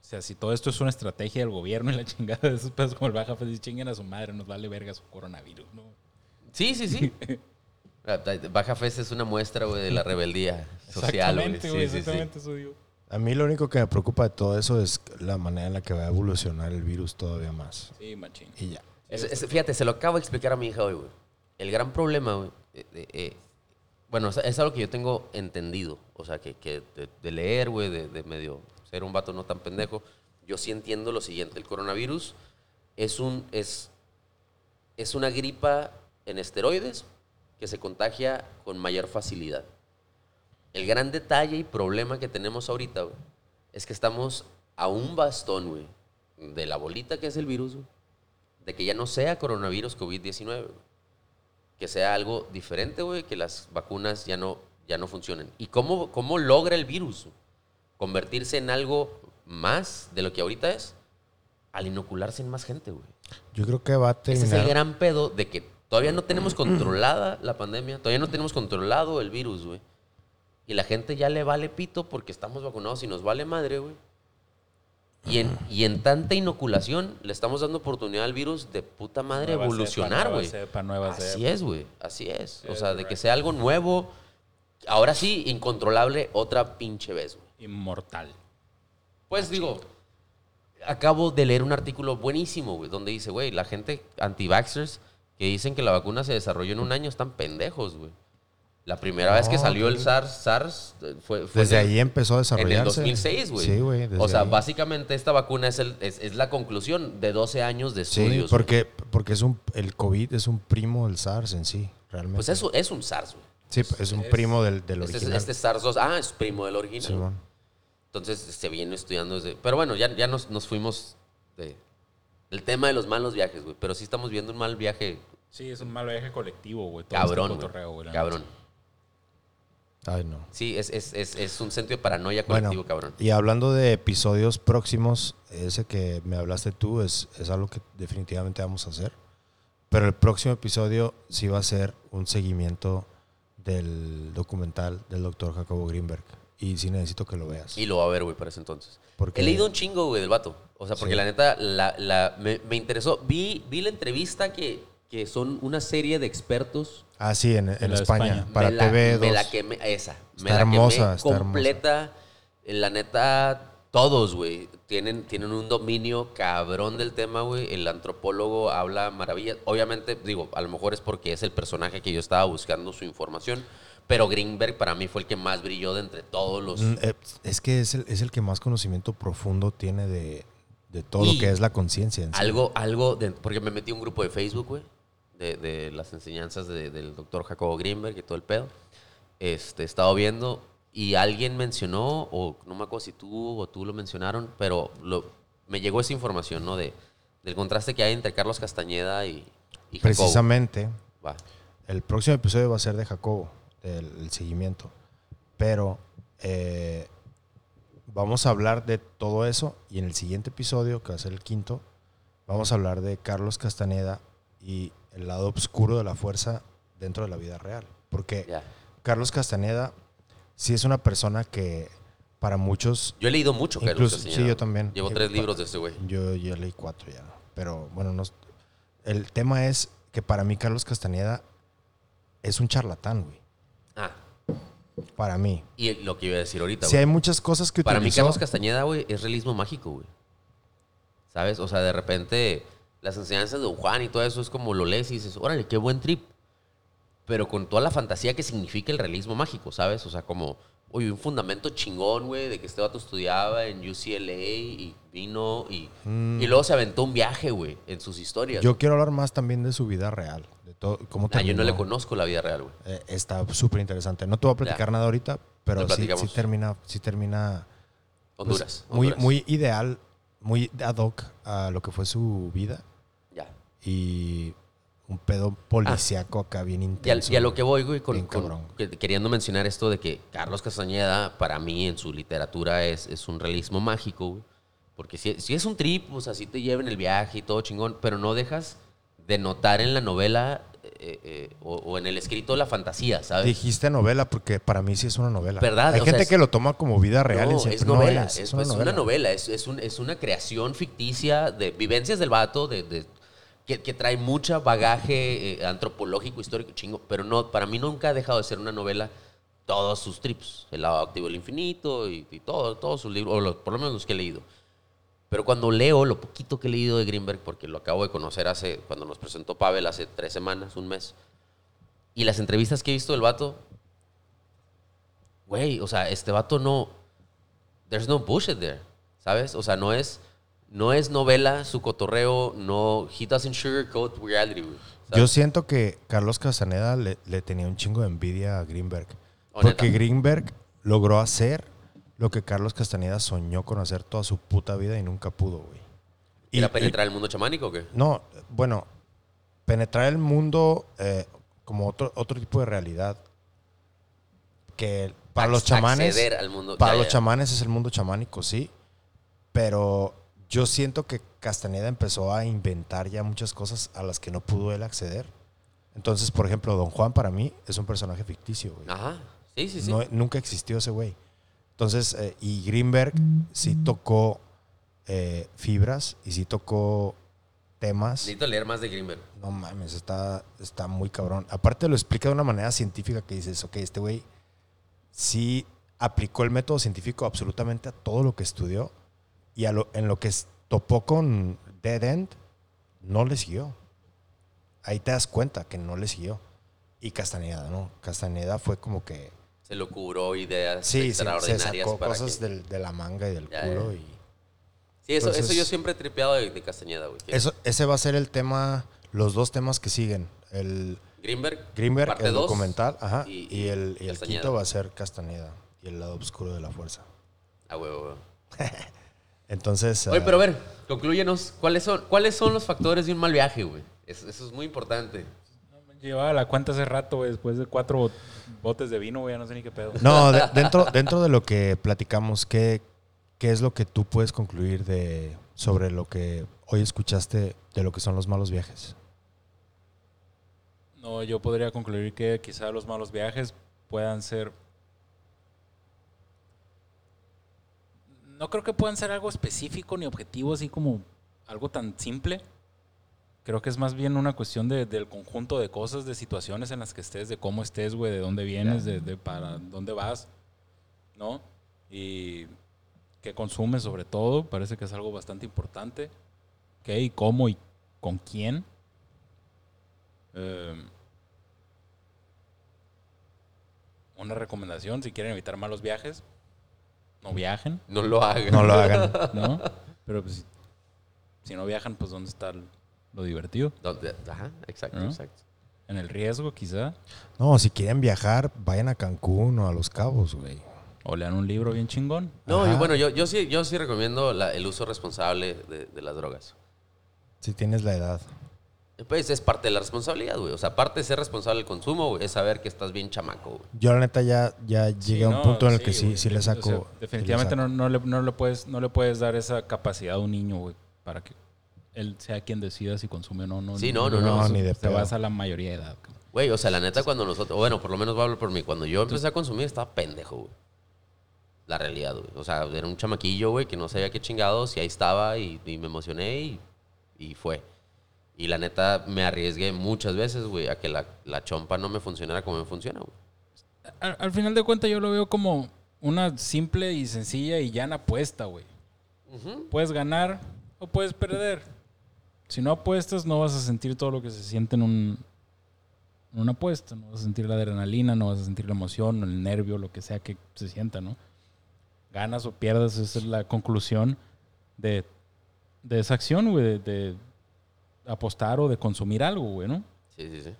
sea, si todo esto es una estrategia del gobierno y la chingada de esos pedos como el Baja Fest y chinguen a su madre, nos vale verga su coronavirus, ¿no? Sí, sí, sí. Ah, Baja Fest es una muestra, güey, de la rebeldía social, güey. Exactamente, Sí, güey, sí, sí. exactamente eso digo. A mí lo único que me preocupa de todo eso es la manera en la que va a evolucionar el virus todavía más. Sí, machín. Y ya. Es- es- fíjate, se lo acabo de explicar a mi hija hoy, güey. El gran problema, güey, eh, eh, eh, bueno, es- es algo que yo tengo entendido. O sea, que, que de, de leer, güey, de, de medio ser un vato no tan pendejo. Yo sí entiendo lo siguiente. El coronavirus es, un, es, es una gripa en esteroides que se contagia con mayor facilidad. El gran detalle y problema que tenemos ahorita, güey, es que estamos a un bastón, güey, de la bolita que es el virus, güey, de que ya no sea coronavirus COVID-19, güey. que sea algo diferente, güey, que las vacunas ya no, ya no funcionen. ¿Y cómo, cómo logra el virus convertirse en algo más de lo que ahorita es? al inocularse en más gente, güey. Yo creo que va a Ese es el terminar. gran pedo de que todavía no tenemos controlada la pandemia, todavía no tenemos controlado el virus, güey. Y la gente ya le vale pito porque estamos vacunados y nos vale madre, güey. Y en, y en tanta inoculación le estamos dando oportunidad al virus de puta madre Nueva evolucionar, güey. Así cepa. es, güey. Así es. O sea, de que sea algo nuevo. Ahora sí, incontrolable otra pinche vez, güey. Inmortal. Pues digo, acabo de leer un artículo buenísimo, güey, donde dice, güey, la gente anti-vaxxers que dicen que la vacuna se desarrolló en un año están pendejos, güey. La primera vez que salió el. SARS, SARS eh, fue, fue Desde de- ahí empezó a en desarrollarse. el 2006, güey. Sí, güey. O sea, ahí. básicamente esta vacuna es, el, es, es la conclusión de 12 años de Sí, estudios. güey. porque, porque es un, el COVID es un primo del SARS en sí, realmente. Pues eso es un SARS, güey. Sí, es un es- primo del, del Este, es- original. este SARS-2, ah, es primo del original. Sí, man. Entonces se viene estudiando desde... Pero bueno, ya, ya nos, nos fuimos de, del tema de los malos viajes, güey. Pero sí estamos viendo un mal viaje Sí, es un mal viaje colectivo, güey. todo cabrón, este güey. cotorreo, güey, la Cabrón. Ay, no. Sí, es, es, es, es un sentido de paranoia Bueno, colectivo, cabrón. y hablando de episodios próximos, ese que me hablaste tú es, es algo que definitivamente vamos a hacer. Pero el próximo episodio sí va a ser un seguimiento del documental del doctor Jacobo Greenberg. Y sí necesito que lo veas. Y lo va a ver, güey, para ese entonces. Porque- He leído un chingo, güey, del vato. O sea, porque Sí. la neta, la, la- me, me interesó. Vi, vi la entrevista que, que son una serie de expertos. Ah, sí, en, en España, España. para me la, TV2. Me la quemé, esa. me Está la hermosa, quemé está hermosa. completa. La neta, todos, güey, tienen, tienen un dominio cabrón del tema, güey. El antropólogo habla maravillas. Obviamente, digo, a lo mejor es porque es el personaje que yo estaba buscando su información. Pero Greenberg para mí fue el que más brilló de entre todos los... Mm, eh, Es que es el, es el que más conocimiento profundo tiene de, de todo Y lo que es la conciencia. sí. Algo, algo, de- porque me metí a un grupo de Facebook, güey, de, de las enseñanzas de- del doctor Jacobo Greenberg y todo el pedo. Este, he estado viendo y alguien mencionó, o no me acuerdo si tú o tú lo mencionaron, pero lo, me llegó esa información, ¿no? De, del contraste que hay entre Carlos Castañeda y, y Jacobo. Precisamente, Va. el próximo episodio va a ser de Jacobo, el seguimiento. Pero eh, vamos a hablar de todo eso y en el siguiente episodio, que va a ser el quinto, vamos a hablar de Carlos Castaneda y el lado oscuro de la fuerza dentro de la vida real. Porque. Carlos Castaneda sí es una persona que para muchos Yo he leído mucho, Carlos Incluso- Castañeda. sí, yo también. Llevo Eh, tres libros de este güey. Yo ya leí cuatro ya. Pero bueno, no, el tema es que para mí Carlos Castañeda es un charlatán, güey. Para mí. y lo que iba a decir ahorita, Si hay muchas cosas que Para mí, Carlos Castañeda, güey, es realismo mágico, güey. ¿Sabes? O sea, de repente, las enseñanzas de Juan y todo eso es como lo lees y dices, órale, qué buen trip. Pero con toda la fantasía que significa el realismo mágico, ¿sabes? O sea, como, oye, un fundamento chingón, güey, de que este vato estudiaba en UCLA y vino y, y luego se aventó un viaje, güey, en sus historias. Mm. Yo quiero hablar más también de su vida real. De todo, cómo Ah, yo no le conozco la vida real, güey. Eh, está súper interesante. No te voy a platicar Ya. nada ahorita, pero sí, sí termina, sí termina pues, Honduras. muy, Honduras. muy ideal, muy ad hoc a lo que fue su vida Ya. y un pedo policíaco acá bien Y a, intenso. y a lo que voy, güey, con, con- queriendo mencionar esto de que Carlos Castañeda, para mí, en su literatura, es, es un realismo mágico, güey. Porque si, si es un trip, pues así te lleva en el viaje y todo chingón, pero no dejas de notar en la novela eh, eh, o, o en el escrito la fantasía, ¿sabes? Dijiste novela porque para mí sí es una novela. ¿Verdad? Hay O gente sea, es- que lo toma como vida real. y No, es "No novela, es, es, es es una novela, es, es, un- es una creación ficticia de vivencias del vato, de, de- que, que trae mucha bagaje eh, antropológico, histórico, chingo, pero no, para mí nunca ha dejado de ser una novela todos sus trips, El lado activo del infinito y, y todo, todos sus libros, o los- por lo menos los que he leído. Pero cuando leo lo poquito que he leído de Greenberg, porque lo acabo de conocer hace, cuando nos presentó Pavel hace tres semanas, un mes, y las entrevistas que he visto del vato, güey, o sea, este vato no, there's no bullshit there, ¿sabes? O sea, no es, no es novela, su cotorreo, no, he doesn't sugarcoat reality. Yo siento que Carlos Castaneda le, le tenía un chingo de envidia a Greenberg. ¿O Porque? Greenberg logró hacer lo que Carlos Castaneda soñó con hacer toda su puta vida y nunca pudo, güey. Y- ¿Era y- penetrar el mundo chamánico o qué? No, bueno, penetrar el mundo eh, como otro, otro tipo de realidad. Que para los chamanes. Al mundo. Para ya, los ya. chamanes es el mundo chamánico, sí. Pero yo siento que Castaneda empezó a inventar ya muchas cosas a las que no pudo él acceder. Entonces, por ejemplo, Don Juan para mí es un personaje ficticio, güey. Ajá. Sí, sí, sí. No- nunca existió ese güey. Entonces, eh, y Greenberg sí tocó eh, fibras y sí tocó temas. Necesito leer más de Greenberg. No mames, está, está muy cabrón. Aparte lo explica de una manera científica que dices, ok, este güey sí aplicó el método científico absolutamente a todo lo que estudió y a lo- en lo que topó con Dead End, no le siguió. Ahí te das cuenta que no le siguió. Y Castaneda, ¿no? Castaneda fue como que... Se lo curó ideas Sí, sí, se extraordinarias sacó para cosas que- del- de la manga y del Ya, culo. Y Sí, eso, eso yo siempre he tripeado de, de Castañeda, güey. eso, ese va a ser el tema, los dos temas que siguen. El, Greenberg, Greenberg, parte el dos, documental, ajá, y- y, el, y el Castañeda. quinto va a ser Castaneda y el lado oscuro de la fuerza. Ah, huevo, huevo. Entonces, Oye, ah, pero a ver, conclúyenos. ¿Cuáles son, ¿Cuáles son los factores de un mal viaje, güey? Eso, eso es muy importante. Llevaba la cuenta hace rato, güey, después de cuatro botes de vino, güey, ya no sé ni qué pedo. no, de- dentro, dentro de lo que platicamos, ¿qué, ¿qué es lo que tú puedes concluir de, sobre lo que hoy escuchaste de lo que son los malos viajes? No, yo podría concluir que quizá los malos viajes puedan ser... No creo que puedan ser algo específico ni objetivo, así como algo tan simple. Creo que es más bien una cuestión de- del conjunto de cosas, de situaciones en las que estés, de cómo estés, güey, de dónde vienes, de, de para dónde vas, ¿no? Y qué consumes sobre todo, parece que es algo bastante importante. ¿Qué y cómo y con quién? Eh, una recomendación, si quieren evitar malos viajes, no viajen, No lo hagan. No lo hagan. ¿no? Pero pues, si, si no viajan, pues ¿dónde está el- lo divertido? Ajá, exacto, ¿Ah? exacto. En el riesgo, quizá. No, si quieren viajar, vayan a Cancún o a Los Cabos, güey. O lean un libro bien chingón. No, bueno, yo, yo, sí, yo sí recomiendo la- el uso responsable de, de las drogas. Si tienes la edad. Pues es parte de la responsabilidad, güey. O sea, parte de ser responsable del consumo, güey, es saber que estás bien chamaco, güey. Yo la neta ya, ya llegué a un no, punto en el que sí, güey. sí le O sea, saco. sí le definitivamente saco. no, no le, no le puedes, no le puedes dar esa capacidad a un niño, güey, para que él sea quien decida si consume o no. no Sí, no, no, no, ni de pedo. basa a la mayoría de edad. Güey, o sea, la neta, cuando nosotros, o bueno, por lo menos voy a hablar por mí, cuando yo empecé a consumir estaba pendejo, güey. La realidad, güey. O sea, era un chamaquillo, güey, que no sabía qué chingados, y ahí estaba, y, y me emocioné, y, y fue. Y la neta, me arriesgué muchas veces, güey, a que la, la chompa no me funcionara como me funciona, güey. Al, al final de cuentas yo lo veo como una simple y sencilla y llana apuesta, güey. Puedes ganar o puedes perder. Si no apuestas no vas a sentir todo lo que se siente en, un, en una apuesta. No vas a sentir la adrenalina, no vas a sentir la emoción, el nervio, lo que sea que se sienta, ¿no? Ganas o pierdas, esa es la conclusión de, de esa acción, güey, de, de apostar o de consumir algo, güey, ¿no? Sí, sí, sí.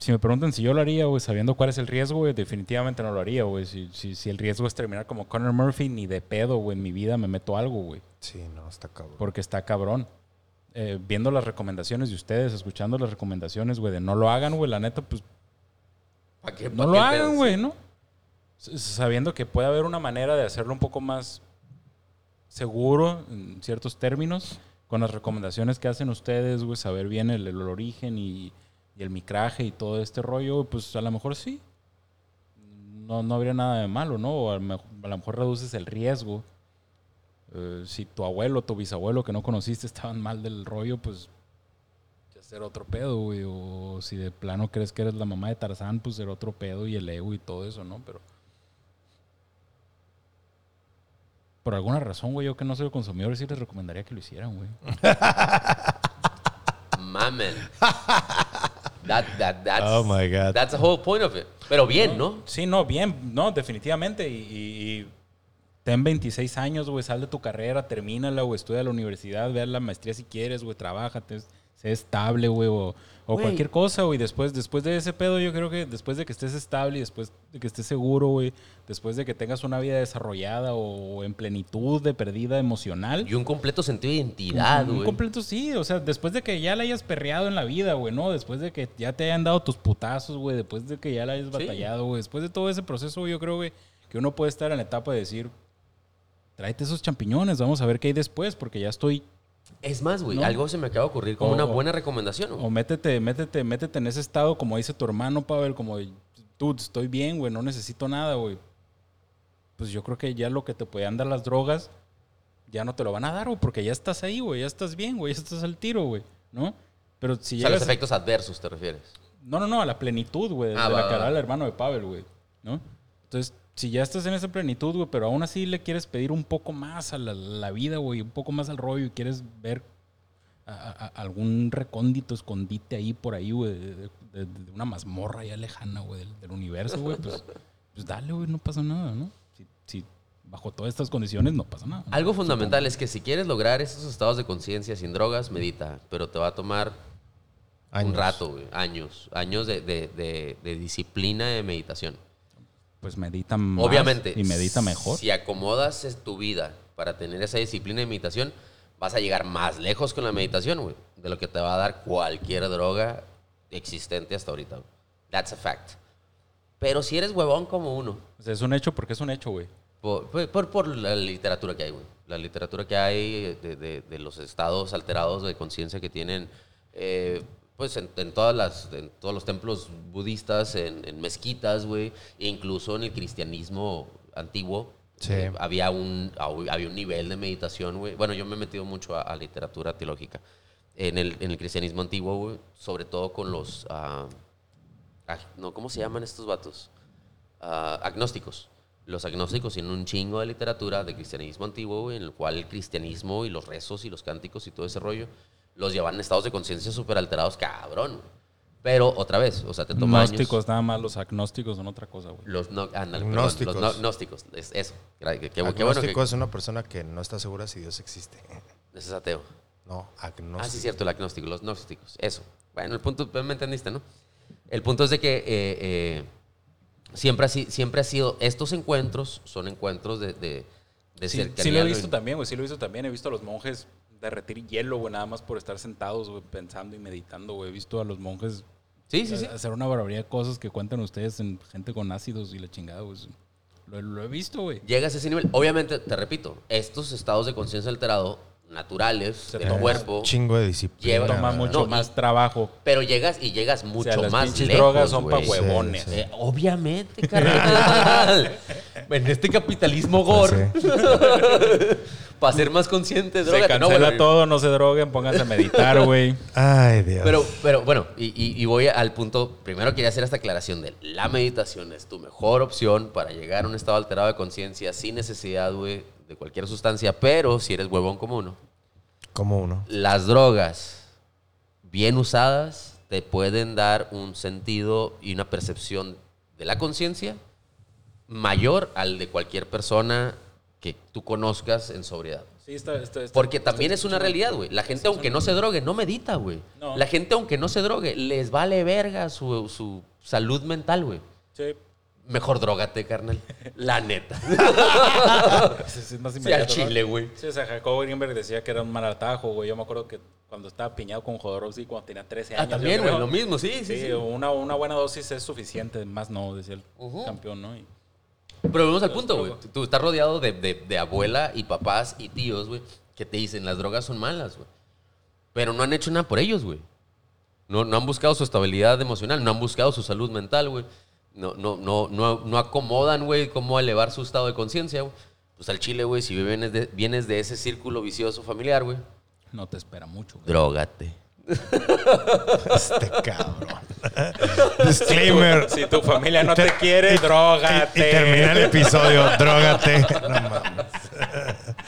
Si me preguntan si yo lo haría, güey, sabiendo cuál es el riesgo, güey, definitivamente no lo haría, güey. Si, si, si el riesgo es terminar como Conor Murphy, ni de pedo, güey, en mi vida me meto algo, güey. Sí, no, está cabrón. Porque está cabrón. Eh, viendo las recomendaciones de ustedes, escuchando las recomendaciones, güey, de no lo hagan, güey, la neta, pues ¿Pa' qué- no lo hagan, güey. ¿no? Sabiendo que puede haber una manera de hacerlo un poco más seguro en ciertos términos, con las recomendaciones que hacen ustedes, güey, saber bien el, el origen y, y el micraje y todo este rollo, pues a lo mejor sí. No, no habría nada de malo, ¿no? O a, lo mejor- a lo mejor reduces el riesgo. Eh, si tu abuelo, tu bisabuelo que no conociste estaban mal del rollo, pues ya será otro pedo, güey. O si de plano crees que eres la mamá de Tarzán, pues será otro pedo y el ego y todo eso, ¿no? Pero. Por alguna razón, güey, yo que no soy consumidor, sí les recomendaría que lo hicieran, güey. Mamen. That, that, that's, Oh my God. That's the whole point of it. Pero bien, ¿no? Sí, no, bien, no, definitivamente. Y, y- y ten 26 años, güey, sal de tu carrera, termínala, güey, estudia a la universidad, ve a la maestría si quieres, güey, trabájate, sé estable, güey, o, cualquier cosa, güey. Después, después de ese pedo, yo creo que después de que estés estable y después de que estés seguro, güey, después de que tengas una vida desarrollada o en plenitud de perdida emocional. Y un completo sentido de identidad, Un güey. completo sí, o sea, después de que ya la hayas perreado en la vida, güey, ¿no? Después de que ya te hayan dado tus putazos, güey, después de que ya la hayas batallado, güey, después de todo ese proceso, güey, yo creo, güey, que uno puede estar en la etapa de decir, tráete esos champiñones, vamos a ver qué hay después, porque ya estoy Es más, güey, No. algo se me acaba de ocurrir como O- una o- buena recomendación. güey. O métete, métete, métete en ese estado, como dice tu hermano, Pavel, como, tú, estoy bien, güey, no necesito nada, güey. Pues yo creo que ya lo que te podían dar las drogas, ya no te lo van a dar, güey, porque ya estás ahí, güey, ya estás bien, güey, ya estás al tiro, güey, ¿no? Pero si o sea, los llegas... efectos adversos, ¿te refieres? No, no, no, a la plenitud, güey, Ah, de va, la que va. hablaba el hermano de Pavel, güey, ¿no? Entonces, si ya estás en esa plenitud, güey, pero aún así le quieres pedir un poco más a la, la vida, güey, un poco más al rollo y quieres ver a- a- a- algún recóndito escondite ahí por ahí, güey, de, de- de una mazmorra ya lejana, güey, del, del universo, güey, pues, pues dale, güey, no pasa nada, ¿no? Si, si bajo todas estas condiciones no pasa nada. Algo fundamental es que si quieres lograr esos estados de conciencia sin drogas, medita, pero te va a tomar Años. un rato, güey, años, años de, de- de- de disciplina de meditación. Pues medita más Obviamente, y medita mejor. Si acomodas tu vida para tener esa disciplina de meditación, vas a llegar más lejos con la meditación, güey, de lo que te va a dar cualquier droga existente hasta ahorita. güey. That's a fact. Pero si eres huevón como uno, sea, es un hecho porque es un hecho, güey. por, por- por la literatura que hay, güey. La literatura que hay de, de- de los estados alterados de conciencia que tienen, eh, pues en, en todas las, en todos los templos budistas, en, en mezquitas, güey, e incluso en el cristianismo antiguo. Sí. eh, había, un, había un nivel de meditación, güey. Bueno, yo me he metido mucho a, a literatura teológica. En el, en el cristianismo antiguo, güey, sobre todo con los... ah, no, ¿Cómo se llaman estos vatos? Ah, agnósticos. Los agnósticos tienen un chingo de literatura de cristianismo antiguo, güey, en el cual el cristianismo y los rezos y los cánticos y todo ese rollo los llevan en estados de conciencia súper alterados, cabrón. Pero otra vez, o sea, te toma años. Gnósticos, nada más, los agnósticos son otra cosa, güey. Los no, perdón, Agnósticos. los no- gnósticos, es eso. Qué, qué- qué bueno que Agnóstico es una persona que no está segura si Dios existe. ese es ateo. No, agnóstico. Ah, sí, cierto, el agnóstico, los gnósticos, eso. Bueno, el punto, me entendiste, ¿no? El punto es de que eh, eh, siempre, ha, si- siempre ha sido, estos encuentros son encuentros de, de, de Sí, cercanía. sí lo he visto también, güey. Sí lo he visto también. He visto a los monjes derretir hielo, güey, nada más por estar sentados, güey, pensando y meditando, güey. He visto a los monjes Sí, sí, sí. hacer una barbaridad de cosas que cuentan ustedes en gente con ácidos y la chingada, güey. Lo, lo he visto, güey. Llegas a ese nivel. Obviamente, te repito, estos estados de conciencia alterado, naturales, Se del cuerpo, Chingo de disciplina. Lleva- Toma mucho No, y- más trabajo. pero llegas y llegas mucho las más pinches lejos, drogas son pa' güey. huevones. Sí, sí. Eh, obviamente, carnal. en este capitalismo gore, Sí. para ser más consciente, Se droga. cancela todo, no se droguen, pónganse a meditar, güey. Ay, Dios. Pero, pero bueno, y, y- y voy al punto. Primero quería hacer esta aclaración de la meditación es tu mejor opción para llegar a un estado alterado de conciencia sin necesidad, güey, de cualquier sustancia. Pero si eres huevón como uno, como uno. las drogas bien usadas te pueden dar un sentido y una percepción de la conciencia mayor al de cualquier persona que tú conozcas en sobriedad. Sí, está, está- está- Porque está- también es una realidad, güey. La gente, aunque no se drogue, no medita, güey. No. La gente, aunque no se drogue, les vale verga su, su salud mental, güey. Sí. Mejor drogate, carnal. La neta. Es más Sí, al chile, güey. Sí, o sea, Jacobo Greenberg decía que era un mal atajo, güey. Yo me acuerdo que cuando estaba piñado con Jodorowsky cuando tenía 13 años. Ah, también, güey. Lo mismo, sí, sí, Sí, sí. Una, una buena dosis es suficiente, más no, decía el campeón, ¿no? Y- Pero vamos al punto, güey. Tú estás rodeado de, de- de abuela y papás y tíos, güey, que te dicen las drogas son malas, güey. Pero no han hecho nada por ellos, güey. No, no han buscado su estabilidad emocional, no han buscado su salud mental, güey. No, no, no, no, no acomodan, güey, cómo elevar su estado de conciencia, güey. Pues al chile, güey, si vienes de, vienes de ese círculo vicioso familiar, güey, no te espera mucho. güey. drogate. Este cabrón. Disclaimer. Si tu familia no te Te- quiere, Y, drogate. y termina el episodio. Drógate. No mames.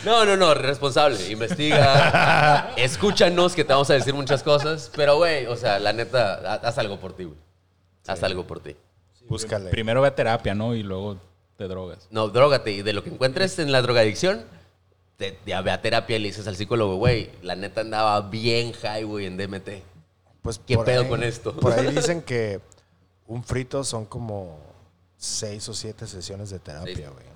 No, no, no, responsable. Investiga. Escúchanos que te vamos a decir muchas cosas. Pero, güey, o sea, la neta, ha- haz algo por ti, güey. Haz algo por ti. Búscale. Primero ve a terapia, ¿no? Y luego te drogas. No, drogate. Y de lo que encuentres en la drogadicción, te, ya ve a terapia y le dices al psicólogo, güey, la neta andaba bien high, güey, en DMT. Pues ¿Qué por pedo ahí- con esto? Por ahí dicen que un frito son como seis o siete sesiones de terapia, güey.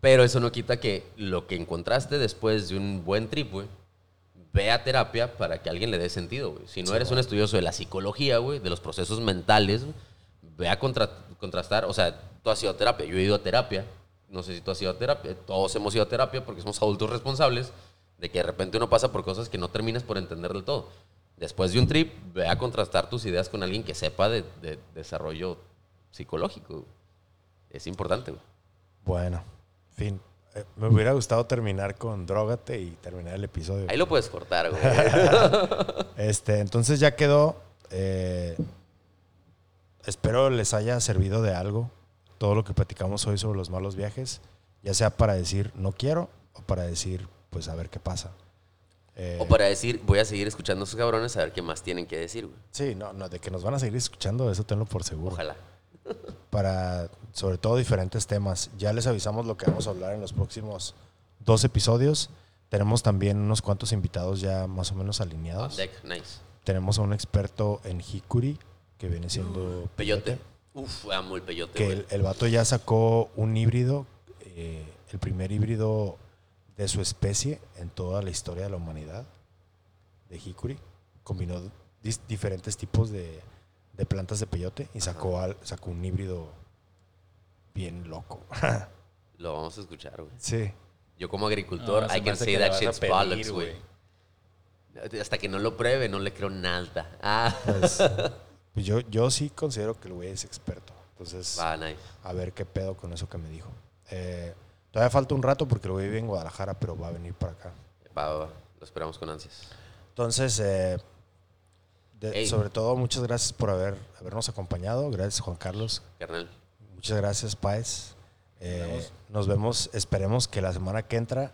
Pero eso no quita que lo que encontraste después de un buen trip, güey, ve a terapia para que alguien le dé sentido, güey. Si no eres un estudioso de la psicología, güey, de los procesos mentales, güey, ve a contra- contrastar. O sea, tú has ido a terapia, yo he ido a terapia. no sé si tú has ido a terapia, todos hemos ido a terapia porque somos adultos responsables, de que de repente uno pasa por cosas que no terminas por entender del todo. Después de un trip, ve a contrastar tus ideas con alguien que sepa de, de desarrollo psicológico. Es importante. güey. Bueno, fin. Eh, me hubiera gustado terminar con Drógate y terminar el episodio. Ahí lo puedes cortar, güey. Este, entonces ya quedó. eh, espero les haya servido de algo todo lo que platicamos hoy sobre los malos viajes, ya sea para decir no quiero o para decir pues a ver qué pasa. Eh, o para decir, voy a seguir escuchando a esos cabrones a ver qué más tienen que decir, güey. Sí, no, no, de que nos van a seguir escuchando, eso tenlo por seguro. Ojalá. Para sobre todo diferentes temas. Ya les avisamos lo que vamos a hablar en los próximos dos episodios. Tenemos también unos cuantos invitados ya más o menos On alineados. deck, nice. Tenemos a un experto en Hikuri, que viene siendo Peyote. Uf, amo el peyote, que el, el vato ya sacó un híbrido, eh, el primer híbrido de su especie en toda la historia de la humanidad, de Hikuri. Combinó dis- diferentes tipos de, de plantas de peyote y sacó, al- sacó un híbrido bien loco. Lo vamos a escuchar, güey. sí. Yo como agricultor, No, I can say that shit's bollocks, güey. Hasta que no lo pruebe, no le creo nada. Ah, Pues, pues yo, yo sí considero que el güey es experto. Entonces, va, nice. a ver qué pedo con eso que me dijo. Eh, todavía falta un rato porque el güey vive en Guadalajara, pero va a venir para acá. Va, va, va. Lo esperamos con ansias. Entonces, eh, de- sobre todo, muchas gracias por haber, habernos acompañado. Gracias, Juan Carlos. Carnal, Muchas gracias, Paez. Eh, vemos. nos vemos, esperemos que la semana que entra,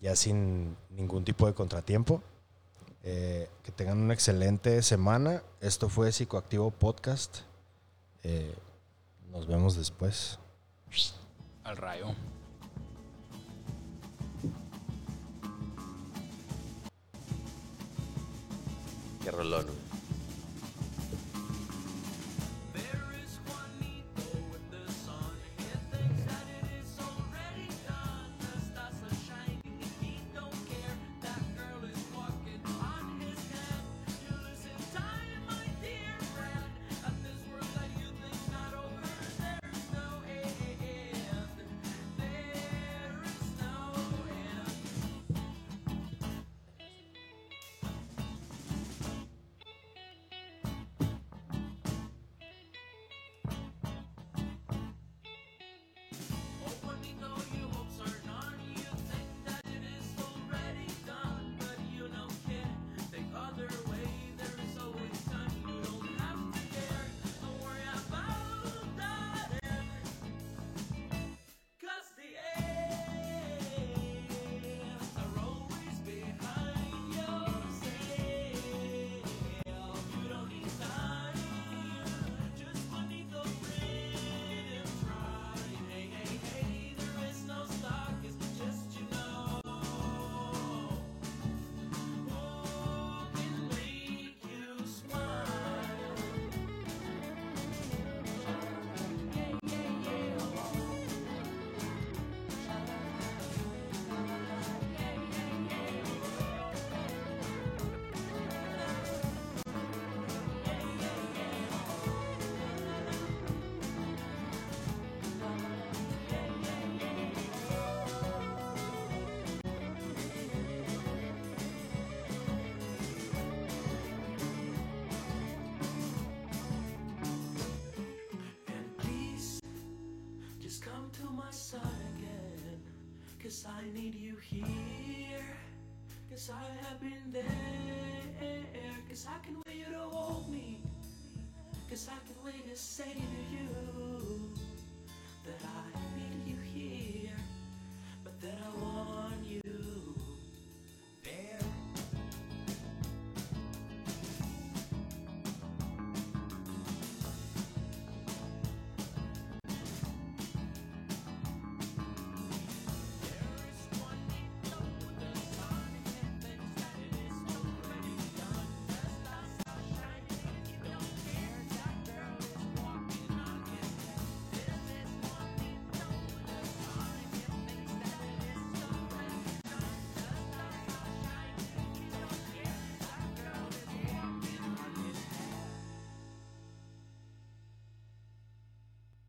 ya sin ningún tipo de contratiempo. Eh, que tengan una excelente semana. Esto fue Psicoactivo Podcast. Eh, nos vemos después. Al rayo. qué rolón,